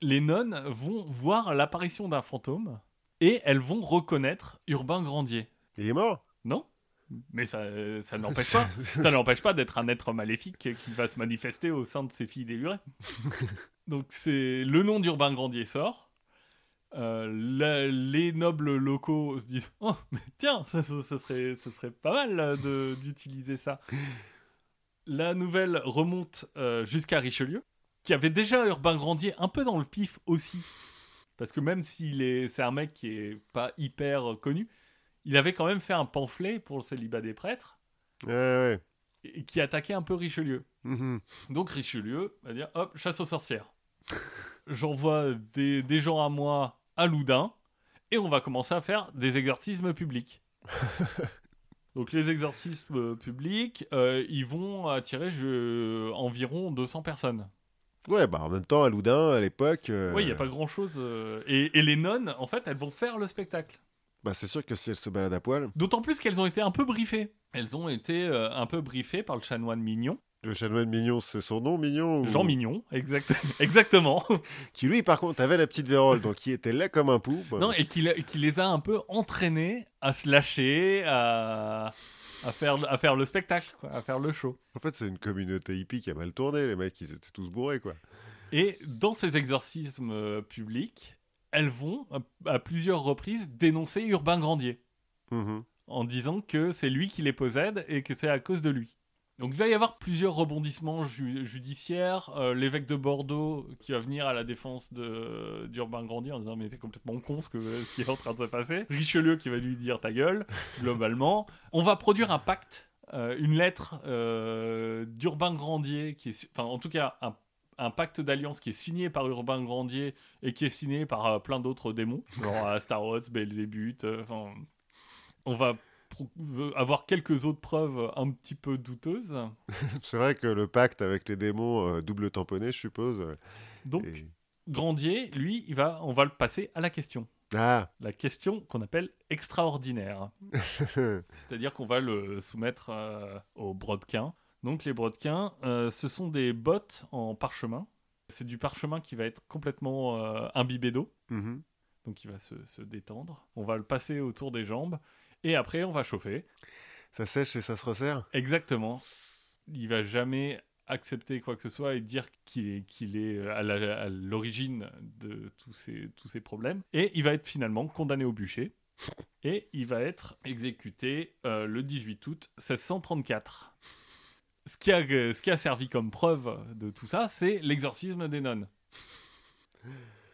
les nonnes vont voir l'apparition d'un fantôme et elles vont reconnaître Urbain Grandier. Il est mort? Non Mais ça, euh, ça n'empêche pas. Ça n'empêche pas d'être un être maléfique qui va se manifester au sein de ses filles délurées. Donc c'est le nom d'Urbain Grandier sort. Euh, la- les nobles locaux se disent oh mais tiens ça, ça- ça serait ça serait pas mal d'utiliser ça. La nouvelle remonte euh, jusqu'à Richelieu qui avait déjà Urbain Grandier un peu dans le pif aussi parce que même s'il est c'est un mec qui est pas hyper connu il avait quand même fait un pamphlet pour le célibat des prêtres Ouais, ouais. et qui attaquait un peu Richelieu. Mhm. Donc Richelieu va dire hop, chasse aux sorcières. J'envoie des, des gens à moi à Loudun et on va commencer à faire des exorcismes publics. Donc les exorcismes publics, euh, ils vont attirer je- environ 200 personnes. Ouais, bah en même temps, à Loudun, à l'époque. euh, Oui, il n'y a pas grand-chose. euh, Et, et les nonnes, en fait, elles vont faire le spectacle. Bah, c'est sûr que si elle se balade à poil, D'autant plus qu'elles ont été un peu briefées. Elles ont été euh, un peu briefées par le chanoine Mignon. Le chanoine Mignon, c'est son nom, Mignon ou- Jean Mignon, exact- exactement. Qui lui, par contre, avait la petite vérole, donc il était là comme un pou. non, et qui, qui les a un peu entraînés à se lâcher, à, à, faire, à faire le spectacle, quoi, à faire le show. En fait, c'est une communauté hippie qui a mal tourné, les mecs, ils étaient tous bourrés, quoi. Et dans ces exorcismes euh, publics, elles vont, à, à plusieurs reprises, dénoncer Urbain Grandier, Mhm. en disant que c'est lui qui les possède et que c'est à cause de lui. Donc il va y avoir plusieurs rebondissements ju- judiciaires. Euh, L'évêque de Bordeaux qui va venir à la défense d'Urbain Grandier en disant mais c'est complètement con ce, que, ce qui est en train de se passer. Richelieu qui va lui dire ta gueule, globalement. On va produire un pacte, euh, une lettre euh, d'Urbain Grandier, qui est, enfin en tout cas un, pacte d'alliance qui est signé par Urbain Grandier et qui est signé par plein d'autres démons, genre Astaroth, Belzébuth, enfin on va avoir quelques autres preuves un petit peu douteuses. C'est vrai que le pacte avec les démons, euh, double tamponné, je suppose. euh, Donc, et- Grandier, lui, il va, on va le passer à la question. Ah La question qu'on appelle extraordinaire. C'est-à-dire qu'on va le soumettre euh, aux brodequins. Donc, les brodequins, euh, ce sont des bottes en parchemin. C'est du parchemin qui va être complètement euh, imbibé d'eau. Mhm. Donc, il va se, se détendre. On va le passer autour des jambes. Et après, on va chauffer. Ça sèche et ça se resserre Exactement. Il va jamais accepter quoi que ce soit et dire qu'il est, qu'il est à la- à l'origine de tous ces, tous ces problèmes. Et il va être finalement condamné au bûcher. Et il va être exécuté euh, le 18 août 1634. Ce qui, a, ce qui a servi comme preuve de tout ça, c'est l'exorcisme des nonnes.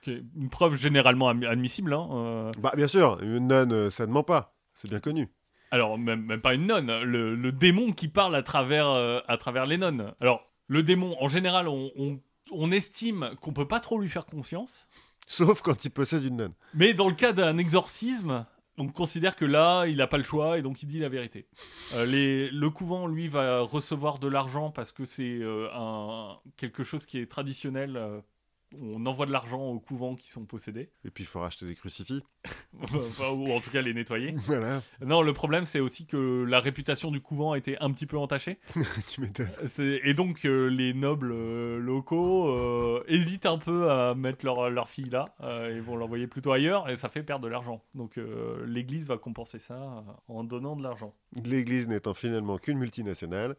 une preuve généralement admi- admissible. hein, euh. Bah, bien sûr, une nonne, euh, ça ne ment pas. C'est bien connu. Alors, même, même pas une nonne, le, le démon qui parle à travers, euh, à travers les nonnes. Alors, le démon, en général, on, on- on estime qu'on peut pas trop lui faire confiance. Sauf quand il possède une nonne. Mais dans le cas d'un exorcisme, on considère que là, il n'a pas le choix et donc il dit la vérité. Euh, les- le couvent, lui, va recevoir de l'argent parce que c'est euh, un, quelque chose qui est traditionnel. On envoie de l'argent aux couvents qui sont possédés, Et puis il faut racheter des crucifix. Ou en tout cas les nettoyer. Voilà, Non, le problème, c'est aussi que la réputation du couvent a été un petit peu entachée. tu m'étonnes. Et donc, euh, les nobles euh, locaux euh, hésitent un peu à mettre leur, leur fille là et vont l'envoyer plutôt ailleurs et ça fait perdre de l'argent. Donc, l'église va compenser ça en donnant de l'argent. L'église n'étant finalement qu'une multinationale.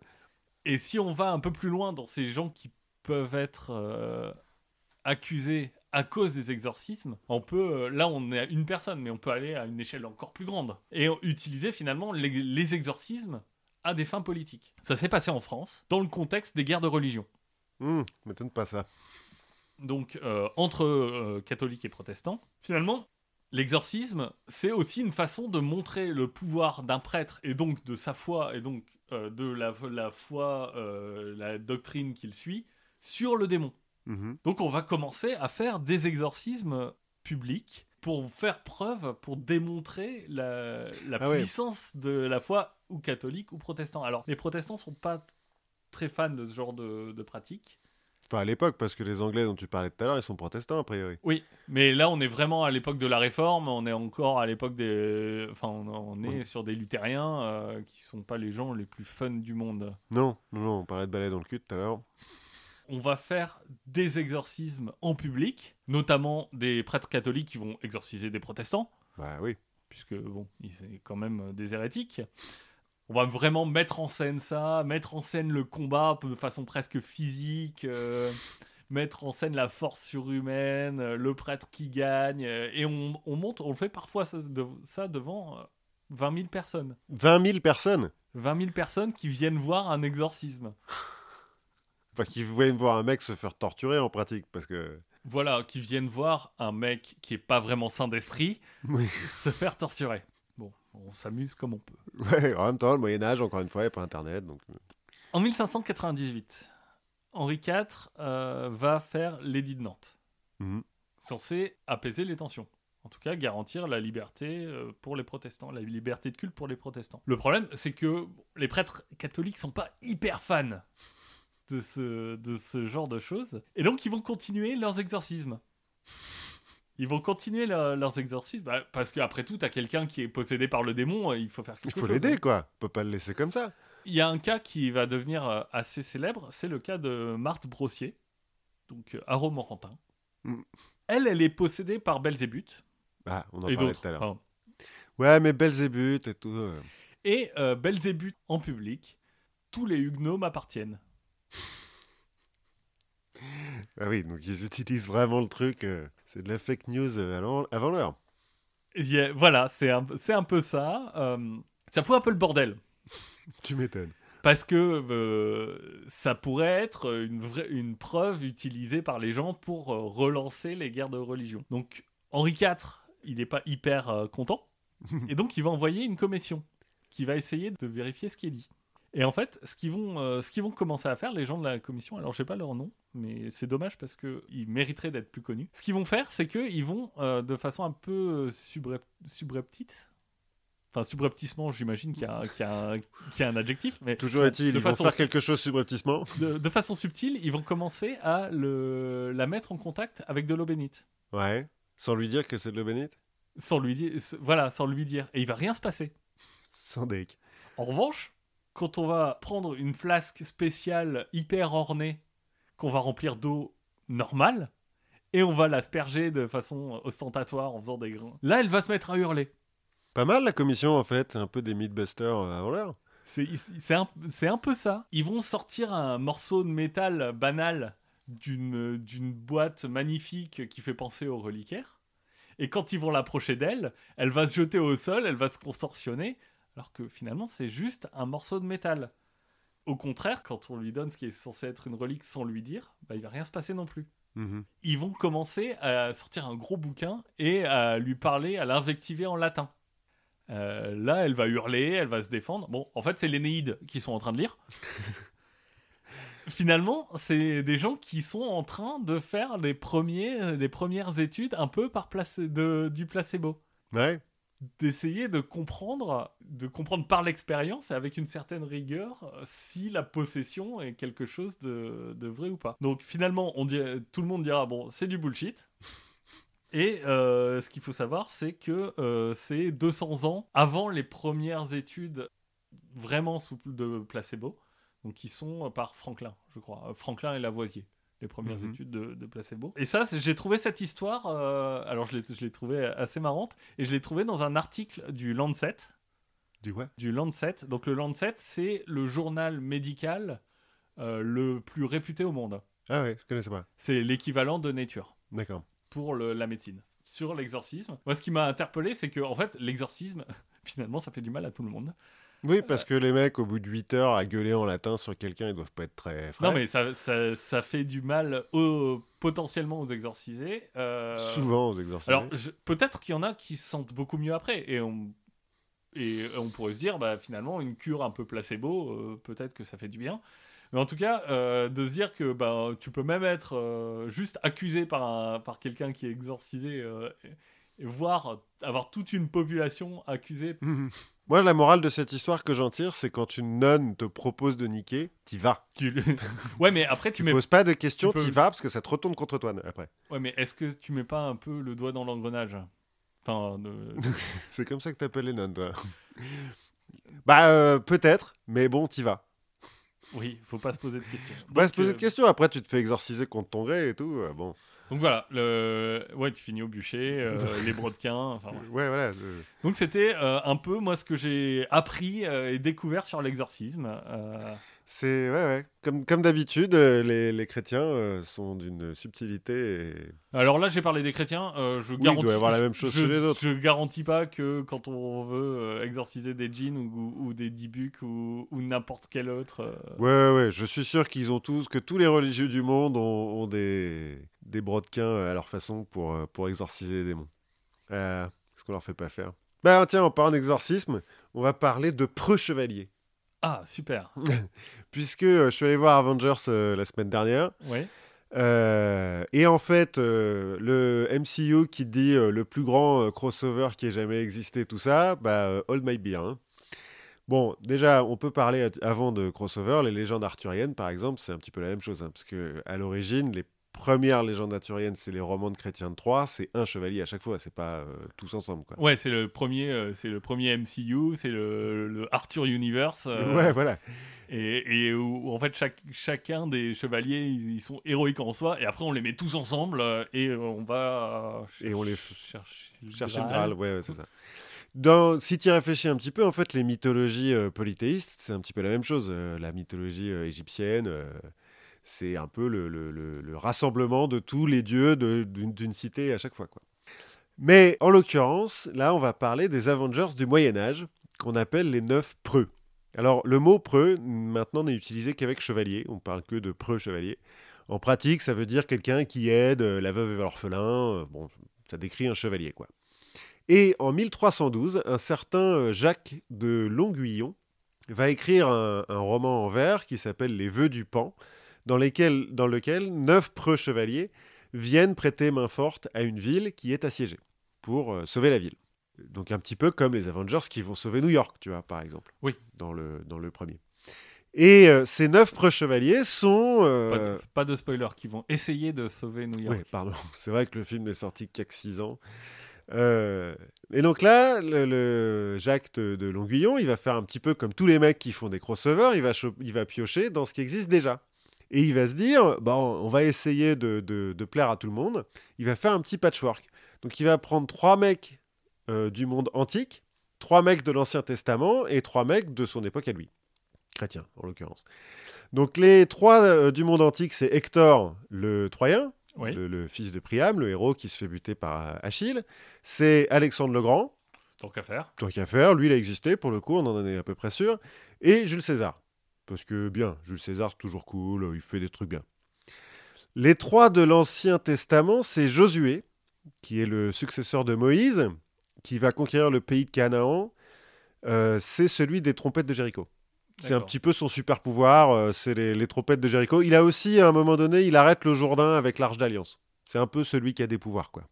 Et si on va un peu plus loin dans ces gens qui peuvent être accusés à cause des exorcismes, on peut, euh, là on est à une personne, mais on peut aller à une échelle encore plus grande et utiliser finalement les, les exorcismes à des fins politiques. Ça s'est passé en France dans le contexte des guerres de religion. Hum, m'étonne pas ça. donc euh, entre euh, catholiques et protestants. Finalement, l'exorcisme, c'est aussi une façon de montrer le pouvoir d'un prêtre et donc de sa foi et donc euh, de la, la foi, la doctrine qu'il suit sur le démon. Mhm. Donc on va commencer à faire des exorcismes publics pour faire preuve, pour démontrer la, la Ah ouais. puissance de la foi ou catholique ou protestant. Alors les protestants sont pas très fans de ce genre de, de pratique. Enfin, à l'époque, parce que les Anglais dont tu parlais tout à l'heure, ils sont protestants, a priori. Oui, mais là on est vraiment à l'époque de la réforme, on est encore à l'époque des... Enfin on, est sur des luthériens euh, qui sont pas les gens les plus fun du monde. Non, non, non, on parlait de balai dans le cul tout à l'heure. On va faire des exorcismes en public, notamment des prêtres catholiques qui vont exorciser des protestants, Bah oui. puisque bon, c'est quand même des hérétiques. On va vraiment mettre en scène ça, mettre en scène le combat de façon presque physique, euh, mettre en scène la force surhumaine, euh, le prêtre qui gagne, euh, et on, on monte, on le fait parfois ça, de- ça devant euh, 20 000 personnes. 20 000 personnes? 20 000 personnes qui viennent voir un exorcisme. Enfin, qui voulaient voir un mec se faire torturer en pratique, parce que... Voilà, qui viennent voir un mec qui est pas vraiment sain d'esprit Oui. se faire torturer. Bon, on s'amuse comme on peut. Ouais, en même temps, le Moyen-Âge, encore une fois, il n'y a pas Internet, donc... euh, En 1598, Henri IV euh, va faire l'édit de Nantes, mhm. censé apaiser les tensions. En tout cas, garantir la liberté euh, pour les protestants, la liberté de culte pour les protestants. Le problème, c'est que les prêtres catholiques sont pas hyper fans de ce, de ce genre de choses. Et donc, ils vont continuer leurs exorcismes. Ils vont continuer leur- leurs exorcismes bah, parce qu'après tout, t'as quelqu'un qui est possédé par le démon, euh, il faut faire Il quelque faut chose. l'aider, hein. quoi. On peut pas le laisser comme ça. Il y a un cas qui va devenir euh, assez célèbre, c'est le cas de Marthe Brossier, donc euh, à Romorantin. Mm. Elle, elle est possédée par Belzébuth Ah, on en et parlait tout à l'heure. Ouais, mais Belzébuth et tout... euh, Et euh, Belzébuth en public, tous les huguenots m'appartiennent. Ah oui, donc ils utilisent vraiment le truc. euh, C'est de la fake news euh, avant, avant l'heure. Voilà, c'est un, c'est un peu ça. euh, ça fout un peu le bordel. Tu m'étonnes. Parce que euh, ça pourrait être une, vraie, une preuve utilisée par les gens pour relancer les guerres de religion. Donc Henri IV, il n'est pas hyper content. et donc il va envoyer une commission qui va essayer de vérifier ce qui est dit. Et en fait, ce qu'ils vont, euh, ce qu'ils vont commencer à faire, les gens de la commission, alors je sais pas leur nom, mais c'est dommage parce qu'ils mériteraient d'être plus connus. Ce qu'ils vont faire, c'est qu'ils vont, euh, de façon un peu euh, subrep- subreptite, enfin subrepticement, j'imagine qu'il y, a un- qu'il y, qu'il y a un adjectif, mais Toujours est-il, de ils vont façon faire su- quelque chose subrepticement. de, de façon subtile, ils vont commencer à le, la mettre en contact avec de l'eau bénite. Ouais. Sans lui dire que c'est de l'eau bénite? Sans lui dire, voilà, sans lui dire. Et il va rien se passer. Sans deck. En revanche, quand on va prendre une flasque spéciale hyper ornée, qu'on va remplir d'eau normale, et on va l'asperger de façon ostentatoire en faisant des grains, là, elle va se mettre à hurler. Pas mal la commission en fait, c'est un peu des Mythbusters euh, avant l'heure. C'est un, un peu ça. Ils vont sortir un morceau de métal banal d'une d'une boîte magnifique qui fait penser au reliquaire. Et quand ils vont l'approcher d'elle, elle va se jeter au sol, elle va se contorsionner, alors que finalement c'est juste un morceau de métal. Au contraire, quand on lui donne ce qui est censé être une relique sans lui dire, bah, il va rien se passer non plus. Mhm. ils vont commencer à sortir un gros bouquin et à lui parler, à l'invectiver en latin. Euh, là, elle va hurler, elle va se défendre. Bon, en fait, c'est l'Énéide qui sont en train de lire. Finalement, c'est des gens qui sont en train de faire les, premiers, les premières études un peu par place de, du placebo. Ouais. D'essayer de comprendre, de comprendre par l'expérience et avec une certaine rigueur euh, si la possession est quelque chose de, de vrai ou pas. Donc finalement, on dit, tout le monde dira bon, c'est du bullshit. Et euh, ce qu'il faut savoir, c'est que euh, c'est 200 ans avant les premières études vraiment sous de placebo, donc qui sont par Franklin, je crois. Franklin et Lavoisier, les premières Mhm. études de, de placebo. Et ça, j'ai trouvé cette histoire, euh, alors je l'ai je l'ai trouvée assez marrante, et je l'ai trouvée dans un article du Lancet. Du ouais. Du Lancet. Donc le Lancet, c'est le journal médical euh, le plus réputé au monde. Ah ouais, je connaissais pas. C'est l'équivalent de Nature D'accord. pour le- la médecine. Sur l'exorcisme, moi ce qui m'a interpellé, c'est que en fait, l'exorcisme, finalement, ça fait du mal à tout le monde. Oui, parce que les mecs, au bout de 8 heures, à gueuler en latin sur quelqu'un, ils doivent pas être très frais. Non, mais ça, ça, ça fait du mal aux- potentiellement aux exorcisés. euh, Souvent aux exorcisés. Alors, je- peut-être qu'il y en a qui se sentent beaucoup mieux après. Et on, et on pourrait se dire, bah, finalement, une cure un peu placebo, euh, peut-être que ça fait du bien. Mais en tout cas, euh, de se dire que bah, tu peux même être juste accusé par, un- par quelqu'un qui est exorcisé, euh, et, et voir avoir toute une population accusée. Mhm. Moi, la morale de cette histoire que j'en tire, c'est quand une nonne te propose de niquer, t'y vas. Tu... le- ouais, mais après, tu Tu mets. poses pas de questions, peux- t'y vas parce que ça te retourne contre toi après. Ouais, mais est-ce que tu mets pas un peu le doigt dans l'engrenage? Enfin, C'est comme ça que t'appelles les nonnes, toi. bah, euh, peut-être, mais bon, t'y vas. oui, faut pas se poser de questions. Pas se poser euh, de questions. Après, tu te fais exorciser contre ton gré et tout. euh, bon. Donc voilà, le... ouais, tu finis au bûcher, euh, les brodequins, enfin ouais. Ouais, voilà. Donc c'était euh, un peu moi ce que j'ai appris euh, et découvert sur l'exorcisme. C'est, ouais, ouais. Comme, comme d'habitude, les, les chrétiens sont d'une subtilité. Et... Alors là j'ai parlé des chrétiens, je il garantis. doit y avoir la même chose je, chez les autres. Je garantis pas que quand on veut exorciser des djinns ou, ou des dibuks ou, ou n'importe quel autre. Ouais, ouais, je suis sûr qu'ils ont tous, que tous les religieux du monde ont, ont des, des brodequins à leur façon pour, euh, pour exorciser les démons. Voilà, ce qu'on leur fait pas faire. Bah tiens, en parlant d'exorcisme, on va parler de preux chevaliers. Ah super. Puisque euh, je suis allé voir Avengers euh, la semaine dernière, euh, et en fait, euh, le MCU qui dit euh, le plus grand euh, crossover qui ait jamais existé, tout ça, bah, euh, hold my beer. hein. Bon, déjà, on peut parler avant de crossover. Les légendes arthuriennes, par exemple, c'est un petit peu la même chose. hein, parce que à l'origine, les premières légendes arthuriennes, c'est les romans de Chrétien de Troyes. C'est un chevalier à chaque fois. C'est pas euh, tous ensemble, quoi. Ouais, c'est le premier, euh, c'est le premier MCU, c'est le, le Arthur Universe. euh, Ouais, voilà. Et, et où, où, en fait chaque, chacun des chevaliers ils, ils sont héroïques en soi et après on les met tous ensemble et on va Et on les ch- chercher le Chercher le Graal. Ouais, ouais, c'est ça. Dans, si tu y réfléchis un petit peu, en fait, les mythologies euh, polythéistes, c'est un petit peu la même chose. Euh, la mythologie euh, égyptienne, c'est un peu le, le- le- le rassemblement de tous les dieux d'une cité à chaque fois. Quoi. Mais en l'occurrence, là, on va parler des Avengers du Moyen Âge, qu'on appelle les neuf preux. Alors, le mot preux, maintenant, n'est utilisé qu'avec chevalier. On parle que de preux chevalier. En pratique, ça veut dire quelqu'un qui aide euh, la veuve et l'orphelin. euh, Bon, ça décrit un chevalier, quoi. Et en 1312, un certain euh, Jacques de Longuillon va écrire un, un roman en vers qui s'appelle Les Vœux du Pan, dans, lesquels, dans lequel neuf preux chevaliers viennent prêter main forte à une ville qui est assiégée pour euh, sauver la ville. Donc un petit peu comme les Avengers qui vont sauver New York, tu vois, par exemple. Oui. Dans le, dans le premier. Et euh, ces neuf preux chevaliers sont... Pas, euh, de, pas de spoiler qui vont essayer de sauver New York oui, pardon. C'est vrai que le film n'est sorti que 6 ans. Euh, et donc là, le, le Jacques de, de Longuillon, il va faire un petit peu comme tous les mecs qui font des crossovers, il va, il va piocher dans ce qui existe déjà. Et il va se dire, bon, on va essayer de, de- de plaire à tout le monde. Il va faire un petit patchwork. Donc il va prendre trois mecs euh, du monde antique, trois mecs de l'Ancien Testament et trois mecs de son époque à lui. Chrétien, en l'occurrence. Donc les trois euh, du monde antique, c'est Hector, le Troyen, oui le, le fils de Priam, le héros qui se fait buter par euh, Achille. C'est Alexandre le Grand, tant qu'à faire tant qu'à faire, lui il a existé pour le coup, on en est à peu près sûr. Et Jules César, parce que bien, Jules César c'est toujours cool, il fait des trucs bien. Les trois de l'Ancien Testament, c'est Josué, qui est le successeur de Moïse, qui va conquérir le pays de Canaan. Euh, c'est celui des trompettes de Jéricho. C'est un petit peu son super pouvoir, euh, c'est les, les trompettes de Jéricho. Il a aussi, à un moment donné, il arrête le Jourdain avec l'Arche d'Alliance. C'est un peu celui qui a des pouvoirs, quoi.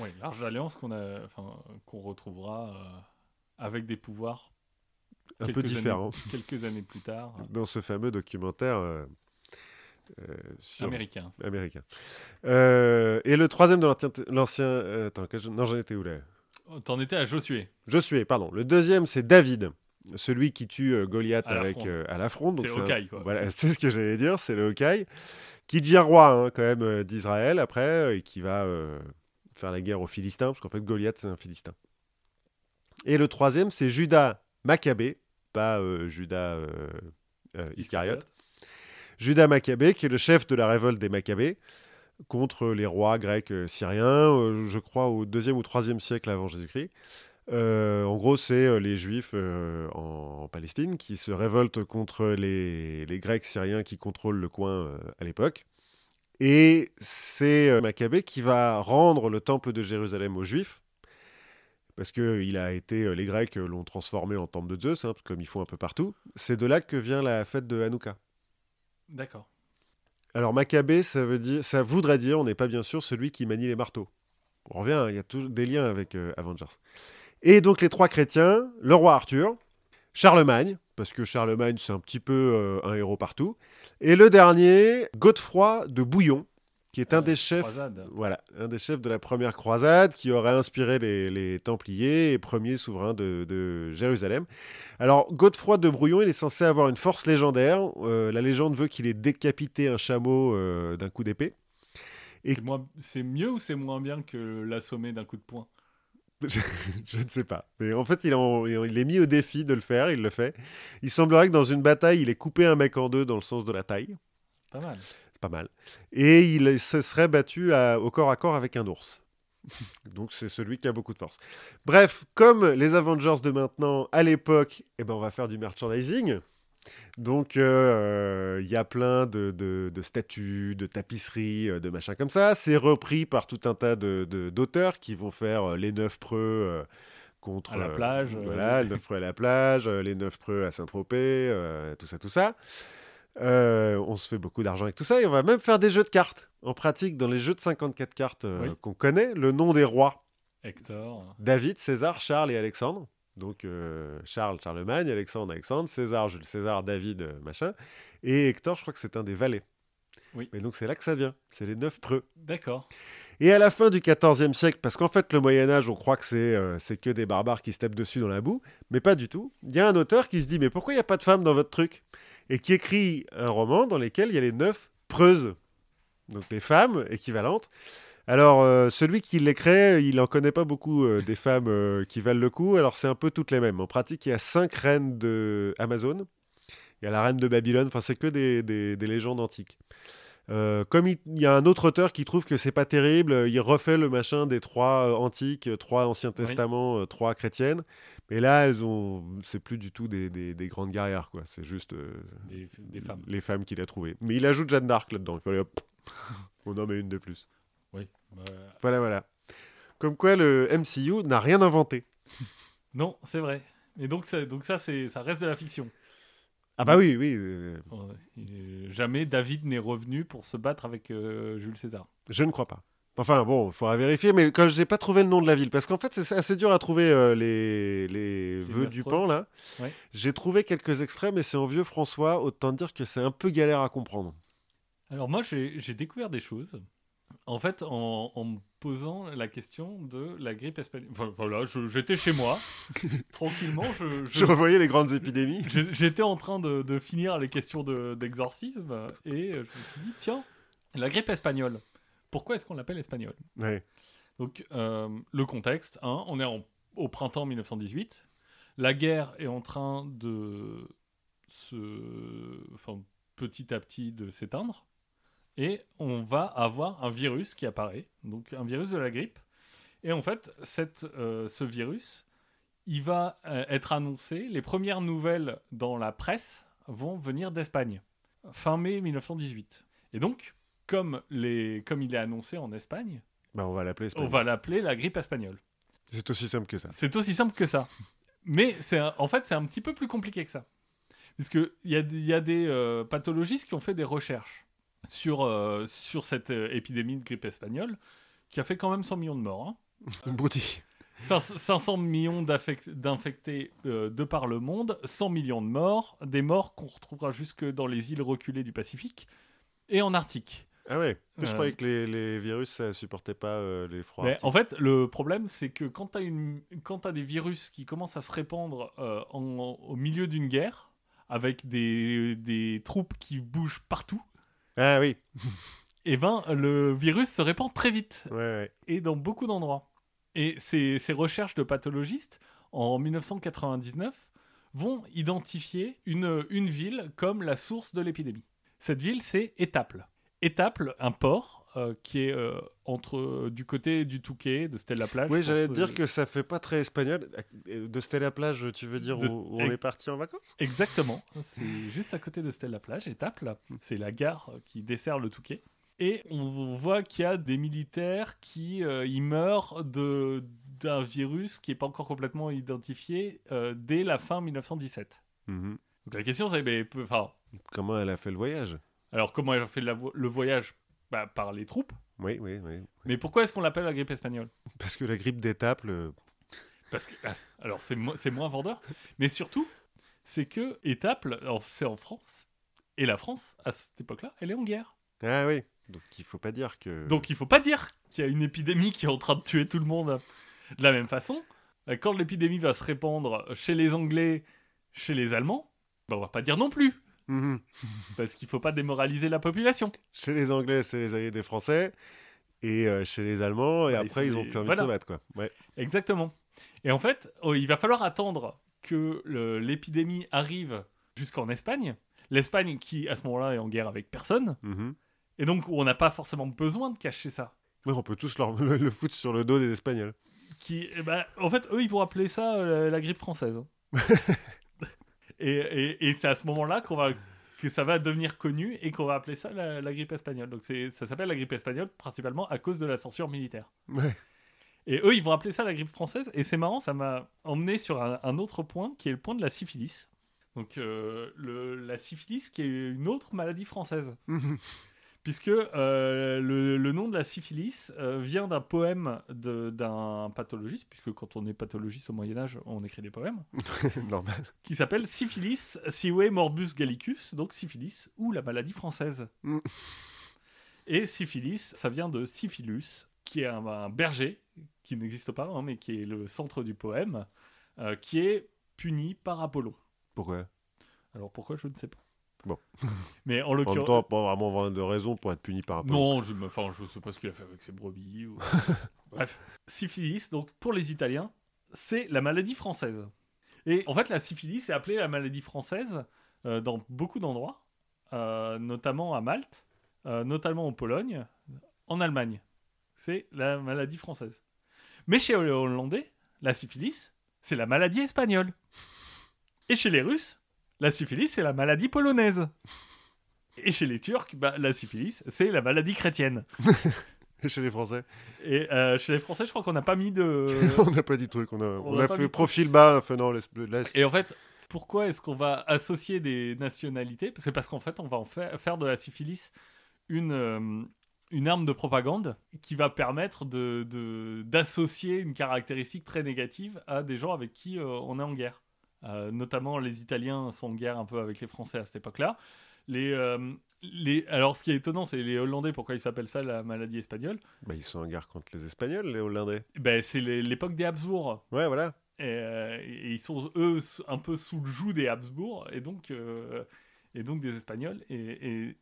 Oui, l'arche d'alliance qu'on a, enfin, qu'on retrouvera euh, avec des pouvoirs Un peu différent années- quelques années plus tard, dans ce fameux documentaire euh, euh, sur- américain. américain. Euh, et le troisième de l'ancien... attends, que je- non, j'en étais où là? Oh, T'en étais à Josué. Josué, pardon. Le deuxième, c'est David, celui qui tue Goliath À avec euh, à l'affront. donc C'est un- Hawkeye, quoi. Voilà, c'est ce que j'allais dire, c'est le Hawkeye, qui devient roi hein, quand même d'Israël après et qui va faire la guerre aux Philistins, parce qu'en fait Goliath c'est un Philistin. Et le troisième, c'est Judas Maccabée, pas euh, Judas euh, euh, Iscariote. Judas Maccabée, qui est le chef de la révolte des Maccabées contre les rois grecs syriens, je crois au deuxième ou troisième siècle avant Jésus-Christ. Euh, en gros, c'est les Juifs euh, en, en Palestine qui se révoltent contre les, les Grecs syriens qui contrôlent le coin euh, à l'époque. Et c'est Maccabée qui va rendre le temple de Jérusalem aux Juifs. Parce que il a été, euh, les Grecs euh, l'ont transformé en temple de Zeus, hein, comme ils font un peu partout. C'est de là que vient la fête de Hanouka. D'accord. Alors Maccabée, ça veut dire, ça voudrait dire, on n'est pas bien sûr celui qui manie les marteaux. On revient, hein, il y a toujours des liens avec euh, Avengers. Et donc les trois chrétiens, le roi Arthur, Charlemagne, parce que Charlemagne c'est un petit peu euh, un héros partout, et le dernier, Godefroy de Bouillon, qui est un Euh, des chefs, croisade. voilà, un des chefs de la première croisade, qui aurait inspiré les, les Templiers et premier souverain de, de Jérusalem. Alors Godefroy de Brouillon, il est censé avoir une force légendaire. Euh, la légende veut qu'il ait décapité un chameau euh, d'un coup d'épée. Et- C'est mieux ou c'est moins bien que l'assommer d'un coup de poing? Je ne sais pas. Mais en fait, il, en- il est mis au défi de le faire, il le fait. Il semblerait que dans une bataille, il ait coupé un mec en deux dans le sens de la taille. Pas mal. Pas mal. Et il se serait battu à- au corps à corps avec un ours. Donc c'est celui qui a beaucoup de force. Bref, comme les Avengers de maintenant, à l'époque, eh ben, on va faire du merchandising. Donc euh, il y a plein de, de- de statues, de tapisseries, euh, de machins comme ça. C'est repris par tout un tas de- d'auteurs qui vont faire euh, les neuf preux euh, contre... À la euh, plage, euh, voilà, les neuf preux à la plage, euh, les neuf preux à Saint-Tropez, euh, tout ça, tout ça. Euh, on se fait beaucoup d'argent avec tout ça et on va même faire des jeux de cartes. En pratique, dans les jeux de 54 cartes euh, Oui. qu'on connaît, le nom des rois Hector. David, César, Charles et Alexandre. Donc euh, Charles, Charlemagne, Alexandre, Alexandre, César, Jules César, David, machin. Et Hector, je crois que c'est un des valets. Oui. Et donc c'est là que ça vient. C'est les neuf preux. D'accord. Et à la fin du XIVe siècle, parce qu'en fait le Moyen Âge, on croit que c'est euh, c'est que des barbares qui se tapent dessus dans la boue, mais pas du tout. Il y a un auteur qui se dit mais pourquoi il n'y a pas de femmes dans votre truc? Et qui écrit un roman dans lequel il y a les neuf preuses, donc les femmes équivalentes. Alors euh, celui qui les crée, il en connaît pas beaucoup euh, des femmes euh, qui valent le coup. Alors c'est un peu toutes les mêmes. En pratique, il y a cinq reines de Amazon. Il y a la reine de Babylone. Enfin, c'est que des, des- des légendes antiques. Euh, comme il, il y a un autre auteur qui trouve que c'est pas terrible, euh, il refait le machin des trois euh, antiques, trois anciens testaments, trois chrétiennes. Mais là, elles ont, c'est plus du tout des, des- des grandes guerrières, quoi. C'est juste euh, Des, des femmes. les femmes qu'il a trouvées. Mais il ajoute Jeanne d'Arc là-dedans. Il fallait hop, on en met une de plus. Oui. Bah, Voilà, voilà. Comme quoi, le MCU n'a rien inventé. non, c'est vrai. Et donc, ça, donc ça, c'est, ça reste de la fiction. Ah bah oui, oui. euh, jamais David n'est revenu pour se battre avec euh, Jules César. je ne crois pas. Enfin bon, il faudra vérifier, mais quand j'ai pas trouvé le nom de la ville, parce qu'en fait c'est assez dur à trouver euh, les, les, vœux du pan là. Ouais. J'ai trouvé quelques extraits, mais c'est en vieux François, autant dire que c'est un peu galère à comprendre. Alors moi, j'ai découvert des choses. En fait, en, en me posant la question de la grippe espagnole. Enfin, voilà, j'étais chez moi, tranquillement. Je, je- Je revoyais les grandes épidémies. j'étais en train de, de finir les questions de- d'exorcisme et je me suis dit, tiens, la grippe espagnole. Pourquoi est-ce qu'on l'appelle espagnole? Ouais. Donc, euh, le contexte, hein, on est en- au printemps 1918. La guerre est en train de se. Enfin, petit à petit de s'éteindre. Et on va avoir un virus qui apparaît, donc un virus de la grippe. Et en fait, cette, euh, ce virus, il va euh, être annoncé. Les premières nouvelles dans la presse vont venir d'Espagne, fin mai 1918. Et donc, comme, les, comme il est annoncé en Espagne, Bah, on va l'appeler on va l'appeler la grippe espagnole. C'est aussi simple que ça. C'est aussi simple que ça. Mais c'est en fait, c'est un petit peu plus compliqué que ça. Parce qu'il y a, y a des euh, pathologistes qui ont fait des recherches sur, euh, sur cette euh, épidémie de grippe espagnole, qui a fait quand même 100 millions de morts. hein. Broutilles. Cinq- 500 millions d'infectés euh, de par le monde, 100 millions de morts, des morts qu'on retrouvera jusque dans les îles reculées du Pacifique et en Arctique. Ah ouais. Je Euh. croyais que les, les virus, ça supportait pas euh, les froids. Mais en fait, le problème, c'est que quand tu as, des virus qui commencent à se répandre en- au milieu d'une guerre, avec des, des troupes qui bougent partout, Ah oui. et ben le virus se répand très vite Ouais, ouais. et dans beaucoup d'endroits. Et ces, ces recherches de pathologistes, en 1999, vont identifier une, une ville comme la source de l'épidémie. Cette ville, c'est Étaples. Étaples, un port euh, qui est euh, entre du côté du Touquet, de Stella-Plage. Oui, je j'allais te dire euh, que ça fait pas très espagnol. De Stella Plage, tu veux dire De- où, où on est parti en vacances? Exactement. C'est juste à côté de Stella-Plage, Étaples. C'est la gare qui dessert le Touquet. Et on voit qu'il y a des militaires qui euh, y meurent de- d'un virus qui n'est pas encore complètement identifié euh, dès la fin 1917. Mhm. Donc la question c'est, enfin, Comment elle a fait le voyage? Alors comment elle a fait la vo- le voyage? Bah, Par les troupes. Oui, oui, oui. Mais pourquoi est-ce qu'on l'appelle la grippe espagnole? Parce que la grippe d'étape, le... Parce que, ah, alors c'est mo- moins vendeur, mais surtout, c'est que alors, c'est en France, et la France, à cette époque-là, elle est en guerre. Ah oui. Donc il faut pas dire que. Donc il faut pas dire qu'il y a une épidémie qui est en train de tuer tout le monde de la même façon. Quand l'épidémie va se répandre chez les Anglais, chez les Allemands, bah, on va pas dire non plus, Mhm. parce qu'il faut pas démoraliser la population. Chez les Anglais, c'est les alliés des Français. Et euh, chez les Allemands, et après, ils ont plus envie voilà. de se battre, quoi. Ouais. Exactement. Et en fait, oh, il va falloir attendre que l'épidémie arrive jusqu'en Espagne. L'Espagne qui, à ce moment-là, est en guerre avec personne. Mhm. Et donc, on n'a pas forcément besoin de cacher ça. Ouais, on peut tous leur- le, le foutre sur le dos des Espagnols. Qui, eh ben, en fait, eux, ils vont appeler ça euh, la grippe française. et et, et c'est à ce moment-là qu'on va que ça va devenir connu et qu'on va appeler ça la, la grippe espagnole. Donc ça s'appelle la grippe espagnole principalement à cause de la censure militaire. Ouais. Et eux, ils vont appeler ça la grippe française. Et c'est marrant, ça m'a emmené sur un, un autre point qui est le point de la syphilis. Donc euh, le- la syphilis qui est une autre maladie française. Puisque euh, le, le nom de la syphilis euh, vient d'un poème de- d'un pathologiste, puisque quand on est pathologiste au Moyen-Âge, on écrit des poèmes, Normal. qui s'appelle Syphilis sive morbus gallicus, donc syphilis, ou la maladie française. Mm. Et syphilis, ça vient de syphilus, qui est un, un berger, qui n'existe pas, hein, mais qui est le centre du poème, euh, qui est puni par Apollon. Pourquoi? Alors pourquoi, je ne sais pas. Bon. Mais en En même l'occurrence... temps, pas vraiment de raison pour être puni par un peu. Non, je ne enfin, je sais pas ce qu'il a fait avec ses brebis. ou- Bref, syphilis, donc pour les Italiens, c'est la maladie française. Et en fait, la syphilis est appelée la maladie française euh, dans beaucoup d'endroits, euh, notamment à Malte, euh, notamment en Pologne, en Allemagne. C'est la maladie française. Mais chez les Hollandais, la syphilis, c'est la maladie espagnole. Et chez les Russes, la syphilis, c'est la maladie polonaise. Et chez les Turcs, bah, la syphilis, c'est la maladie chrétienne. Et chez les Français Et euh, chez les Français, je crois qu'on n'a pas mis de. On n'a pas dit truc. On a, on a fait profil bas. Fait non, laisse, laisse. Et en fait, pourquoi est-ce qu'on va associer des nationalités? C'est parce qu'en fait, on va en faire, faire de la syphilis une, euh, une arme de propagande qui va permettre de- de- d'associer une caractéristique très négative à des gens avec qui euh, on est en guerre. Euh, notamment, les Italiens sont en guerre un peu avec les Français à cette époque-là. Les, euh, les... Alors, ce qui est étonnant, c'est les Hollandais, pourquoi ils s'appellent ça la maladie espagnole? Bah, ils sont en guerre contre les Espagnols, les Hollandais. ben, C'est l'époque des Habsbourg. Ouais, voilà. Et, euh, et ils sont eux un peu sous le joug des Habsbourg et donc euh, et donc des Espagnols et, et,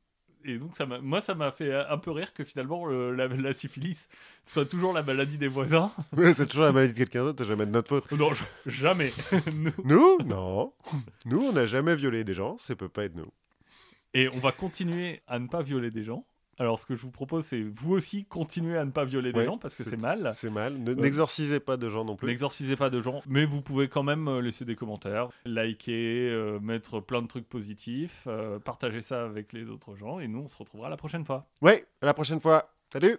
et donc ça moi ça m'a fait un peu rire que finalement le- la, la syphilis soit toujours la maladie des voisins. C'est toujours la maladie de quelqu'un d'autre. Jamais de notre faute. non jamais. Nous. Nous? Non. Nous, on n'a jamais violé des gens. Ça peut pas être nous. Et on va continuer à ne pas violer des gens Alors, ce que je vous propose, c'est vous aussi continuer à ne pas violer des gens parce que c'est mal. C'est mal. Ne- Ouais. N'exorcisez pas de gens non plus. N'exorcisez pas de gens, mais vous pouvez quand même euh, laisser des commentaires, liker, euh, mettre plein de trucs positifs, euh, partager ça avec les autres gens, et nous on se retrouvera la prochaine fois. Ouais, à la prochaine fois. Salut